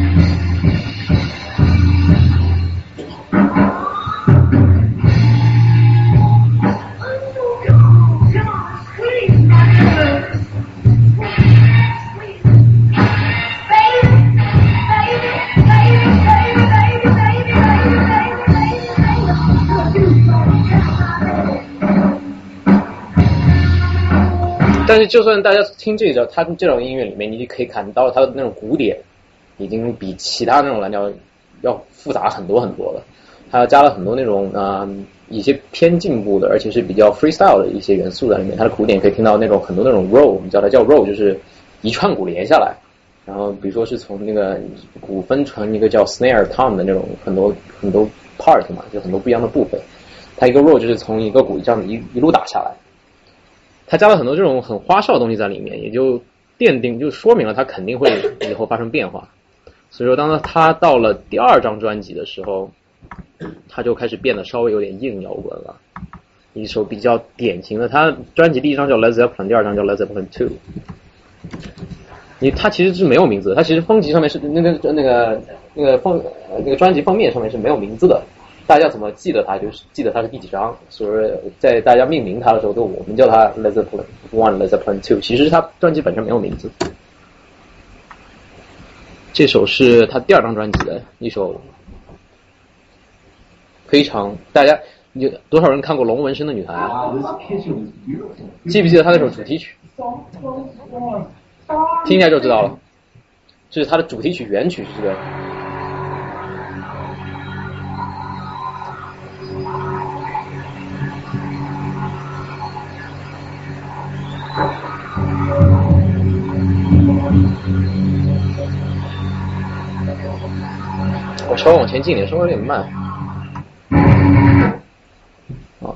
Speaker 1: 但是，就算大家听这个，他这种音乐里面，你就可以感到它的那种鼓点已经比其他那种蓝调要复杂很多很多了。它加了很多那种啊、一些偏进步的，而且是比较 freestyle 的一些元素在里面。它的鼓点可以听到那种很多那种 roll，我们叫它叫 roll，就是一串鼓连下来。然后比如说是从那个鼓分成一个叫 snare tom 的那种很多很多 part 嘛，就很多不一样的部分。它一个 roll 就是从一个鼓这样一一路打下来。它加了很多这种很花哨的东西在里面，也就奠定就说明了它肯定会以后发生变化。所以说，当他到了第二张专辑的时候，他就开始变得稍微有点硬摇滚了。一首比较典型的，他专辑第一张叫 Led Zeppelin，第二张叫 Led Zeppelin Two。你他其实是没有名字，他其实封集上面是那个那个那个封那个专辑封面上面是没有名字的。大家怎么记得它？就是记得它是第几张，所以在大家命名它的时候，都我们叫它 Led Zeppelin One、Led Zeppelin Two。其实它专辑本身没有名字。这首是他第二张专辑的一首，非常大家有多少人看过《龙纹身的女孩》？记不记得他那首主题曲？听一下就知道了。这是他的主题曲原曲是这个。我稍微往前进点，稍微有点慢。好。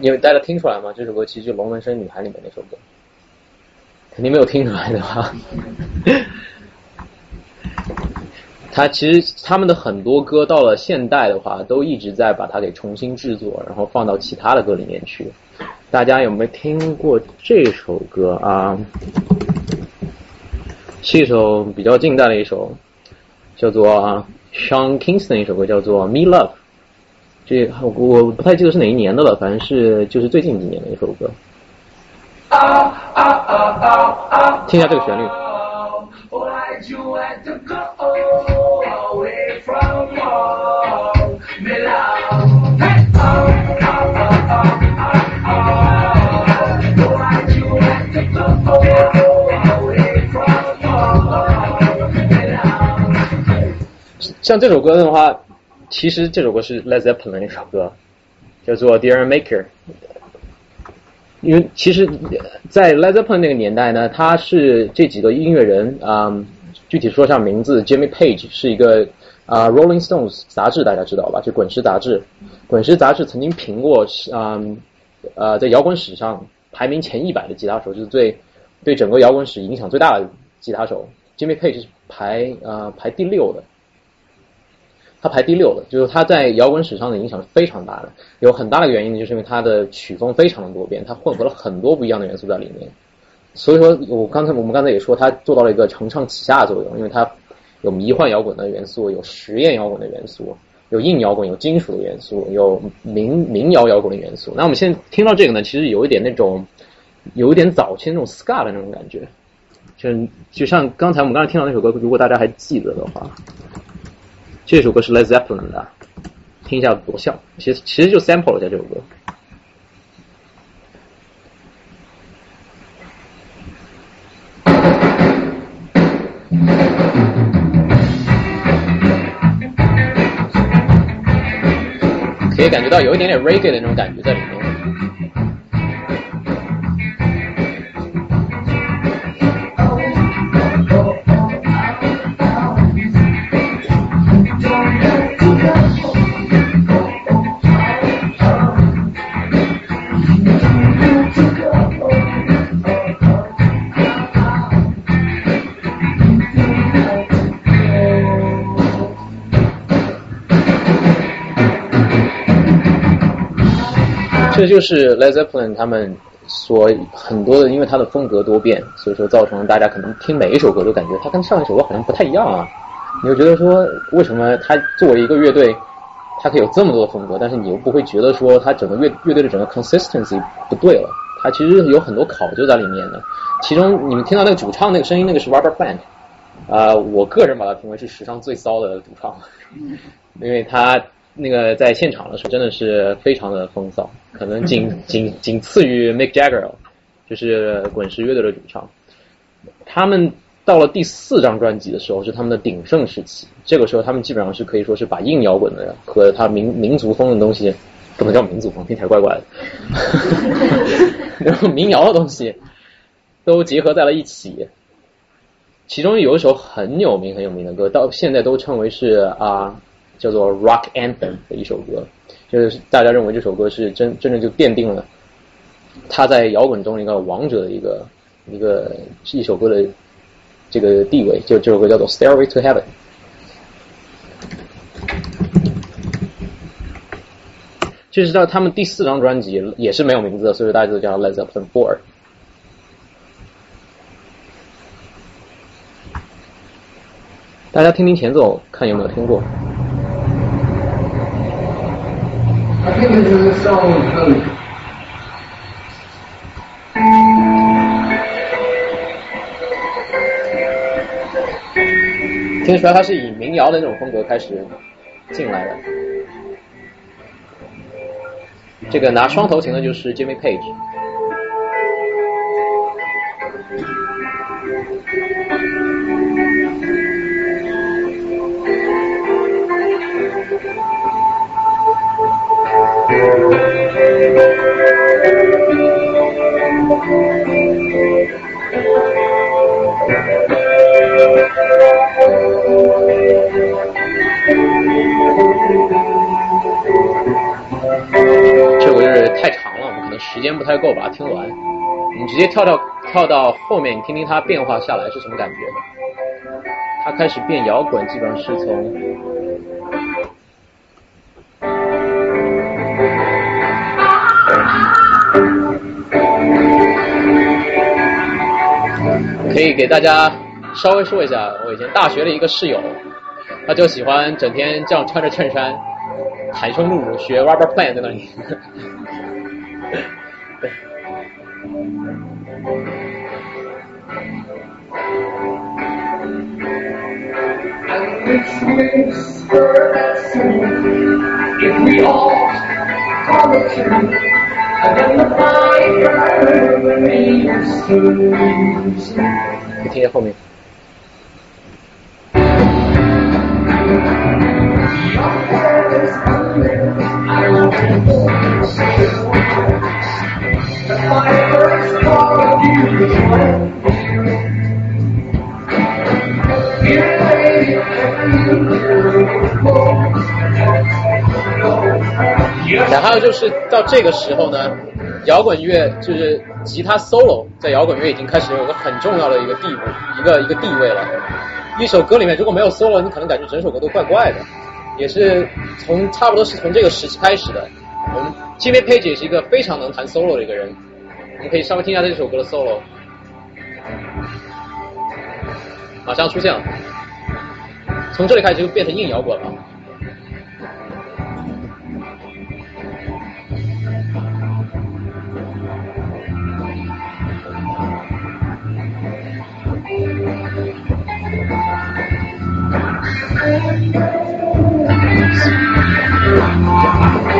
Speaker 1: 因为大家听出来吗？这首歌其实就《龙纹身女孩》里面那首歌，肯定没有听出来的吧？他其实他们的很多歌到了现代的话，都一直在把它给重新制作，然后放到其他的歌里面去。大家有没有听过这首歌啊？是一首比较近代的一首，叫做 Sean Kingston 一首歌，叫做《Me Love》。这我我不太记得是哪一年的了，反正是就是最近几年的一首歌。听一下这个旋律。像这首歌的话，其实这首歌是 Led Zeppelin 的一首歌，叫做《Dear Maker》。因为其实，在 Led Zeppelin 那个年代呢，他是这几个音乐人啊、嗯具体说一下名字，Jimmy Page 是一个啊、Rolling Stones 杂志大家知道吧？就滚石杂志，滚石杂志曾经评过啊、嗯在摇滚史上排名前一百的吉他手，就是最对整个摇滚史影响最大的吉他手。Jimmy Page 是排呃排第六的。他排第六的，就是他在摇滚史上的影响是非常大的。有很大的原因就是因为他的曲风非常的多变，他混合了很多不一样的元素在里面。所以说我刚才我们刚才也说，他做到了一个承上启下的作用，因为他有迷幻摇滚的元素，有实验摇滚的元素，有硬摇滚，有金属的元素，有民民谣摇滚的元素。那我们现在听到这个呢，其实有一点那种，有一点早期那种 ska 的那种感觉，就就像刚才我们刚才听到那首歌，如果大家还记得的话。这首歌是 Led Zeppelin 的，听一下多像，其实其实就 sample 了一下这首歌。可以感觉到有一点点 reggae 的那种感觉在里面。这就是 Led Zeppelin 他们所很多的，因为他的风格多变，所以说造成大家可能听每一首歌都感觉他跟上一首歌好像不太一样啊。你就觉得说，为什么他作为一个乐队，他可以有这么多的风格，但是你又不会觉得说他整个乐乐队的整个 consistency 不对了？他其实有很多考究在里面的。其中你们听到那个主唱那个声音，那个是 Robert Plant，啊、我个人把他评为是史上最骚的主唱，因为他那个在现场的时候真的是非常的风骚，可能仅 仅仅次于 Mick Jagger，就是滚石乐队的主唱。他们到了第四张专辑的时候是他们的鼎盛时期，这个时候他们基本上是可以说是把硬摇滚的和他民民族风的东西，不能叫民族风，听起来怪怪的，然后民谣的东西都结合在了一起。其中有一首很有名很有名的歌，到现在都称为是啊、叫做 Rock Anthem 的一首歌，就是大家认为这首歌是真真正就奠定了他在摇滚中一个王者的一个一个一首歌的这个地位，就这首歌叫做 Stairway to Heaven。这是到他们第四张专辑，也是没有名字的，所以大家都叫 Led Zeppelin Four。大家听听前奏，看有没有听过。
Speaker 3: I think this is a song um,
Speaker 1: 听出来，他是以民谣的那种风格开始进来的。这个拿双头琴的就是 Jimmy Page。时间不太够把它听完。你直接跳到跳到后面，你听听它变化下来是什么感觉？它开始变摇滚，基本上是从可以给大家稍微说一下，我以前大学的一个室友，他就喜欢整天这样穿着衬衫，袒胸露乳学 Robert Plant 在那里。对
Speaker 4: ，And which whisper that sing if we all follow through and then the fire remains
Speaker 1: 你听一下后面。然后就是到这个时候呢，摇滚乐就是吉他 solo 在摇滚乐已经开始有个很重要的一个地位，一个一个地位了。一首歌里面如果没有 solo，你可能感觉整首歌都怪怪的。也是从差不多是从这个时期开始的。我们 Jimmy Page 也是一个非常能弹 solo 的一个人，我们可以稍微听一下这首歌的 solo。马上出现了，从这里开始就变成硬摇滚了。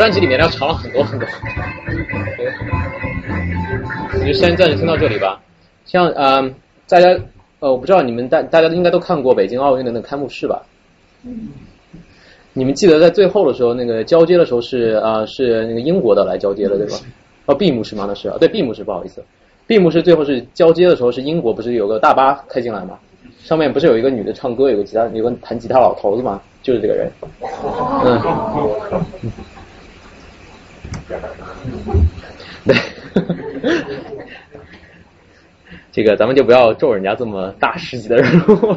Speaker 1: 专辑里面要长了很多很多。对，我就先暂时听到这里吧。像呃，大家呃，我不知道你们大大家应该都看过北京奥运的那个开幕式吧？你们记得在最后的时候，那个交接的时候是啊、是那个英国的来交接的对吧？哦，闭幕式吗？那是啊，对，闭幕式，不好意思，闭幕式最后是交接的时候是英国不是有个大巴开进来吗？上面不是有一个女的唱歌，有个吉他，有个弹吉他老头子吗？就是这个人。嗯。对，这个咱们就不要咒人家这么大师级的人物。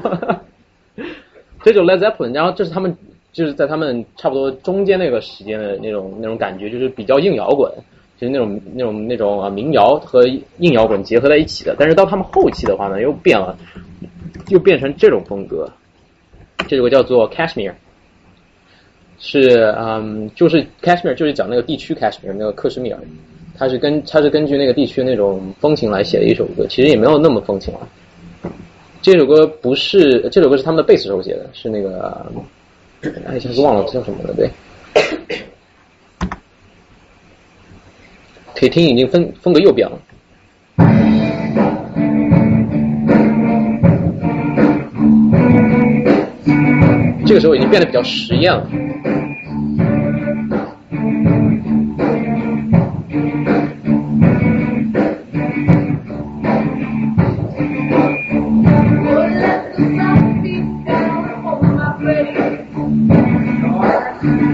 Speaker 1: 这种 Led Zeppelin，然后这是他们就是在他们差不多中间那个时间的那种那种感觉，就是比较硬摇滚，就是那种那种那种啊民谣和硬摇滚结合在一起的。但是到他们后期的话呢，又变了，又变成这种风格。这首歌叫做 Cashmere。是嗯，就是 Kashmir，就是讲那个地区 Kashmir 那个克什米尔，它是根它是根据那个地区那种风情来写的一首歌，其实也没有那么风情了。这首歌不是这首歌是他们的贝斯手写的，是那个哎，一下子忘了叫什么了，对。可以听，已经风风格又变了。这个时候已经变得比较实验了。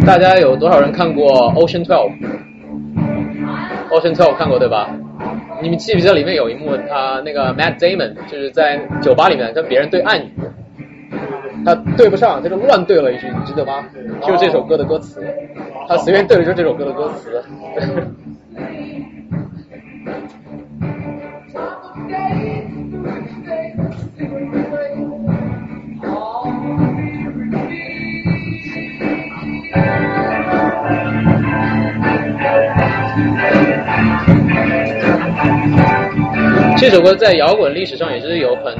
Speaker 1: 大家有多少人看过《Ocean Twelve》？Ocean Twelve 看过对吧？你们记不记得里面有一幕，他那个 Matt Damon 就是在酒吧里面跟别人对暗语，他对不上，他就乱对了一句，你记得吗？就是这首歌的歌词，他随便对了就是这首歌的歌词。这首歌在摇滚历史上也是有很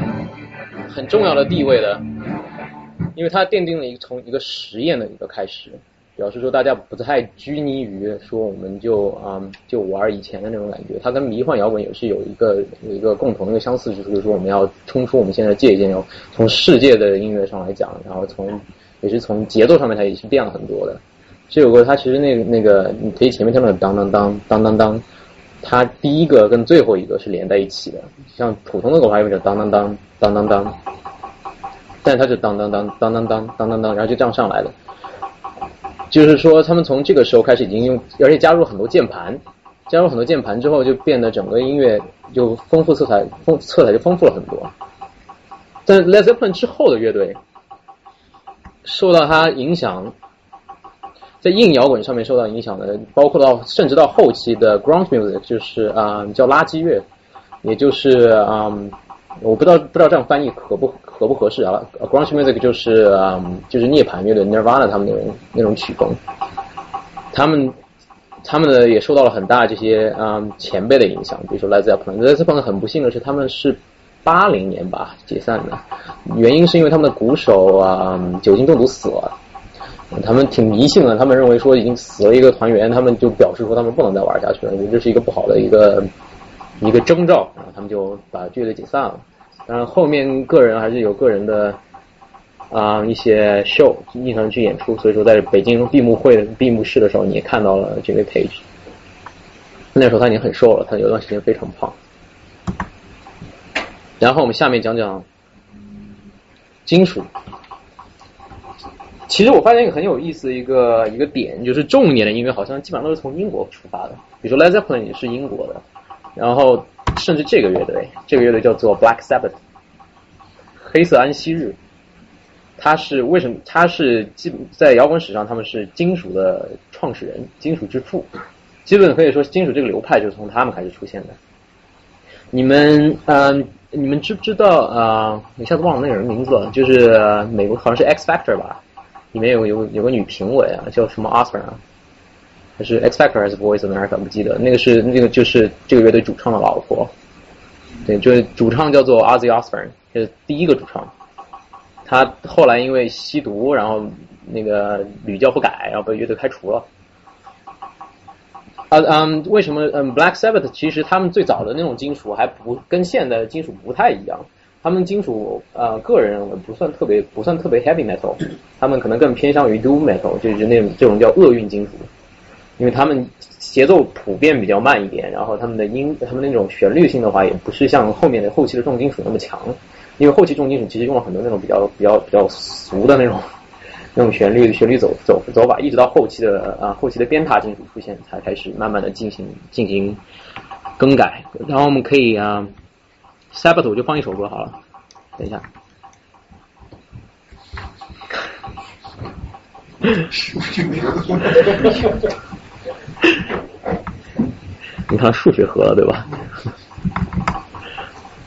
Speaker 1: 很重要的地位的，因为它奠定了一个从一个实验的一个开始，表示说大家不太拘泥于说我们就啊、就玩以前的那种感觉，它跟迷幻摇滚也是有一个有一个共同的一个相似之处，就是说我们要冲出我们现在的界限，要从世界的音乐上来讲，然后从也是从节奏上面它也是变了很多的。这首歌它其实那个那个你可以前面听到当当当当当当。它第一个跟最后一个是连在一起的，像普通的狗牌就当当当当当当，但它就当当当当当当当当当，然后就这样上来了。就是说，他们从这个时候开始已经用，而且加入了很多键盘，加入很多键盘之后，就变得整个音乐就丰富色彩，丰色彩就丰富了很多。但 Led Zeppelin 之后的乐队受到它影响。在硬摇滚上面受到影响的，包括到甚至到后期的 grunge music，就是啊、叫垃圾乐，也就是啊、我不知道不知道这样翻译合不合不合适啊？grunge music 就是啊、就是涅槃乐队 Nirvana 他们那种那种曲风，他们他们呢也受到了很大这些啊、前辈的影响，比如说 Led Zeppelin，Led Zeppelin 很不幸的是他们是八零年吧解散的，原因是因为他们的鼓手啊、酒精中毒死了。他们挺迷信的，他们认为说已经死了一个团员，他们就表示说他们不能再玩下去了，因为这是一个不好的一个一个征兆啊，他们就把乐队解散了。当然后面个人还是有个人的啊、一些 show 经常去演出，所以说在北京闭幕会闭幕式的时候，你也看到了这位 Page。那时候他已经很瘦了，他有段时间非常胖。然后我们下面讲讲金属。其实我发现一个很有意思的一个一个点，就是重一点的音乐好像基本上都是从英国出发的，比如说 Led Zeppelin 也是英国的，然后甚至这个乐队，这个乐队叫做 Black Sabbath，黑色安息日，他是为什么？他是基本在摇滚史上他们是金属的创始人，金属之父，基本可以说金属这个流派就是从他们开始出现的。你们嗯、你们知不知道啊、一下子忘了那个人名字了，就是美国好像是 X Factor 吧，里面有有有个女评委啊，叫什么 osborn 啊，还是 X Factor 还是 Voice America 不记得，那个是那个就是这个乐队主唱的老婆，对，就是主唱叫做 Ozzy Osbourne，这是第一个主唱。他后来因为吸毒，然后那个屡教不改，然后被乐队开除了。啊嗯，为什么嗯 Black Sabbath 其实他们最早的那种金属还不跟现在的金属不太一样，他们金属呃个人认为不算特别不算特别 heavy metal，他们可能更偏向于 doom metal，就是那种这种叫厄运金属，因为他们节奏普遍比较慢一点，然后他们的音他们那种旋律性的话也不是像后面的后期的重金属那么强，因为后期重金属其实用了很多那种比较比较比较俗的那种那种旋律旋律走走走法，一直到后期的啊后期的鞭挞金属出现，才开始慢慢的进行进行更改。然后我们可以啊，Sabbath 我就放一首歌好了，等一下。你看数学合了对吧？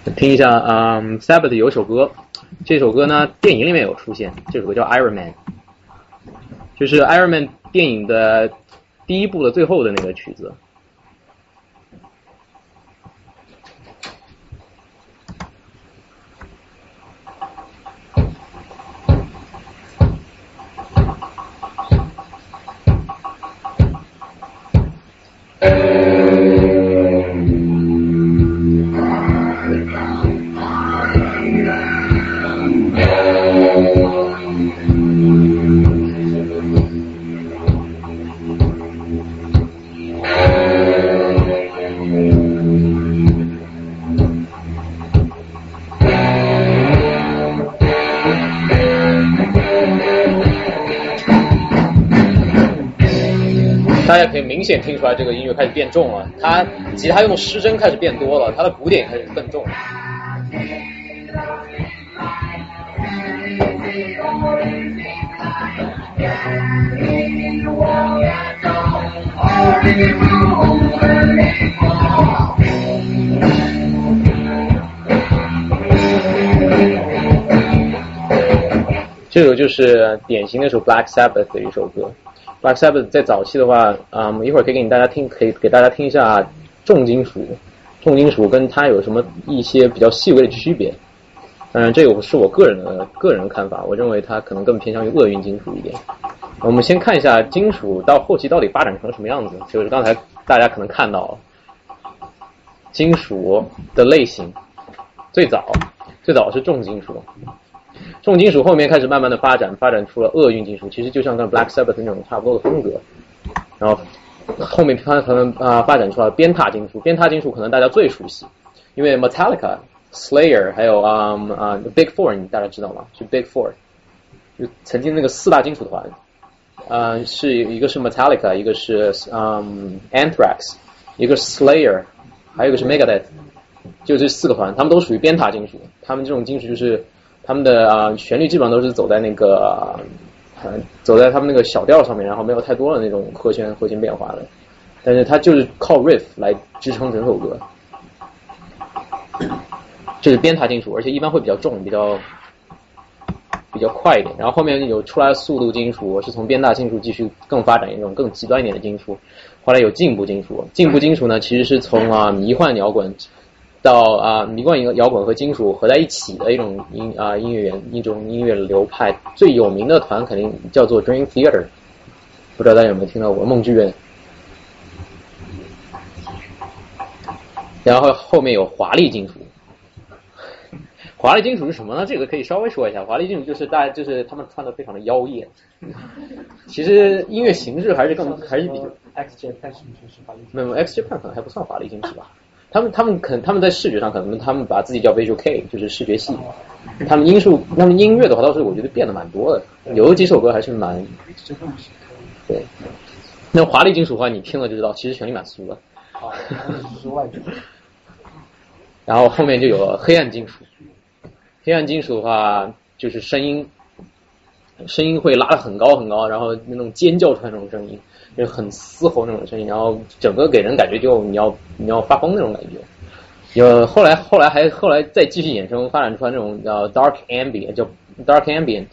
Speaker 1: 听一下啊、嗯 s a b b a t h 有首歌，这首歌呢电影里面有出现，这首歌叫 Iron Man，就是 Iron Man 电影的第一部的最后的那个曲子。大家可以明显听出来，这个音乐开始变重了。它吉他用失真开始变多了，它的鼓点也开始更重了。这首就是典型的一首 Black Sabbath 的一首歌。Black Sabbath 在早期的话，啊嗯，一会儿可以给大家听，可以给大家听一下重金属，重金属跟它有什么一些比较细微的区别。当然，这个是我个人的个人看法，我认为它可能更偏向于厄运金属一点。我们先看一下金属到后期到底发展成什么样子，就是刚才大家可能看到金属的类型，最早最早是重金属。重金属后面开始慢慢的发展，发展出了厄运金属，其实就像跟 Black Sabbath 那种差不多的风格。然后后面它可能啊、发展出了鞭挞金属，鞭挞金属可能大家最熟悉，因为 Metallica、Slayer 还有啊啊、Big Four 你大家知道吗？是 Big Four，就曾经那个四大金属团，啊、是一个是 Metallica，一个是嗯、Anthrax，一个是 Slayer，还有一个是 Megadeth，就这四个团，他们都属于鞭挞金属，他们这种金属就是。他们的啊、旋律基本上都是走在那个，呃，走在他们那个小调上面，然后没有太多的那种和弦和弦变化的，但是它就是靠 riff 来支撑整首歌。这是鞭挞金属，而且一般会比较重，比较比较快一点。然后后面有出来速度金属，是从鞭挞金属继续更发展一种更极端一点的金属。后来有进步金属，进步金属呢其实是从啊迷幻摇滚。到啊，迷幻摇滚和金属合在一起的一种音啊音乐源一种音乐流派，最有名的团肯定叫做 Dream Theater，不知道大家有没有听到过梦剧院？然后后面有华丽金属，华丽金属是什么呢？这个可以稍微说一下，华丽金属就是大家就是他们穿的非常的妖艳，其实音乐形式还是更还是比较
Speaker 3: X Japan 是不是华丽？
Speaker 1: 没有 X Japan 可能还不算华丽金属吧。他们他们可能他们在视觉上可能他们把自己叫 Visual K，就是视觉系。他们音数，他们音乐的话倒是我觉得变得蛮多的，有几首歌还是蛮对。那华丽金属的话，你听了就知道，其实旋律蛮俗的。然后后面就有了黑暗金属，黑暗金属的话就是声音，声音会拉得很高很高，然后那种尖叫出来那种声音，就很嘶吼那种声音，然后整个给人感觉就你要你要发疯那种感觉。有后来后来还后来再继续衍生发展出来那种叫 dark ambient，叫 dark ambient，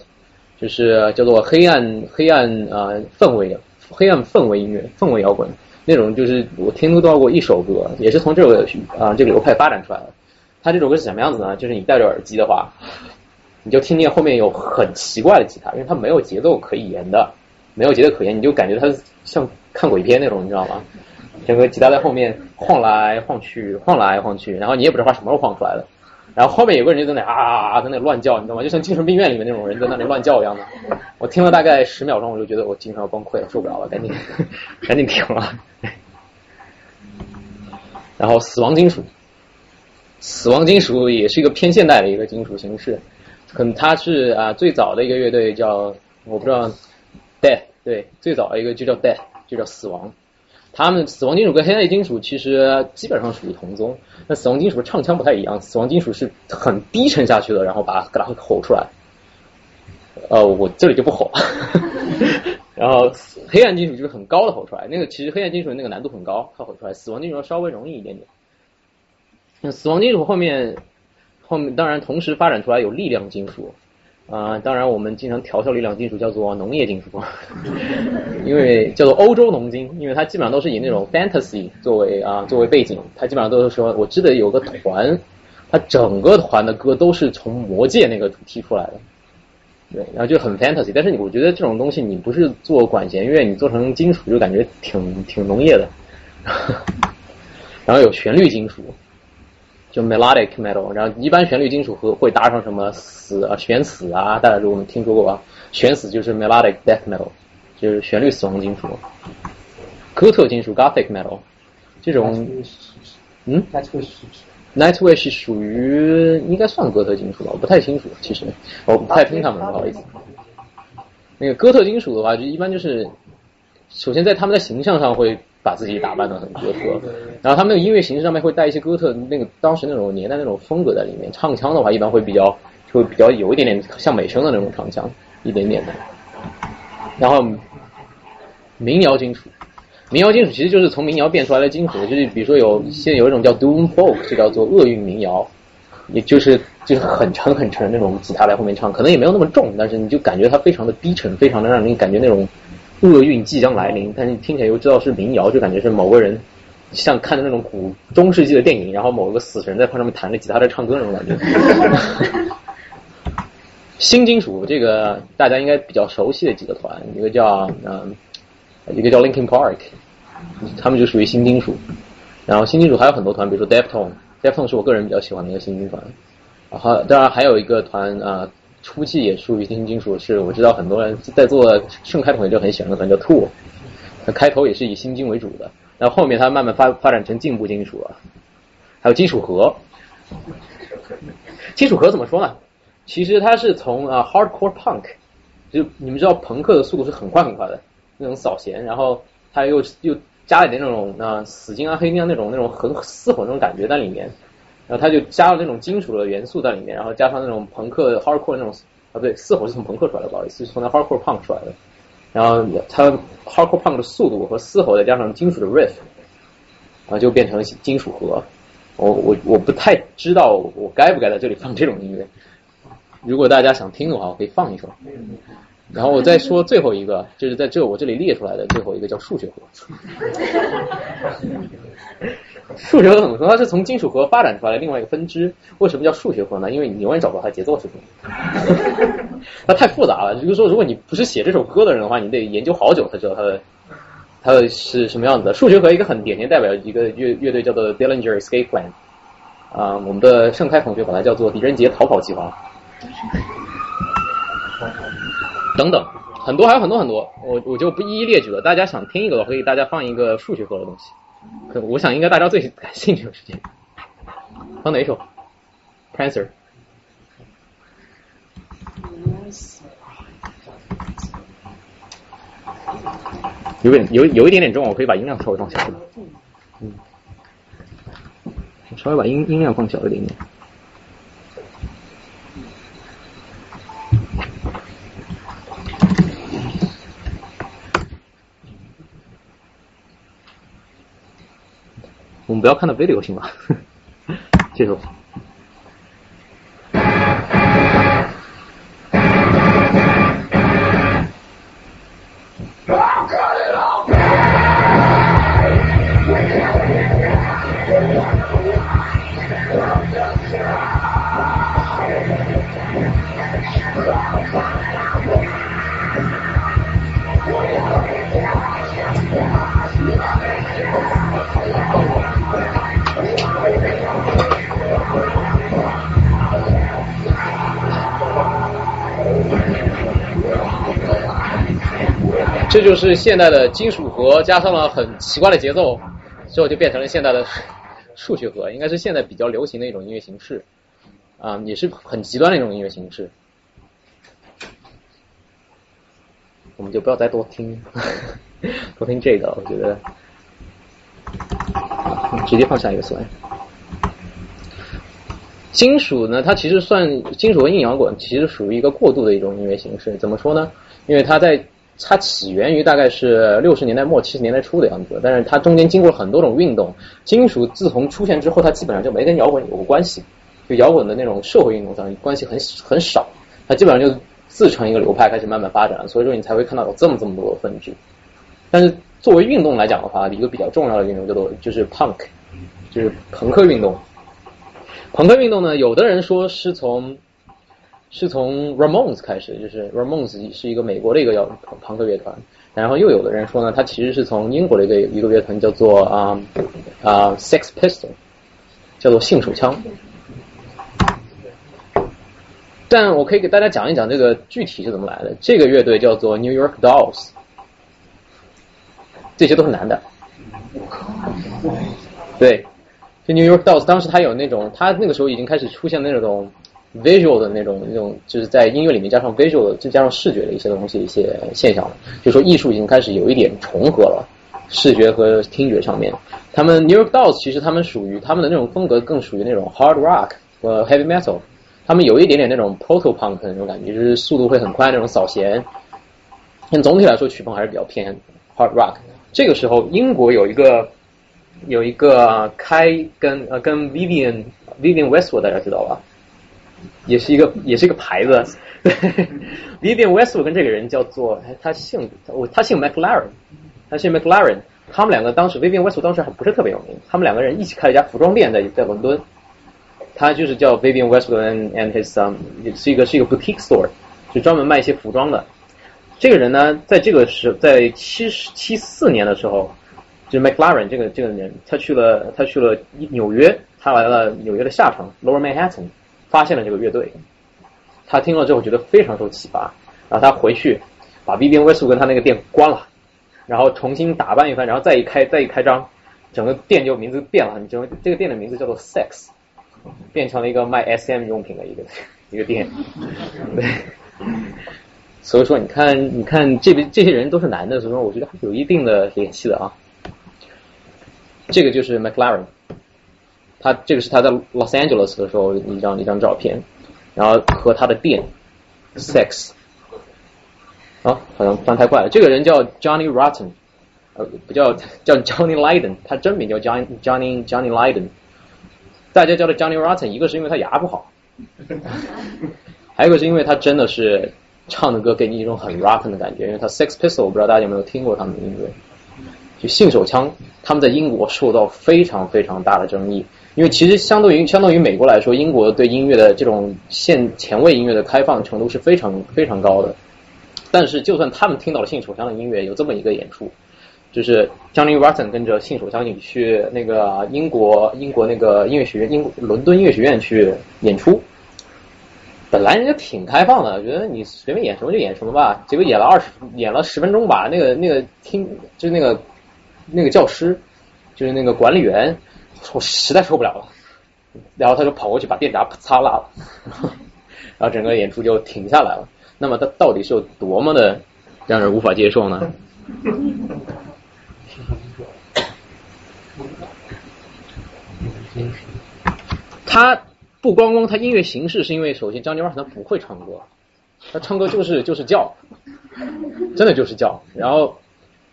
Speaker 1: 就是叫做黑暗黑暗啊氛围黑暗氛围音乐氛围摇滚。那种就是我听都到过一首歌，也是从这个啊这个流派发展出来的。它这首歌是什么样子呢？就是你戴着耳机的话，你就听见后面有很奇怪的吉他，因为它没有节奏可以言的，没有节奏可言，你就感觉它像看鬼片那种，你知道吗？整个吉他在后面晃来晃去，晃来晃去，然后你也不知道它什么时候晃出来的。然后后面有个人就在那啊在那乱叫，你知道吗？就像精神病院里面那种人在那里乱叫一样的。我听了大概十秒钟，我就觉得我精神要崩溃了，受不了了，赶紧 赶紧停了。然后死亡金属，死亡金属也是一个偏现代的一个金属形式，可能它是啊最早的一个乐队叫我不知道，Death 对，最早的一个就叫 Death 就叫死亡。他们死亡金属跟黑暗金属其实基本上属于同宗。那死亡金属唱腔不太一样，死亡金属是很低沉下去的，然后把给它吼出来。呃，我这里就不吼。然后黑暗金属就是很高的吼出来，那个其实黑暗金属那个难度很高，它吼出来。死亡金属稍微容易一点点。那死亡金属后面后面当然同时发展出来有力量金属。啊，当然我们经常调笑力量金属叫做农业金属，因为叫做欧洲农金，因为它基本上都是以那种 fantasy 作为啊作为背景，它基本上都是说，我记得有个团，它整个团的歌都是从魔界那个主题出来的，对，然后就很 fantasy，但是你我觉得这种东西你不是做管弦乐，你做成金属就感觉挺挺农业的，然后有旋律金属。就 melodic metal，然后一般旋律金属和会搭上什么死啊悬死啊，大家如果我们听说过吧，悬死就是 melodic death metal，就是旋律死亡金属。哥特金属 gothic metal，这种，嗯，nightwish 是属于应该算哥特金属吧，我不太清楚，其实我不太听他们，不好意思。那个哥特金属的话，就一般就是，首先在他们的形象上会。把自己打扮的很哥特，然后他们那个音乐形式上面会带一些哥特那个当时那种年代那种风格在里面。唱腔的话，一般会比较会比较有一点点像美声的那种唱腔，一点点的。然后民谣金属，民谣金属其实就是从民谣变出来的金属，就是比如说有现在有一种叫 Doom Folk，就叫做厄运民谣，也就是就是很沉很沉那种吉他在后面唱，可能也没有那么重，但是你就感觉它非常的低沉，非常的让人感觉那种。厄运即将来临，但是听起来又知道是民谣，就感觉是某个人像看的那种古中世纪的电影，然后某个死神在上面弹着吉他在唱歌那种感觉。新金属这个大家应该比较熟悉的几个团，一个叫嗯，一个叫 Linkin Park，他们就属于新金属。然后新金属还有很多团，比如说 Deftone，Deftone 是我个人比较喜欢的一个新金团。然后当然还有一个团啊。初期也属于新金属，是我知道很多人在做盛开同学就很喜欢的团叫 Two，它开头也是以新金为主的，然后后面它慢慢发发展成进步金属了，还有金属核。金属核怎么说呢？其实它是从啊 Hardcore Punk，就你们知道朋克的速度是很快很快的那种扫弦，然后它又又加了点那种啊死金啊黑金啊那种那种很嘶吼那种感觉在里面。然后他就加了那种金属的元素在里面，然后加上那种朋克 hardcore 那种啊不对，嘶吼是从朋克出来的，不好意思，是从那 hardcore punk 出来的。然后他 hardcore punk 的速度和嘶吼再加上金属的 riff，啊就变成金属核。我我我不太知道我该不该在这里放这种音乐。如果大家想听的话，我可以放一首。然后我再说最后一个，就是在这我这里列出来的最后一个叫数学核。数学核怎么说？它是从金属核发展出来的另外一个分支。为什么叫数学核呢？因为你永远找不到它节奏是什么。它太复杂了。就是说，如果你不是写这首歌的人的话，你得研究好久才知道它的它的是什么样子的。数学核一个很典型代表一个乐乐队叫做 Dillinger Escape Plan，啊，我们的盛开同学把它叫做狄仁杰逃跑计划。等等，很多还有很多很多，我我就不一一列举了。大家想听一个，我可以大家放一个数学课的东西。可我想应该大家最感兴趣的是这个，放哪一首？Prancer。有点有有一点点重，我可以把音量稍微放小一点。嗯，稍微把音音量放小一点点。我们不要看到 video 行吗？这首。这就是现代的金属核，加上了很奇怪的节奏，之后就变成了现代的数学核，应该是现在比较流行的一种音乐形式，啊，也是很极端的一种音乐形式。我们就不要再多听，多听这个，我觉得直接放下一个算。金属呢，它其实算金属和硬摇滚，其实属于一个过渡的一种音乐形式。怎么说呢？因为它在它起源于大概是六十年代末七十年代初的样子，但是它中间经过了很多种运动。金属自从出现之后，它基本上就没跟摇滚有过关系，就摇滚的那种社会运动上关系很很少，它基本上就自成一个流派，开始慢慢发展。所以说你才会看到有这么这么多的分支。但是作为运动来讲的话，一个比较重要的运动叫做就是 punk，就是朋克运动。朋克运动呢，有的人说是从是从 Ramones 开始，就是 Ramones 是一个美国的一个摇朋克乐团，然后又有的人说呢，他其实是从英国的一个一个乐团叫做啊啊 Sex Pistol，叫做性手枪。但我可以给大家讲一讲这个具体是怎么来的。这个乐队叫做 New York Dolls，这些都是男的。对，就 New York Dolls，当时他有那种，他那个时候已经开始出现那种。Visual 的那种那种，就是在音乐里面加上 visual，就加上视觉的一些东西一些现象了。就说艺术已经开始有一点重合了，视觉和听觉上面。他们 New York Dolls 其实他们属于他们的那种风格更属于那种 hard rock 和 heavy metal，他们有一点点那种 proto punk 那种感觉，就是速度会很快那种扫弦。但总体来说曲风还是比较偏 hard rock。这个时候英国有一个有一个开跟呃跟 Vivian Vivian Westwood 大家知道吧？也是一个，也是一个牌子。Vivian Westwood 跟这个人叫做，他姓我，他姓 McLaren，他姓 McLaren。他们两个当时 Vivian Westwood 当时还不是特别有名，他们两个人一起开了一家服装店在在伦敦。他就是叫 Vivian Westwood and his son，是一个是一个 boutique store，就专门卖一些服装的。这个人呢，在这个时，在七十七四年的时候，就是 McLaren 这个这个人，他去了他去了纽约，他来了纽约的下城 Lower Manhattan。发现了这个乐队，他听了之后觉得非常受启发，然后他回去把 B B V 素跟他那个店关了，然后重新打扮一番，然后再一开再一开张，整个店就名字变了，整个这个店的名字叫做 Sex，变成了一个卖 S M 用品的一个一个店，对，所以说你看你看这边这些人都是男的，所以说我觉得还是有一定的联系的啊，这个就是 McLaren。他这个是他在 Los Angeles 的时候一张一张照片，然后和他的店 Sex 啊，好像翻太快了。这个人叫 Johnny Rotten，呃，不叫叫 Johnny Lydon，他真名叫 Johnny Johnny Johnny Lydon，大家叫他 Johnny Rotten，一个是因为他牙不好，还有一个是因为他真的是唱的歌给你一种很 rotten 的感觉，因为他 Sex Pistol，我不知道大家有没有听过他们的音乐，就性手枪，他们在英国受到非常非常大的争议。因为其实相对于相对于美国来说，英国对音乐的这种现前卫音乐的开放程度是非常非常高的。但是，就算他们听到了性手枪的音乐，有这么一个演出，就是 Johnny Rotten 跟着性手枪，你去那个英国英国那个音乐学院，英伦敦音乐学院去演出。本来人家挺开放的，觉得你随便演什么就演什么吧。结果演了二十演了十分钟吧，那个那个听就那个那个教师。就是那个管理员，我实在受不了了，然后他就跑过去把电闸擦拉了，然后整个演出就停下来了。那么他到底是有多么的让人无法接受呢？他不光光他音乐形式是因为首先张杰 n 他不会唱歌，他唱歌就是就是叫，真的就是叫。然后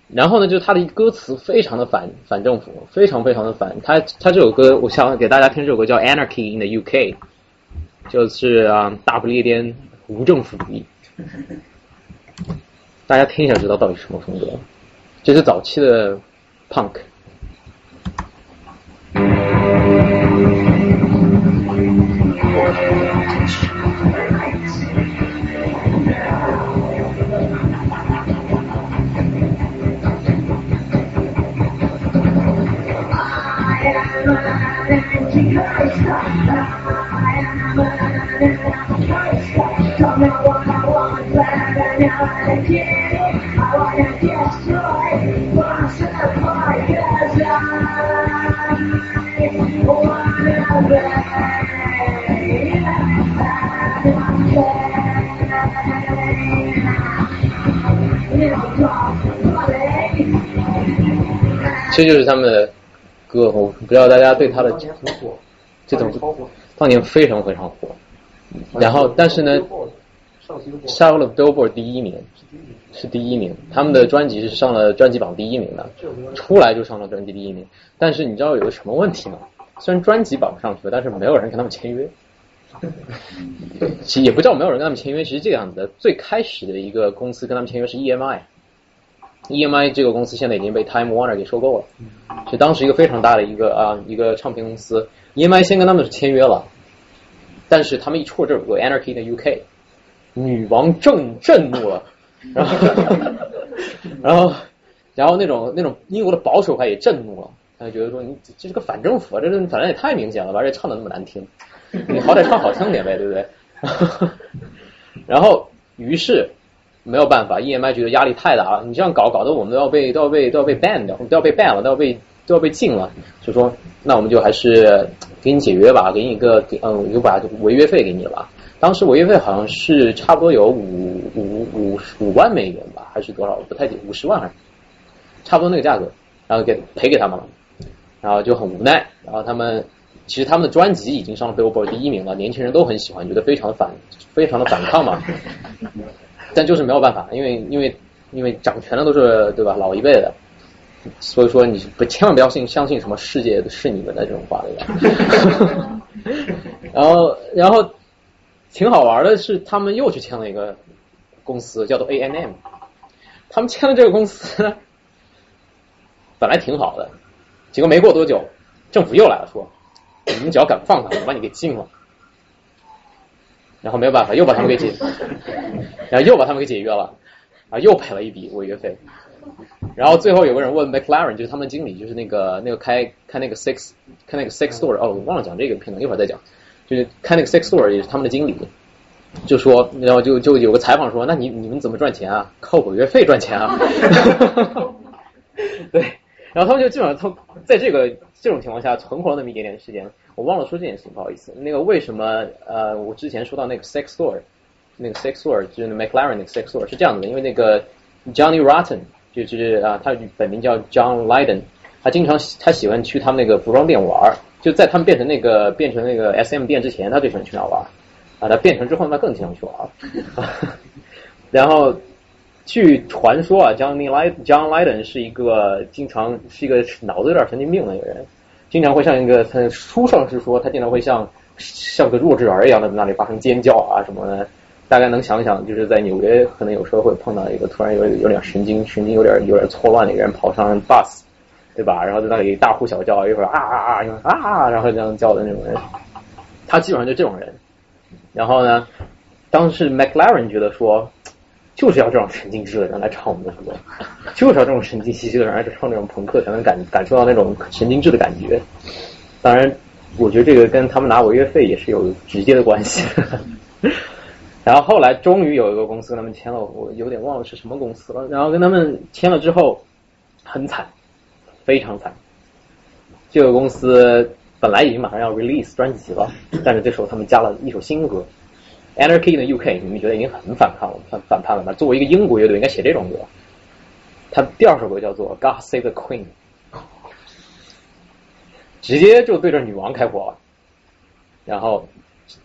Speaker 1: 然后呢，就是他的歌词非常的反反政府，非常非常的反。他他这首歌，我想给大家听这首歌叫《Anarchy in the UK》，就是啊大不列颠无政府主义。大家听一下，知道到底什么风格？这是早期的 punk。这就是他们的歌，我不知道大家对他的这种当年非常非常火。然后，但是呢，上了 Billboard 第一名，是第一名。他们的专辑是上了专辑榜第一名的，出来就上了专辑第一名。但是你知道有个什么问题吗？虽然专辑榜上去了，但是没有人跟他们签约。其实也不叫没有人跟他们签约，其实这个样子的。最开始的一个公司跟他们签约是 EMI，EMI 这个公司现在已经被 Time Warner 给收购了，是当时一个非常大的一个啊一个唱片公司。EMI 先跟他们是签约了。但是他们一出这首歌《Anarchy》的 UK，女王震震怒了，然后 然后然后那种那种英国的保守派也震怒了，他就觉得说你这是个反政府，这这反正也太明显了吧，而且唱的那么难听，你好歹唱好听点呗，对不对？然后于是没有办法，EMI 觉得压力太大了，你这样搞搞得我们都要被都要被都要被 ban 掉，都要被 ban 了，都要被都要被禁了，就说那我们就还是。给你解约吧，给你一个，嗯，就把违约费给你了吧。当时违约费好像是差不多有五五五五万美元吧，还是多少？不太记，五十万还是差不多那个价格，然后给赔给他们了，然后就很无奈。然后他们其实他们的专辑已经上了 Billboard 第一名了，年轻人都很喜欢，觉得非常反，非常的反抗嘛。但就是没有办法，因为因为因为掌权的都是对吧，老一辈的。所以说，你不千万不要信相信什么世界是你们的这种话，对吧？然后，然后挺好玩的是，他们又去签了一个公司，叫做 A N M。他们签了这个公司 本来挺好的，结果没过多久，政府又来了，说你们只要敢放他，我把你给禁了。然后没有办法，又把他们给解，然后又把他们给解约了，啊，又赔了一笔违约费。然后最后有个人问 McLaren，就是他们经理，就是那个那个开开那个 Six 开那个 Six Store，哦，我忘了讲这个片段，一会儿再讲。就是开那个 Six Store 也是他们的经理，就说，然后就就有个采访说，那你你们怎么赚钱啊？靠违约费赚钱啊？对，然后他们就基本上他在这个这种情况下存活了那么一点点时间。我忘了说这件事情，不好意思。那个为什么呃，我之前说到那个 Six Store，那个 Six Store 就是 McLaren 那个 Six Store 是这样子的，因为那个 Johnny Rotten。就是啊，他本名叫 John Lydon，他经常他喜欢去他们那个服装店玩就在他们变成那个变成那个 SM 店之前，他最喜欢去那玩。啊，他变成之后他更经常去玩。然后据传说啊，Johnny Lyd John Lydon 是一个经常是一个脑子有点神经病的一个人，经常会像一个他书上是说他经常会像像个弱智儿一样的在那里发生尖叫啊什么的。大概能想想，就是在纽约，可能有时候会碰到一个突然有有点神经神经有点有点错乱的一个人跑上 bus，对吧？然后在那里大呼小叫，一会儿啊啊啊，一会儿啊，然后这样叫的那种人，他基本上就这种人。然后呢，当时 McLaren 觉得说，就是要这种神经质的人来唱我们的歌，就是要这种神经兮兮的人来唱这种朋克，才能感感受到那种神经质的感觉。当然，我觉得这个跟他们拿违约费也是有直接的关系。然后后来终于有一个公司跟他们签了，我有点忘了是什么公司了。然后跟他们签了之后，很惨，非常惨。这个公司本来已经马上要 release 专辑了，但是这时候他们加了一首新歌。Anarchy in the UK，你们觉得已经很反抗了，反反叛了吧？作为一个英国乐队，应该写这种歌。他第二首歌叫做《God Save the Queen》，直接就对着女王开火了。然后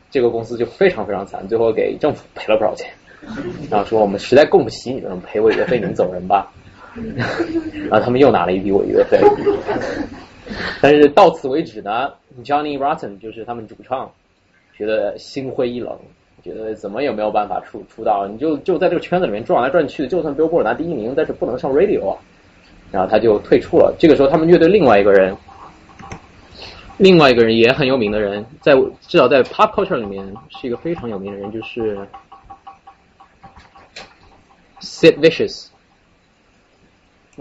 Speaker 1: 这个公司就非常非常惨，最后给政府赔了不少钱，然后说我们实在供不起你们赔违约费，你们走人吧。然 后他们又拿了一笔违约费。但是到此为止呢，Johnny Rotten 就是他们主唱，觉得心灰意冷，觉得怎么也没有办法出出道，你就就在这个圈子里面转来转去，就算 Billboard 拿第一名，但是不能上 Radio 啊。然后他就退出了。这个时候，他们乐队另外一个人，另外一个人也很有名的人，在至少在 Pop Culture 里面是一个非常有名的人，就是 Sid Vicious。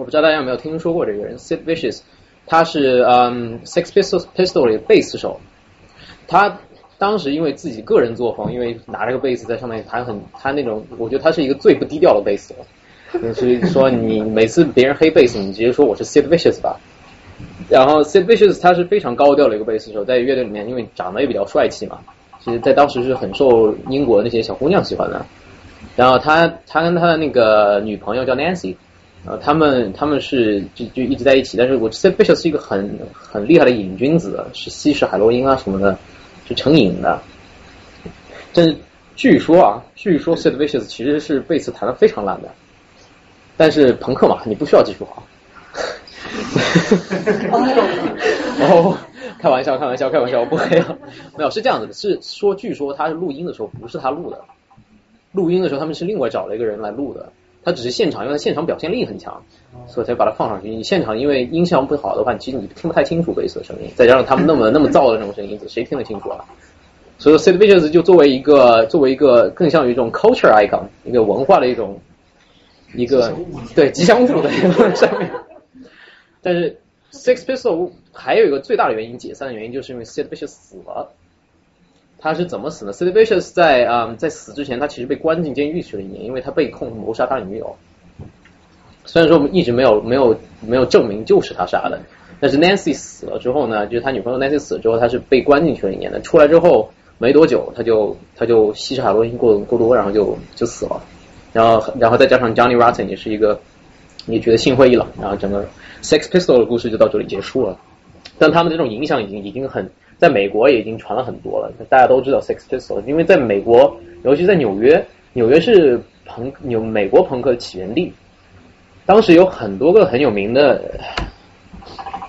Speaker 1: 我不知道大家有没有听说过这个人，Sid Vicious。他是嗯，Sex Pistols Pistol 的贝斯手，他当时因为自己个人作风，因为拿着个贝斯在上面弹很，他那种，我觉得他是一个最不低调的贝斯手，就是说你每次别人黑贝斯，你直接说我是 Sid Vicious 吧。然后 Sid Vicious 他是非常高调的一个贝斯手，在乐队里面，因为长得也比较帅气嘛，其实在当时是很受英国那些小姑娘喜欢的。然后他他跟他的那个女朋友叫 Nancy。呃，他们他们是就就一直在一起，但是我 Sid Vicious 是一个很很厉害的瘾君子，是吸食海洛因啊什么的，是成瘾的。但是据说啊，据说 Sid Vicious 其实是贝斯弹的非常烂的，但是朋克嘛，你不需要技术好。哦，开玩笑，开玩笑，开玩笑，我不会啊，没有是这样子的，是说据说他录音的时候不是他录的，录音的时候他们是另外找了一个人来录的。他只是现场，因为他现场表现力很强，所以才把它放上去。你现场因为音效不好的话，其实你听不太清楚贝斯的声音，再加上他们那么那么燥的那种声音，谁听得清楚啊？所以 Sid Vicious 就作为一个作为一个更像于一种 culture icon，一个文化的一种一个对吉祥物的一个上面。但是 Six Pistols 还有一个最大的原因解散的原因，就是因为 Sid Vicious 死了。他是怎么死的？Sid Vicious 在啊在死之前，他其实被关进监狱去了一年，因为他被控谋杀他女友。虽然说我们一直没有没有没有证明就是他杀的，但是 Nancy 死了之后呢，就是他女朋友 Nancy 死了之后，他是被关进去了一年的。出来之后没多久，他就他就吸食海洛因过过多，然后就就死了。然后然后再加上 Johnny Rotten 也是一个，也觉得心灰意冷，然后整个 Sex Pistol 的故事就到这里结束了。但他们这种影响已经已经很。在美国也已经传了很多了，大家都知道 Sex Pistols，因为在美国，尤其在纽约，纽约是朋纽美国朋克的起源地。当时有很多个很有名的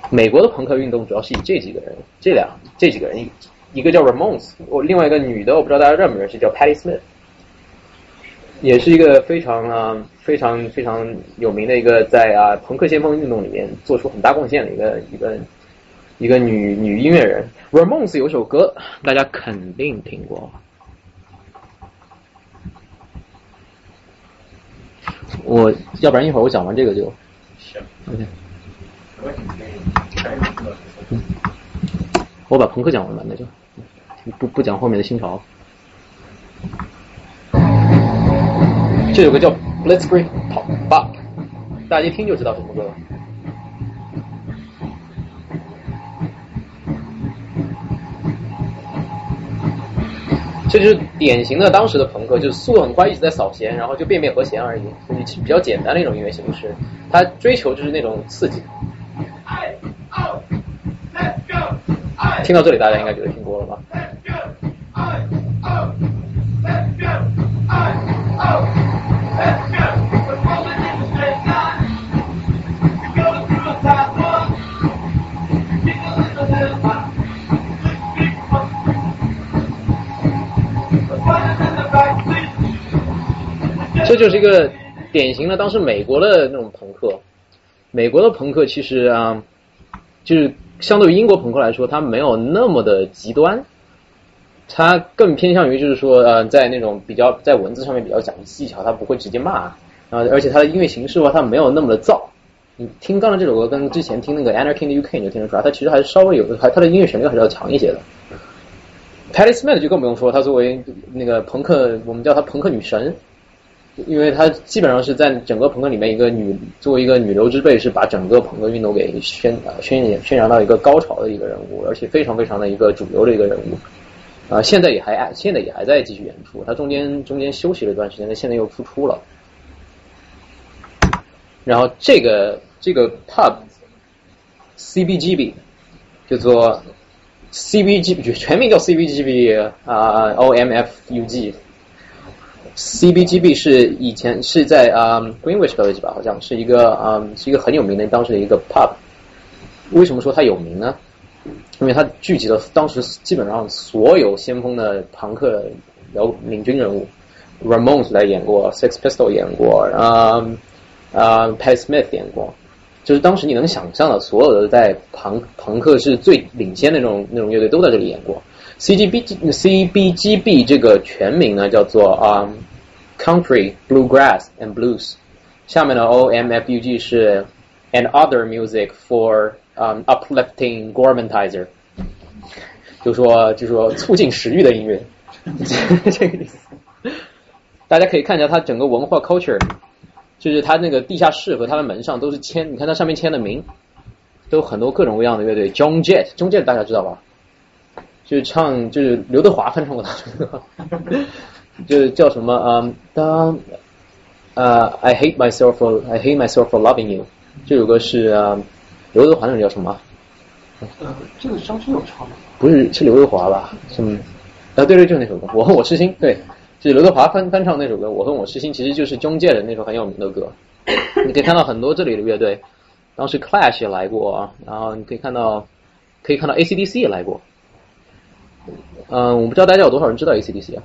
Speaker 1: 美国的朋克运动，主要是以这几个人，这两这几个人，一个叫 Ramones，我另外一个女的，我不知道大家认不认识，叫 Patti Smith，也是一个非常啊非常非常有名的一个在啊朋克先锋运动里面做出很大贡献的一个一个。一个女女音乐人，Ramones 有首歌，大家肯定听过。我要不然一会儿我讲完这个就。行。OK。我把朋克讲完吧，那就不不讲后面的新潮。这有个叫 Blitzkrieg Pop，大家一听就知道什么歌了。这就是典型的当时的朋克，就是速度很快，一直在扫弦，然后就变变和弦而已，所以比较简单的一种音乐形式。他追求就是那种刺激。听到这里，大家应该觉得听过了吧？这就是一个典型的当时美国的那种朋克。美国的朋克其实啊，就是相对于英国朋克来说，它没有那么的极端，它更偏向于就是说呃，在那种比较在文字上面比较讲技巧，它不会直接骂啊，而且它的音乐形式的话，它没有那么的燥。你听刚才这首歌跟之前听那个 Anarchy in the UK 你就听得出来，它其实还是稍微有，还它的音乐旋律还是要强一些的。Patti Smith 就更不用说，她作为那个朋克，我们叫她朋克女神。因为他基本上是在整个朋克里面一个女作为一个女流之辈，是把整个朋克运动给宣啊宣宣扬到一个高潮的一个人物，而且非常非常的一个主流的一个人物。啊，现在也还现在也还在继续演出，他中间中间休息了一段时间，但现在又复出了。然后这个这个 pub CBGB 叫做 C B G 全名叫 CBGB 啊 OMFUG。CBGB 是以前是在啊 Greenwich Village 吧，好像是一个啊是一个很有名的当时的一个 pub。为什么说它有名呢？因为它聚集了当时基本上所有先锋的朋克摇领军人物，Ramones 来演过，Sex p i s t o l 演过，啊啊 Pat Smith 演过，就是当时你能想象的所有的在朋朋克是最领先的那种那种乐队都在这里演过。CGB CBGB 这个全名呢叫做啊 Country Bluegrass and Blues，下面的 OMFUG 是 and other music for Um uplifting gourmetizer，就说就说促进食欲的音乐，这个意思。大家可以看一下它整个文化 culture，就是它那个地下室和它的门上都是签，你看它上面签的名，都很多各种各样的乐队。John Jet，John Jet 大家知道吧？就是唱就是刘德华翻唱过他，就是叫什么嗯当呃 I hate myself for I hate myself for loving you，这首歌是啊刘德华那个叫什么？
Speaker 3: 呃，这个张学友唱的。
Speaker 1: 不是是刘德华吧？是吗？啊对对，就是那首歌，我和我痴心，对，就是刘德华翻翻唱那首歌，我和我痴心，其实就是中介的那首很有名的歌。你可以看到很多这里的乐队，当时 Clash 也来过，然后你可以看到可以看到 ACDC 也来过。嗯，我不知道大家有多少人知道 ACDC 啊？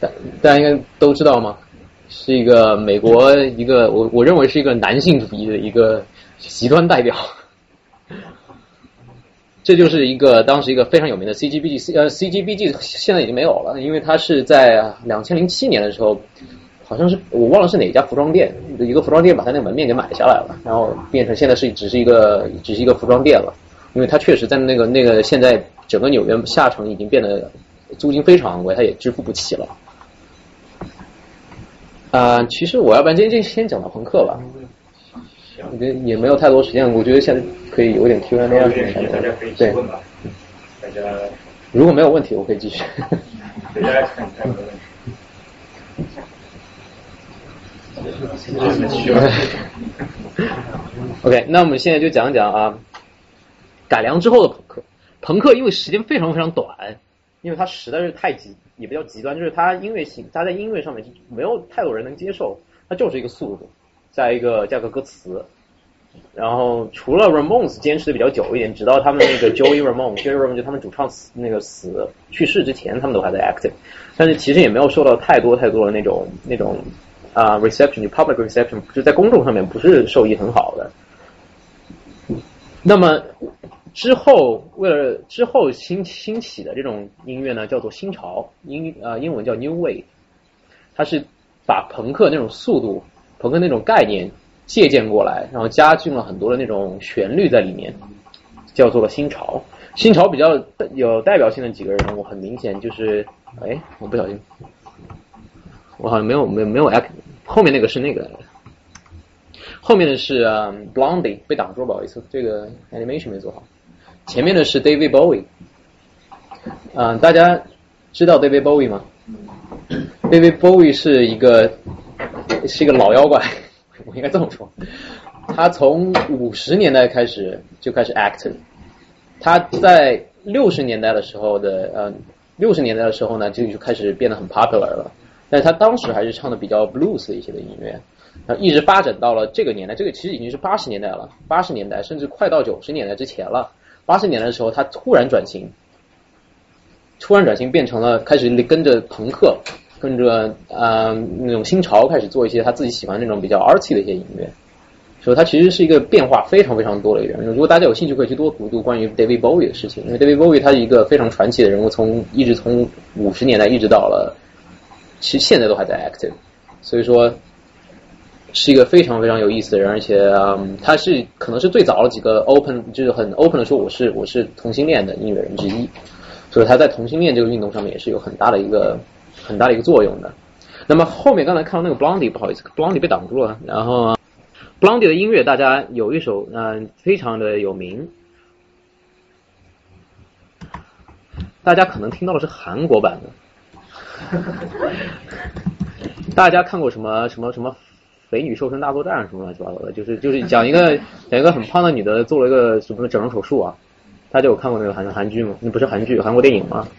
Speaker 1: 大大家应该都知道吗？是一个美国一个我我认为是一个男性主义的一个极端代表。这就是一个当时一个非常有名的 CGBG，呃 CGBG 现在已经没有了，因为它是在两千零七年的时候，好像是我忘了是哪家服装店，一个服装店把它那个门面给买下来了，然后变成现在是只是一个只是一个服装店了。因为它确实在那个那个现在整个纽约下城已经变得租金非常昂贵，它也支付不起了。啊，其实我要不然今天就先讲到朋克吧，我觉得也没有太多时间，我觉得现在可以有点 Q&A 啊什么的。对，
Speaker 2: 大家
Speaker 1: 如果没有问题，我可以继续。
Speaker 2: 大家看看有没有问题。
Speaker 1: OK，那我们现在就讲讲啊，改良之后的朋克。朋克因为时间非常非常短，因为它实在是太极，也不叫极端，就是它音乐性，它在音乐上面就没有太多人能接受，它就是一个速度，加一个加个歌词。然后除了 Ramones 坚持的比较久一点，直到他们那个 Joey Ramone，Joey Ramone 就他们主唱死那个死去世之前，他们都还在 active，但是其实也没有受到太多太多的那种那种啊、reception，就 public reception，就在公众上面不是受益很好的。那么之后，为了之后兴兴起的这种音乐呢，叫做新潮，英呃英文叫 New Wave，它是把朋克那种速度、朋克那种概念借鉴过来，然后加进了很多的那种旋律在里面，叫做了新潮。新潮比较有代表性的几个人物，很明显就是，哎，我不小心，我好像没有没有没有 X，后面那个是那个。后面的是、嗯 Blondie 被挡住，不好意思，这个 animation 没做好。前面的是 David Bowie，嗯、大家知道 David Bowie 吗？David Bowie 是一个是一个老妖怪，我应该这么说。他从五十年代开始就开始 act，他在六十年代的时候的呃六十年代的时候呢，就就开始变得很 popular 了。但他当时还是唱的比较 blues 的一些的音乐，然后一直发展到了这个年代，这个其实已经是八十年代了，八十年代甚至快到九十年代之前了。八十年代的时候，他突然转型，突然转型变成了开始跟着朋克，跟着呃那种新潮开始做一些他自己喜欢那种比较 arty 的一些音乐。所以他其实是一个变化非常非常多的一个人。如果大家有兴趣，可以去多读读关于 David Bowie 的事情，因为 David Bowie 他是一个非常传奇的人物，从一直从五十年代一直到了，其实现在都还在 active。所以说，是一个非常非常有意思的人，而且嗯，他是可能是最早的几个 open 就是很 open 的说我是我是同性恋的音乐人之一，所以他在同性恋这个运动上面也是有很大的一个很大的一个作用的。那么后面刚才看到那个 Blondie，不好意思，Blondie 被挡住了。然后 Blondie 的音乐，大家有一首嗯、非常的有名，大家可能听到的是韩国版的。大家看过什么什么什么肥女瘦身大作战什么乱七八糟的，就是就是讲一个 讲一个很胖的女的做了一个什么整容手术啊？大家有看过那个韩韩剧吗？那不是韩剧，韩国电影吗？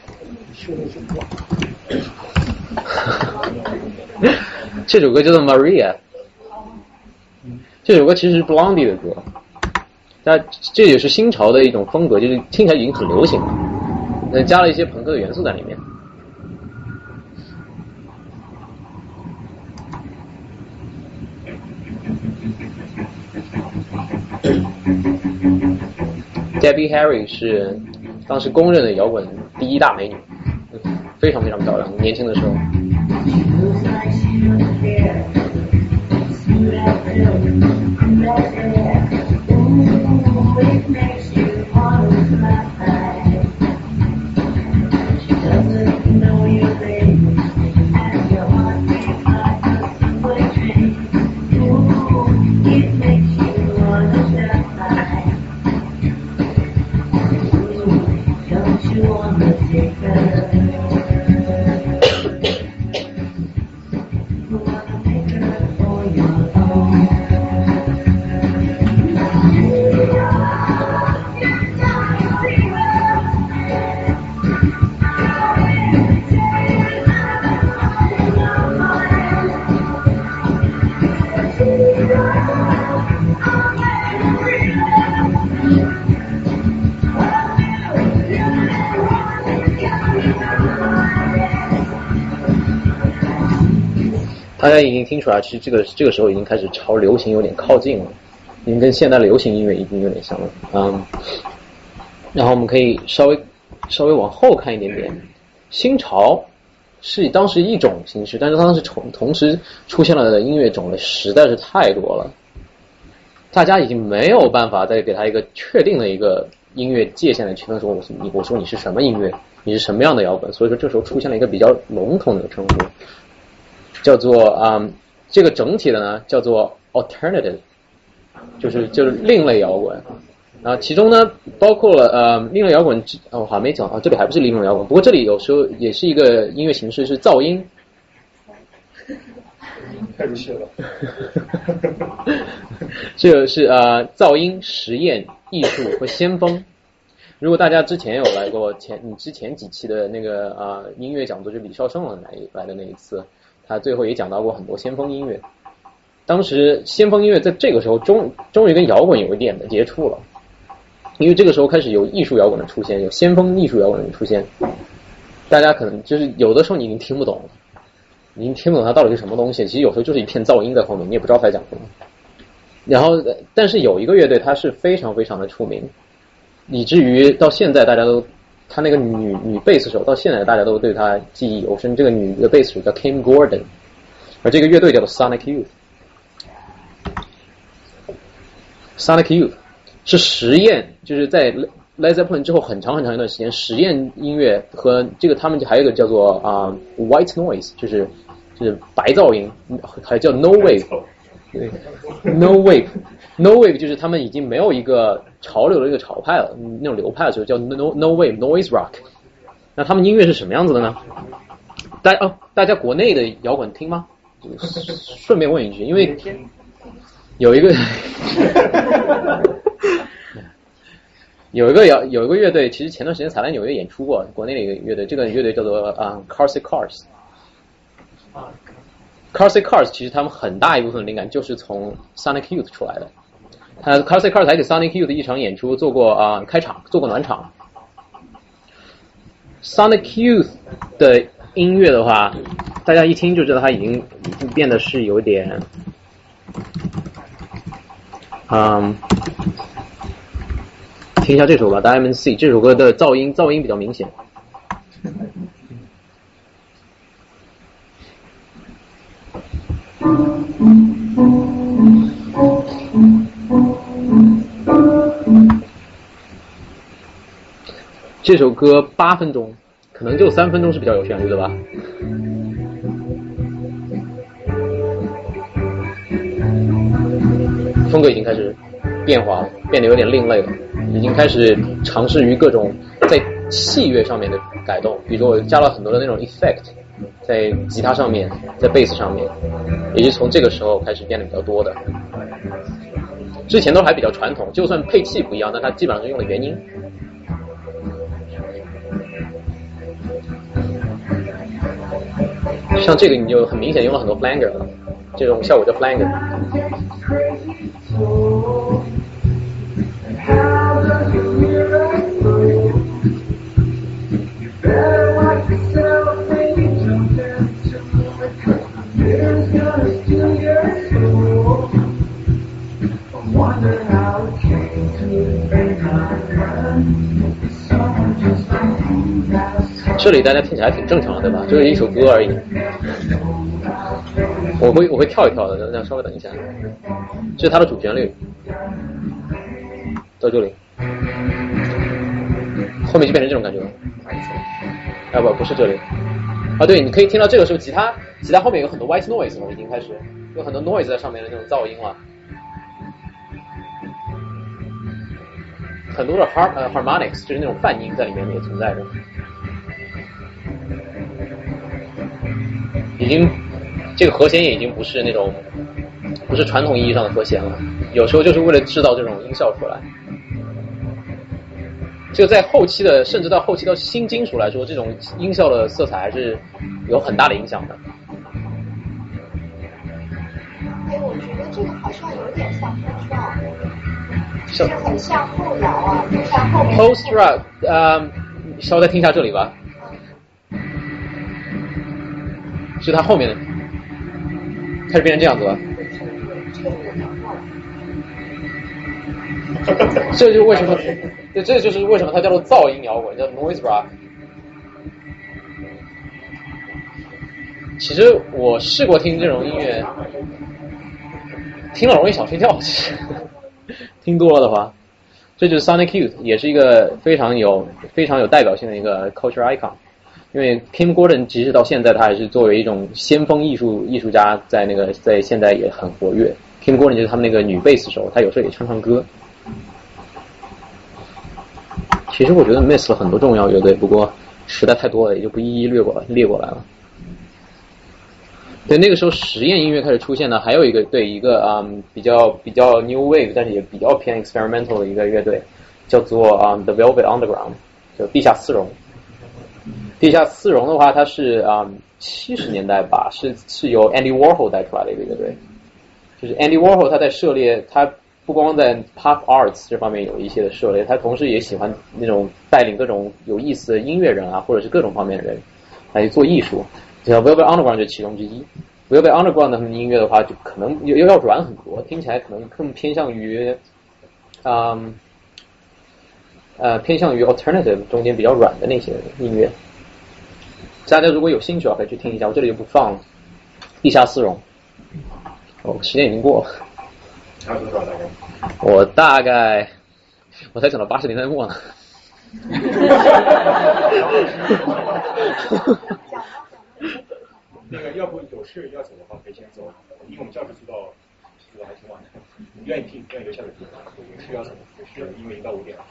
Speaker 1: 这首歌叫做 Maria，这首歌其实是 Blondie 的歌，但这也是新潮的一种风格，就是听起来已经很流行了，那加了一些朋克的元素在里面。Debbie Harry 是当时公认的摇滚第一大美女，非常非常漂亮，年轻的时候。大家已经听出来，其实这个这个时候已经开始朝流行有点靠近了，已经跟现代流行音乐已经有点像了。嗯，然后我们可以稍微稍微往后看一点点，新潮是以当时一种形式，但是当时同同时出现了的音乐种类实在是太多了，大家已经没有办法再给它一个确定的一个音乐界限来区分说我你我说你是什么音乐，你是什么样的摇滚，所以说这时候出现了一个比较笼统的称呼。叫做啊、嗯这个整体的呢叫做 alternative，就是就是另类摇滚。啊，其中呢包括了呃另类摇滚，哦，我好像没讲啊，这里还不是另类摇滚，不过这里有时候也是一个音乐形式是噪音，
Speaker 3: 太入戏了。
Speaker 1: 这个是呃噪音实验艺术和先锋。如果大家之前有来过前你之前几期的那个啊、呃音乐讲座，就李少胜来来的那一次，他最后也讲到过很多先锋音乐。当时先锋音乐在这个时候终终于跟摇滚有一点的接触了，因为这个时候开始有艺术摇滚的出现，有先锋艺术摇滚的出现。大家可能就是有的时候你已经听不懂了，你听不懂它到底是什么东西，其实有时候就是一片噪音在后面，你也不知道它在讲什么。然后，但是有一个乐队它是非常非常的出名，以至于到现在大家都，他那个女女贝斯手到现在大家都对他记忆犹深。这个女的贝斯手叫 Kim Gordon，而这个乐队叫做 Sonic Youth。Sonic Youth 是实验，就是在 Led Zeppelin 之后很长很长一段时间，实验音乐和这个他们还有一个叫做啊、White Noise，就是就是白噪音，还叫 No Wave。对，No Wave，No Wave 就是他们已经没有一个潮流的一个潮派了，那种流派的时候叫 No No Wave Noise Rock。那他们音乐是什么样子的呢？大哦，大家国内的摇滚听吗？顺便问一句，因为有一个有一个摇有一个乐队，其实前段时间才来纽约演出过，国内的一个乐队，这个乐队叫做啊、Carsey Cars。Carsy Cars 其实他们很大一部分灵感就是从 Sonic Youth 出来的。呃，Carsy Cars 还给 Sonic Youth 一场演出做过啊、开场，做过暖场。Sonic Youth 的音乐的话，大家一听就知道它已经已经变得是有点，嗯，听一下这首吧，《Diamond Sea》这首歌的噪音噪音比较明显。这首歌八分钟可能就三分钟是比较有旋律的吧。风格已经开始变化了变得有点另类了已经开始尝试于各种在器乐上面的改动比如说我加了很多的那种 effect 在吉他上面，在贝斯上面，也是从这个时候开始变得比较多的。之前都还比较传统，就算配器不一样，但它基本上是用的原音。像这个你就很明显用了很多 flanger，这种效果叫 flanger。这里大家听起来挺正常的，对吧？就是一首歌而已。我会我会跳一跳的，那稍微等一下。这是它的主旋律，到这里，后面就变成这种感觉了。啊不，不是这里。啊对，你可以听到这个时候吉他吉他后面有很多 white noise 了，已经开始有很多 noise 在上面的那种噪音了。很多的 har 呃 harmonics 就是那种泛音在里面也存在着。已经，这个和弦也已经不是那种，不是传统意义上的和弦了。有时候就是为了制造这种音效出来。就在后期的，甚至到后期到新金属来说，这种音效的色彩还是有很大的影响的。
Speaker 7: 哎，我觉得这个好像有点像 post rock，就是很像后摇啊，就像后面。
Speaker 1: post rock，呃，稍微再听一下这里吧。就它后面的，开始变成这样子了。这就是为什么，对，这就是为什么它叫做噪音摇滚，叫 noise rock。其实我试过听这种音乐，听了容易想睡觉。其实 听多了的话，这就是 Sonic Youth，也是一个非常有非常有代表性的一个 culture icon。因为 Kim Gordon 其实到现在，他还是作为一种先锋艺术艺术家，在那个在现在也很活跃。Kim Gordon 就是他们那个女贝斯手，她有时候也唱唱歌。其实我觉得 miss 了很多重要乐队，不过实在太多了，也就不一一略过了列过来了。对，那个时候实验音乐开始出现呢，还有一个对一个啊比较比较 new wave，但是也比较偏 experimental 的一个乐队，叫做啊 The Velvet Underground，就地下丝绒。地下丝绒的话，它是啊七十年代吧，是是由 Andy Warhol 带出来的一个乐队。就是 Andy Warhol 他在涉猎，他不光在 Pop Arts 这方面有一些的涉猎，他同时也喜欢那种带领各种有意思的音乐人啊，或者是各种方面的人来做艺术。像 Velvet Underground 就其中之一。Velvet Underground 他们音乐的话，就可能要要软很多，听起来可能更偏向于啊呃偏向于 Alternative 中间比较软的那些音乐。大家如果有兴趣啊，可以去听一下。我这里就不放了。地下丝绒，哦，时间已经过了。我大概，我才讲到八十年代末呢。
Speaker 2: 那个，要不有事要走的话，可以先走，因为我们教室知道走的还挺晚的。你愿意听，愿意留下来听。有事要走，有事，因为已经到五点了。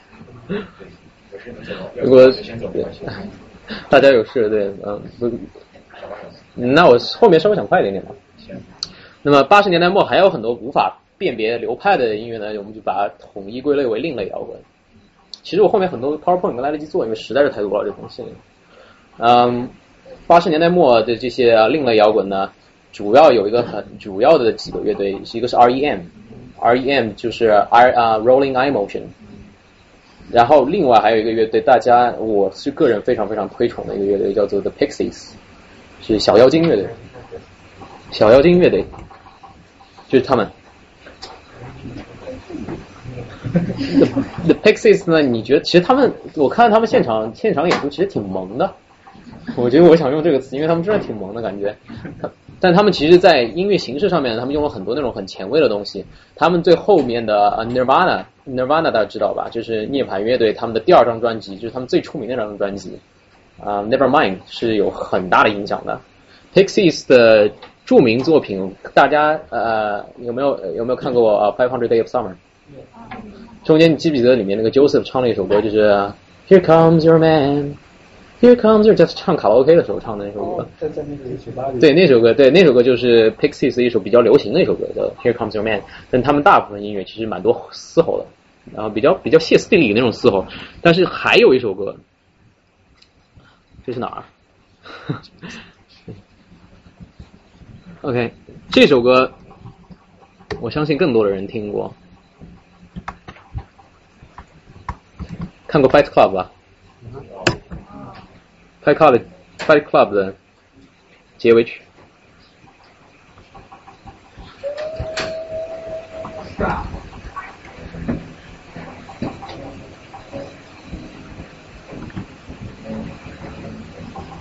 Speaker 2: 有事能走，
Speaker 1: 如果
Speaker 2: 先走没关系。
Speaker 1: 大家有事对，嗯，那我后面稍微想快一点点吧。行那么八十年代末还有很多无法辨别流派的音乐呢，我们就把它统一归类为另类摇滚。其实我后面很多 PowerPoint 没来得及做，因为实在是太多了这东西。嗯，八十年代末的这些另类摇滚呢，主要有一个很主要的几个乐队，一个是 REM，REM 就是 R 啊 Rolling Eye Motion。然后另外还有一个乐队，大家我是个人非常非常推崇的一个乐队，叫做 The Pixies，是小妖精乐队。小妖精乐队就是他们。The The Pixies 呢？你觉得其实他们，我看他们现场现场演出其实挺萌的。我觉得我想用这个词，因为他们真的挺萌的感觉。但他们其实，在音乐形式上面，他们用了很多那种很前卫的东西。他们最后面的 Nirvana，Nirvana 大家知道吧？就是涅槃乐队他们的第二张专辑，就是他们最出名的那张专辑啊，Nevermind 是有很大的影响的。Pixies 的著名作品，大家呃有没有有没有看过《Five Hundred Days of Summer》？中间你记不记得里面那个 Joseph 唱了一首歌，就是 Here Comes Your Man Man，Here Comes Your，就是唱卡拉 OK 的时候唱的那首歌。
Speaker 3: 在在那个酒吧里。
Speaker 1: 对那首歌，对那首歌就是 Pixies 的一首比较流行的一首歌，叫 Here Comes Your Man。但他们大部分音乐其实蛮多嘶吼的，然后比较比较歇斯底里那种嘶吼。但是还有一首歌，这是哪儿？OK，这首歌我相信更多的人听过。看过 Fight Club 吧？Fight Club Fight Club 的结尾曲。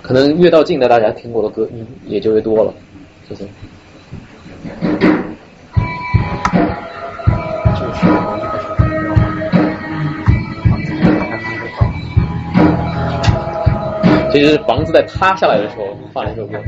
Speaker 1: 可能越到近的，大家听过的歌也就越多了，谢谢。其实房子在塌下来的时候放了一首歌。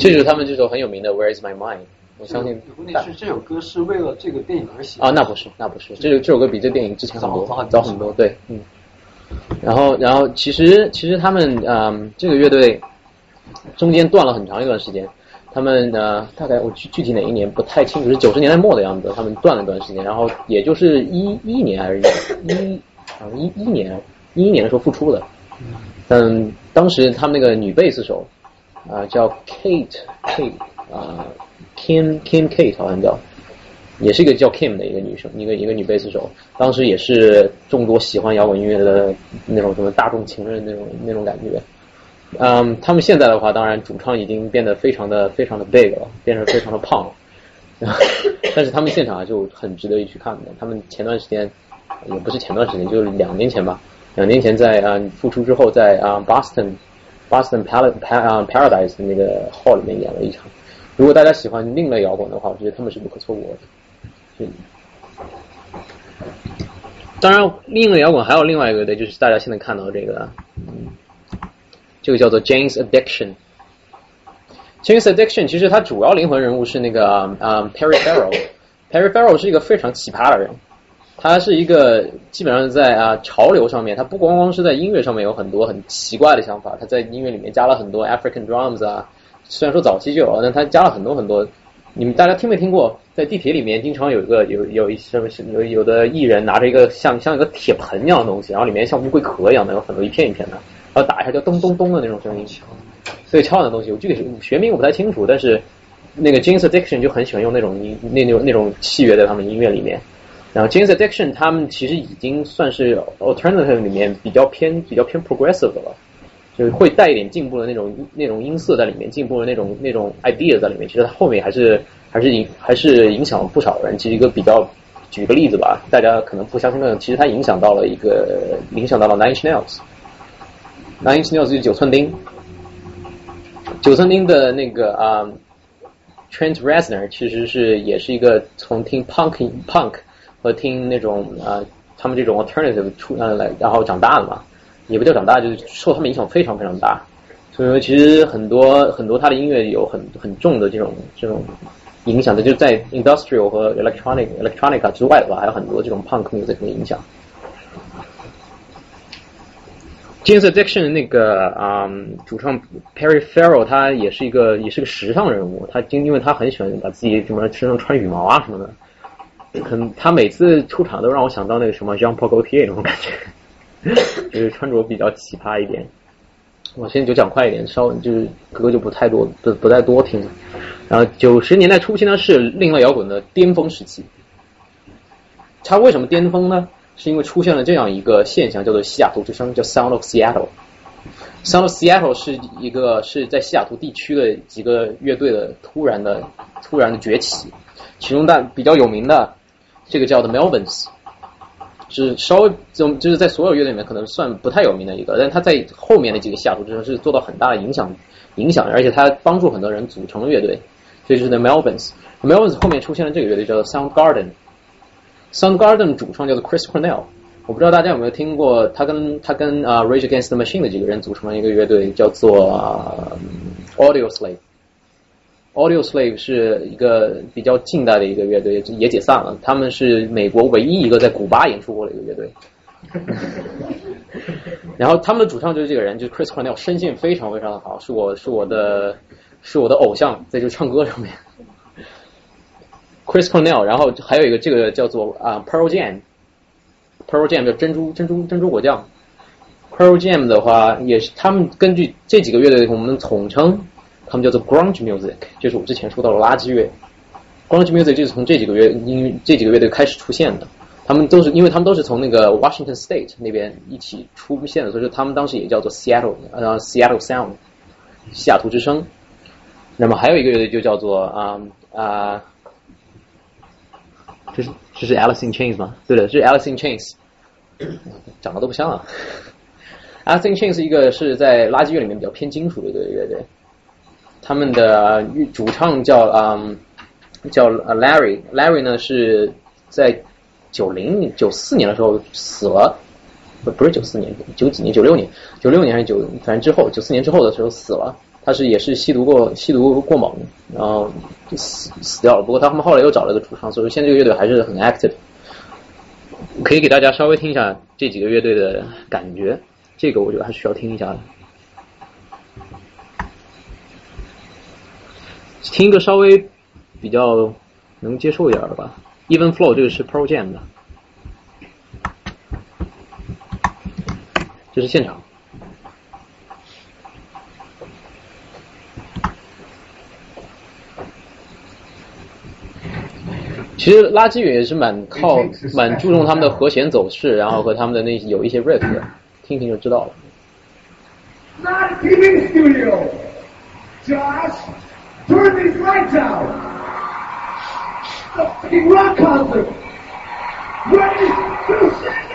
Speaker 1: 这就是他们这首很有名的《Where Is My Mind》，我相信。
Speaker 3: 问题是这首歌是为了这个电影而写
Speaker 1: 啊？那不是，那不是，这这首歌比这电影之前很多早很多，对，嗯。然后，然后其实其实他们嗯，这个乐队中间断了很长一段时间，他们呃大概我具具体哪一年不太清楚，是九十年代末的样子，他们断了一段时间，然后也就是一一年还是一啊一一年一一年的时候复出的，嗯，当时他们那个女贝斯手。啊，叫 Kate Kate 啊，Kim Kim Kate 好像叫，也是一个叫 Kim 的一个女生，一个一个女贝斯手。当时也是众多喜欢摇滚音乐的那种什么大众情人那种那种感觉。嗯，他们现在的话，当然主唱已经变得非常的非常的 big 了，变成非常的胖了。但是他们现场啊就很值得一去看的。他们前段时间也不是前段时间，就是两年前吧，两年前在啊复出之后，在啊 Boston。Boston Pal Paradise 的那个 hall 里面演了一场。如果大家喜欢另类摇滚的话，我觉得他们是不可错过的。当然，另类摇滚还有另外一个的，就是大家现在看到这个，这个叫做 James Addiction。James Addiction 其实它主要灵魂人物是那个啊 Perry Farrell。Perry Farrell 是一个非常奇葩的人。他是一个基本上在啊潮流上面，他不光光是在音乐上面有很多很奇怪的想法，他在音乐里面加了很多 African drums 啊，虽然说早期就有，但他加了很多很多。你们大家听没听过？在地铁里面经常有一个有有一些有有的艺人拿着一个像像一个铁盆一样的东西，然后里面像乌龟壳一样的有很多一片一片的，然后打一下就咚咚咚的那种声音。所以敲的东西，我具体学名我不太清楚，但是那个 James Addiction 就很喜欢用那种音那那种那种器乐在他们音乐里面。然后 James Addiction 他们其实已经算是 alternative 里面比较偏比较偏 progressive 的了，就是会带一点进步的那种那种音色在里面，进步的那种那种 idea 在里面。其实它后面还是还是影还是影响了不少人。其实一个比较举个例子吧，大家可能不相信的，其实它影响到了一个影响到了 Nine Inch Nails。Nine Inch Nails 就是九寸钉，九寸钉的那个啊 Trent Reznor 其实是也是一个从听 punk punk。和听那种啊，他们这种 alternative 出呃来，然后长大的嘛，也不叫长大，就是受他们影响非常非常大。所以说，其实很多很多他的音乐有很很重的这种这种影响的，就在 industrial 和 electronic electronic 之外的话，还有很多这种 punk music 的影响。James Addiction 那个啊，主唱 Perry Farrell 他也是一个也是个时尚人物，他因因为他很喜欢把自己什么身上穿羽毛啊什么的。很，他每次出场都让我想到那个什么 Jean Paul Gaultier 那种感觉，就是穿着比较奇葩一点。我现在就讲快一点，稍就是歌就不太多，不不再多听了。然后九十年代初期呢是另类摇滚的巅峰时期。它为什么巅峰呢？是因为出现了这样一个现象，叫做西雅图之声，叫 Sound of Seattle。Sound of Seattle 是一个是在西雅图地区的几个乐队的突然的突然的崛起，其中但比较有名的这个叫 The Melvins。是稍微就就是在所有乐队里面可能算不太有名的一个，但他在后面的几个下图之中是做到很大的影响影响，而且他帮助很多人组成了乐队，所以就是 The Melvins。Melvins 后面出现了这个乐队叫做 Sound Garden。Sound Garden 主创叫做 Chris Cornell，我不知道大家有没有听过，他跟他跟啊 Rage Against the Machine 的几个人组成了一个乐队叫做 Audio Slave。Audio Slave 是一个比较近代的一个乐队，也解散了。他们是美国唯一一个在古巴演出过的一个乐队。然后他们的主唱就是这个人，就是 Chris Cornell，声线非常非常的好，是我是我的是我的偶像，在这唱歌上面。Chris Cornell，然后还有一个这个叫做啊 Pearl Jam，Pearl Jam 叫珍珠珍珠珍珠果酱。Pearl Jam 的话也是他们根据这几个乐队我们统称。他们叫做 grunge music，就是我之前说到的垃圾乐。grunge music 就是从这几个月音乐这几个乐队开始出现的。他们都是因为他们都是从那个 Washington State 那边一起出现的，所以说他们当时也叫做 Seattle，呃 Seattle Sound，西雅图之声。那么还有一个乐队就叫做啊啊，这是这是 Alice in Chains 吗？对的，这是 Alice in Chains，长得都不像啊。Alice in Chains 一个是在垃圾乐里面比较偏金属的一个乐队。他们的主唱叫嗯叫 Larry，Larry 呢是在九零九四年的时候死了，不不是九四年九几年九六年九六年还是九反正之后九四年之后的时候死了，他是也是吸毒过吸毒过猛，然后死死掉了。不过他们后来又找了个主唱，所以说现在这个乐队还是很 active。可以给大家稍微听一下这几个乐队的感觉，这个我觉得还是需要听一下的。听一个稍微比较能接受一点的吧。Even Flow 这个是 Pro Jam 的，这是现场。其实垃圾乐也是蛮靠蛮注重他们的和弦走势，然后和他们的那有一些 riff 的，听听就知道了。Turn these lights out. A fucking rock concert. Ready to sing.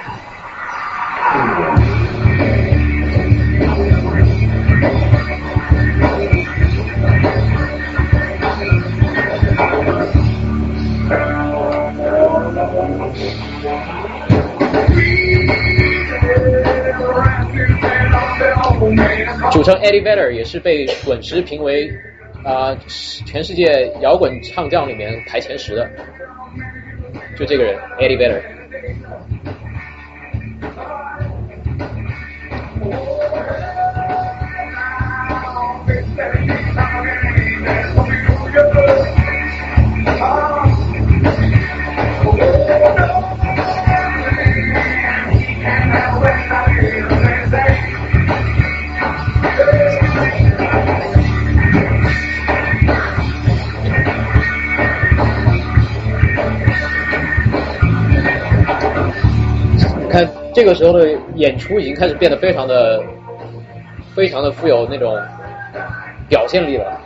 Speaker 1: 主唱 Eddie Vedder 也是被滚石评为 啊，全世界摇滚唱将里面排前十的，就这个人，Eddie Vedder。这个时候的演出已经开始变得非常的、非常的富有那种表现力了。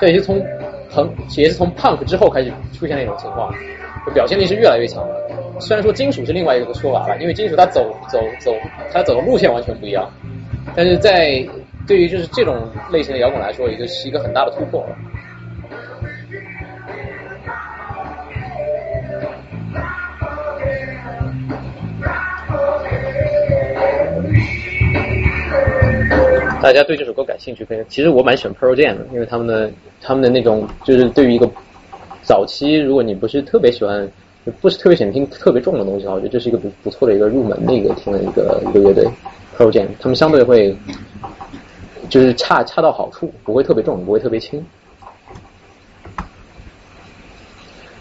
Speaker 1: 这也是从朋，也是从 punk 之后开始出现的一种情况，表现力是越来越强的。虽然说金属是另外一个说法了，因为金属它走走走，它走的路线完全不一样。但是在对于就是这种类型的摇滚来说，也就是一个很大的突破。大家对这首歌感兴趣，可以。其实我蛮喜欢 Pearl Jam 的，因为他们的他们的那种，就是对于一个早期，如果你不是特别喜欢，就不是特别喜欢听特别重的东西的话，我觉得这是一个不不错的一个入门的一个听的一个一个乐队 Pearl Jam。他们相对会就是恰恰到好处，不会特别重，不会特别轻。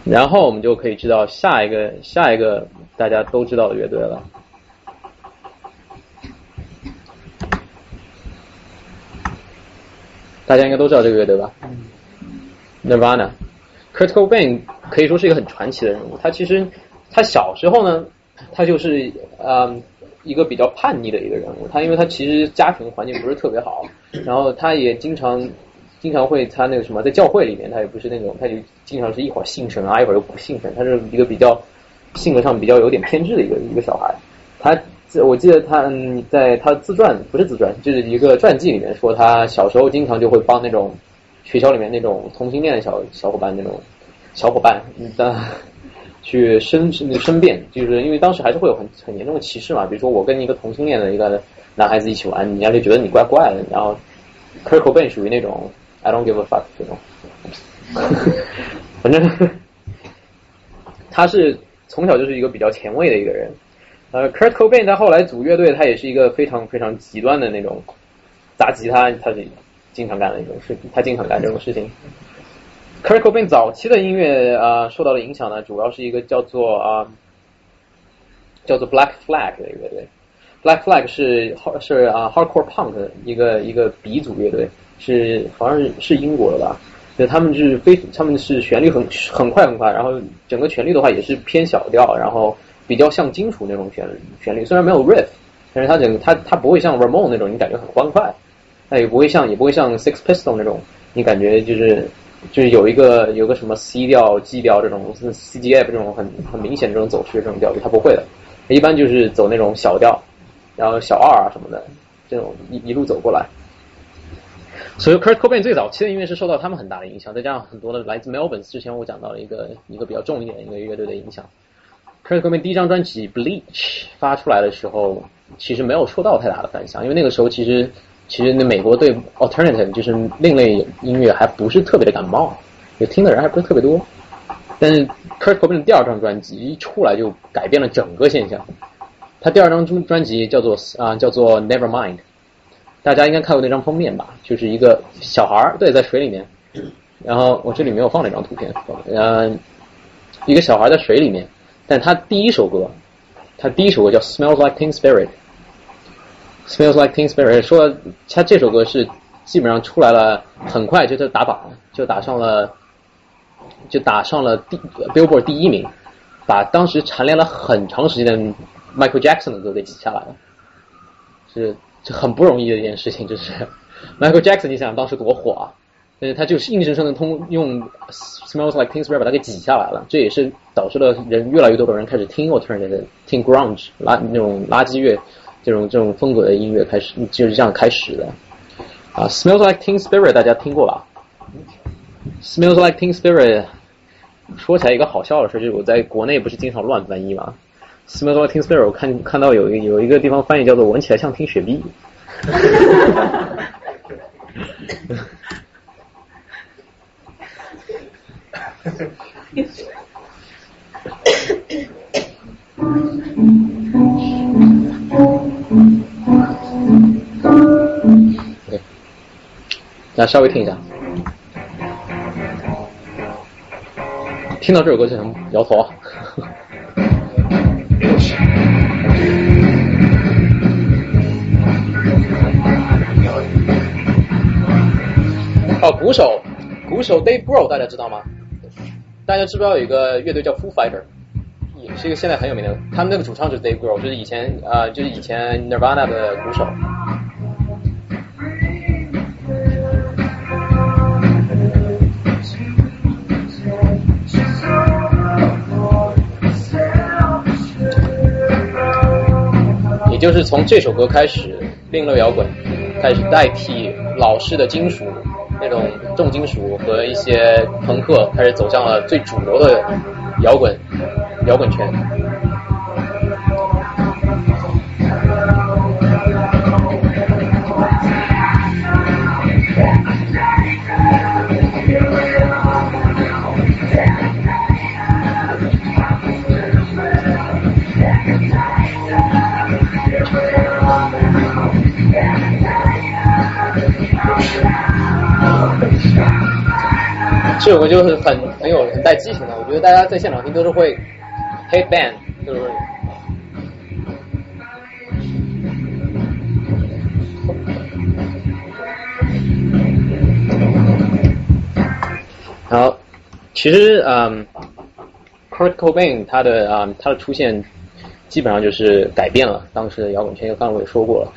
Speaker 1: 然后我们就可以知道下一个下一个大家都知道的乐队了。大家应该都知道这个乐队吧？Nirvana。Kurt Cobain 可以说是一个很传奇的人物。他其实他小时候呢，他就是呃一个比较叛逆的一个人物。他因为他其实家庭环境不是特别好，然后他也经常经常会他那个什么在教会里面，他也不是那种他就经常是一会儿信神啊，一会儿又不信神。他是一个比较性格上比较有点偏执的一个一个小孩。他我记得他嗯在他自传不是自传，就是一个传记里面说，他小时候经常就会帮那种。学校里面那种同性恋的小小伙伴那种小伙伴，的去申申辩，就是因为当时还是会有很很严重的歧视嘛。比如说我跟一个同性恋的一个男孩子一起玩，人家就觉得你怪怪的。然后 Kirkobe 属于那种 I don't give a fuck 这种，反正 他是从小就是一个比较前卫的一个人。呃，Kurt Cobain 他后来组乐队，他也是一个非常非常极端的那种砸吉他，他是。经常干的一种事，他经常干这种事情。Kurt Cobain 早期的音乐啊受到的影响呢，主要是一个叫做啊叫做 Black Flag 的乐队。Black Flag 是是啊 Hardcore Punk 的一个一个鼻祖乐队，是好像是是英国的吧？就他们是非他们是旋律很很快很快，然后整个旋律的话也是偏小调，然后比较像金属那种旋旋律，虽然没有 riff，但是它整个它它不会像 Ramon 那种，你感觉很欢快。那也不会像，也不会像 Six Pistol 那种，你感觉就是就是有一个有个什么 C 调、G 调这种 C G F 这种很很明显这种走势这种调子，他不会的，一般就是走那种小调，然后小二啊什么的这种一一路走过来。所以 Kurt Cobain 最早期的音乐是受到他们很大的影响，再加上很多的来自 Melbourne，之前我讲到了一个一个比较重一点的一个乐队的影响。Kurt Cobain 第一张专辑 Bleach 发出来的时候，其实没有受到太大的反响，因为那个时候其实。其实那美国对 alternative 就是另类音乐还不是特别的感冒，就听的人还不是特别多。但是 Kurt Cobain 第二张专辑一出来就改变了整个现象。他第二张专专辑叫做啊叫做 Nevermind，大家应该看过那张封面吧？就是一个小孩儿对在水里面，然后我这里没有放那张图片，嗯，一个小孩在水里面，但他第一首歌，他第一首歌叫 Smells Like Teen Spirit。Smells like Teen Spirit 说他这首歌是基本上出来了，很快就就打榜，就打上了，就打上了第 Billboard 第一名，把当时蝉联了很长时间的 Michael Jackson 的歌给挤下来了，是这很不容易的一件事情，就是 Michael Jackson 你想当时多火啊，但是他就是硬生生的通用 Smells like Teen Spirit 把它给挤下来了，这也是导致了人越来越多的人开始听 Alternative 听 Grunge 垃那种垃圾乐。这种这种风格的音乐开始就是这样开始的啊，Smells like Teen Spirit 大家听过吧？Smells like Teen Spirit 说起来一个好笑的事，就是我在国内不是经常乱翻译嘛？Smells like Teen Spirit 我看看到有有一个地方翻译叫做闻起来像听雪碧。来，稍微听一下。听到这首歌就想摇头。哦，鼓手，鼓手 Dave Grohl 大家知道吗？大家知不知道有一个乐队叫 Foo Fighter？也是一个现在很有名的，他们那个主唱就是 Dave Grohl，就是以前啊，就是以前 Nirvana 的鼓手。也就是从这首歌开始，另类摇滚开始代替老式的金属那种重金属和一些朋克，开始走向了最主流的摇滚。摇滚圈。这首歌就是很很有很带激情的，我觉得大家在现场听都是会。Hate band 就是。好，其实嗯，Kurt Cobain 他的啊、他的出现基本上就是改变了当时的摇滚圈，刚才我也说过了。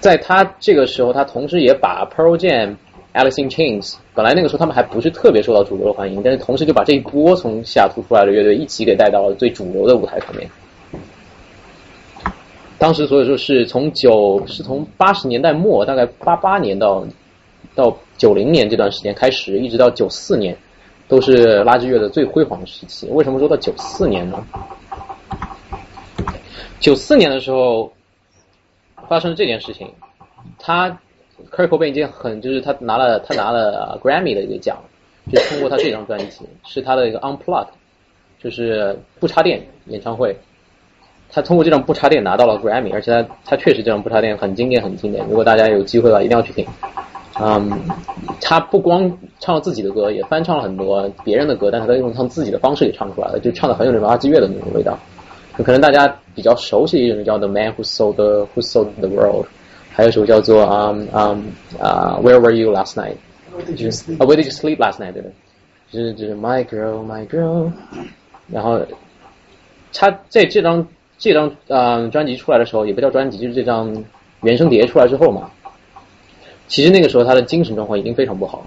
Speaker 1: 在他这个时候，他同时也把 Pearl Jam、Alice in Chains，本来那个时候他们还不是特别受到主流的欢迎，但是同时就把这一波从西雅图出来的乐队一起给带到了最主流的舞台上面。当时所以说是从九是从八十年代末，大概八八年到到九零年这段时间开始，一直到九四年，都是垃圾乐的最辉煌的时期。为什么说到九四年呢？九四年的时候发生这件事情，他 Kurt Cobain 一件很就是他拿了他拿了 Grammy 的一个奖，就通过他这张专辑是他的一个 Unplugged，就是不插电演唱会。他通过这张不插电拿到了 Grammy，而且他他确实这张不插电很经典很经典。如果大家有机会的话，一定要去听。嗯，他不光唱了自己的歌，也翻唱了很多别人的歌，但是他用他自己的方式给唱出来了，就唱的很有那种垃圾乐的那种味道。可能大家比较熟悉的一种叫《The Man Who Sold the Who Sold the World》，还有一首叫做啊啊啊 Where Were You Last Night？就是啊 Where Did You Sleep Last Night？对不对？就是就是 My Girl My Girl，然后他在这张这张啊专辑出来的时候，也不叫专辑，就是这张原声碟出来之后嘛。其实那个时候他的精神状况已经非常不好了，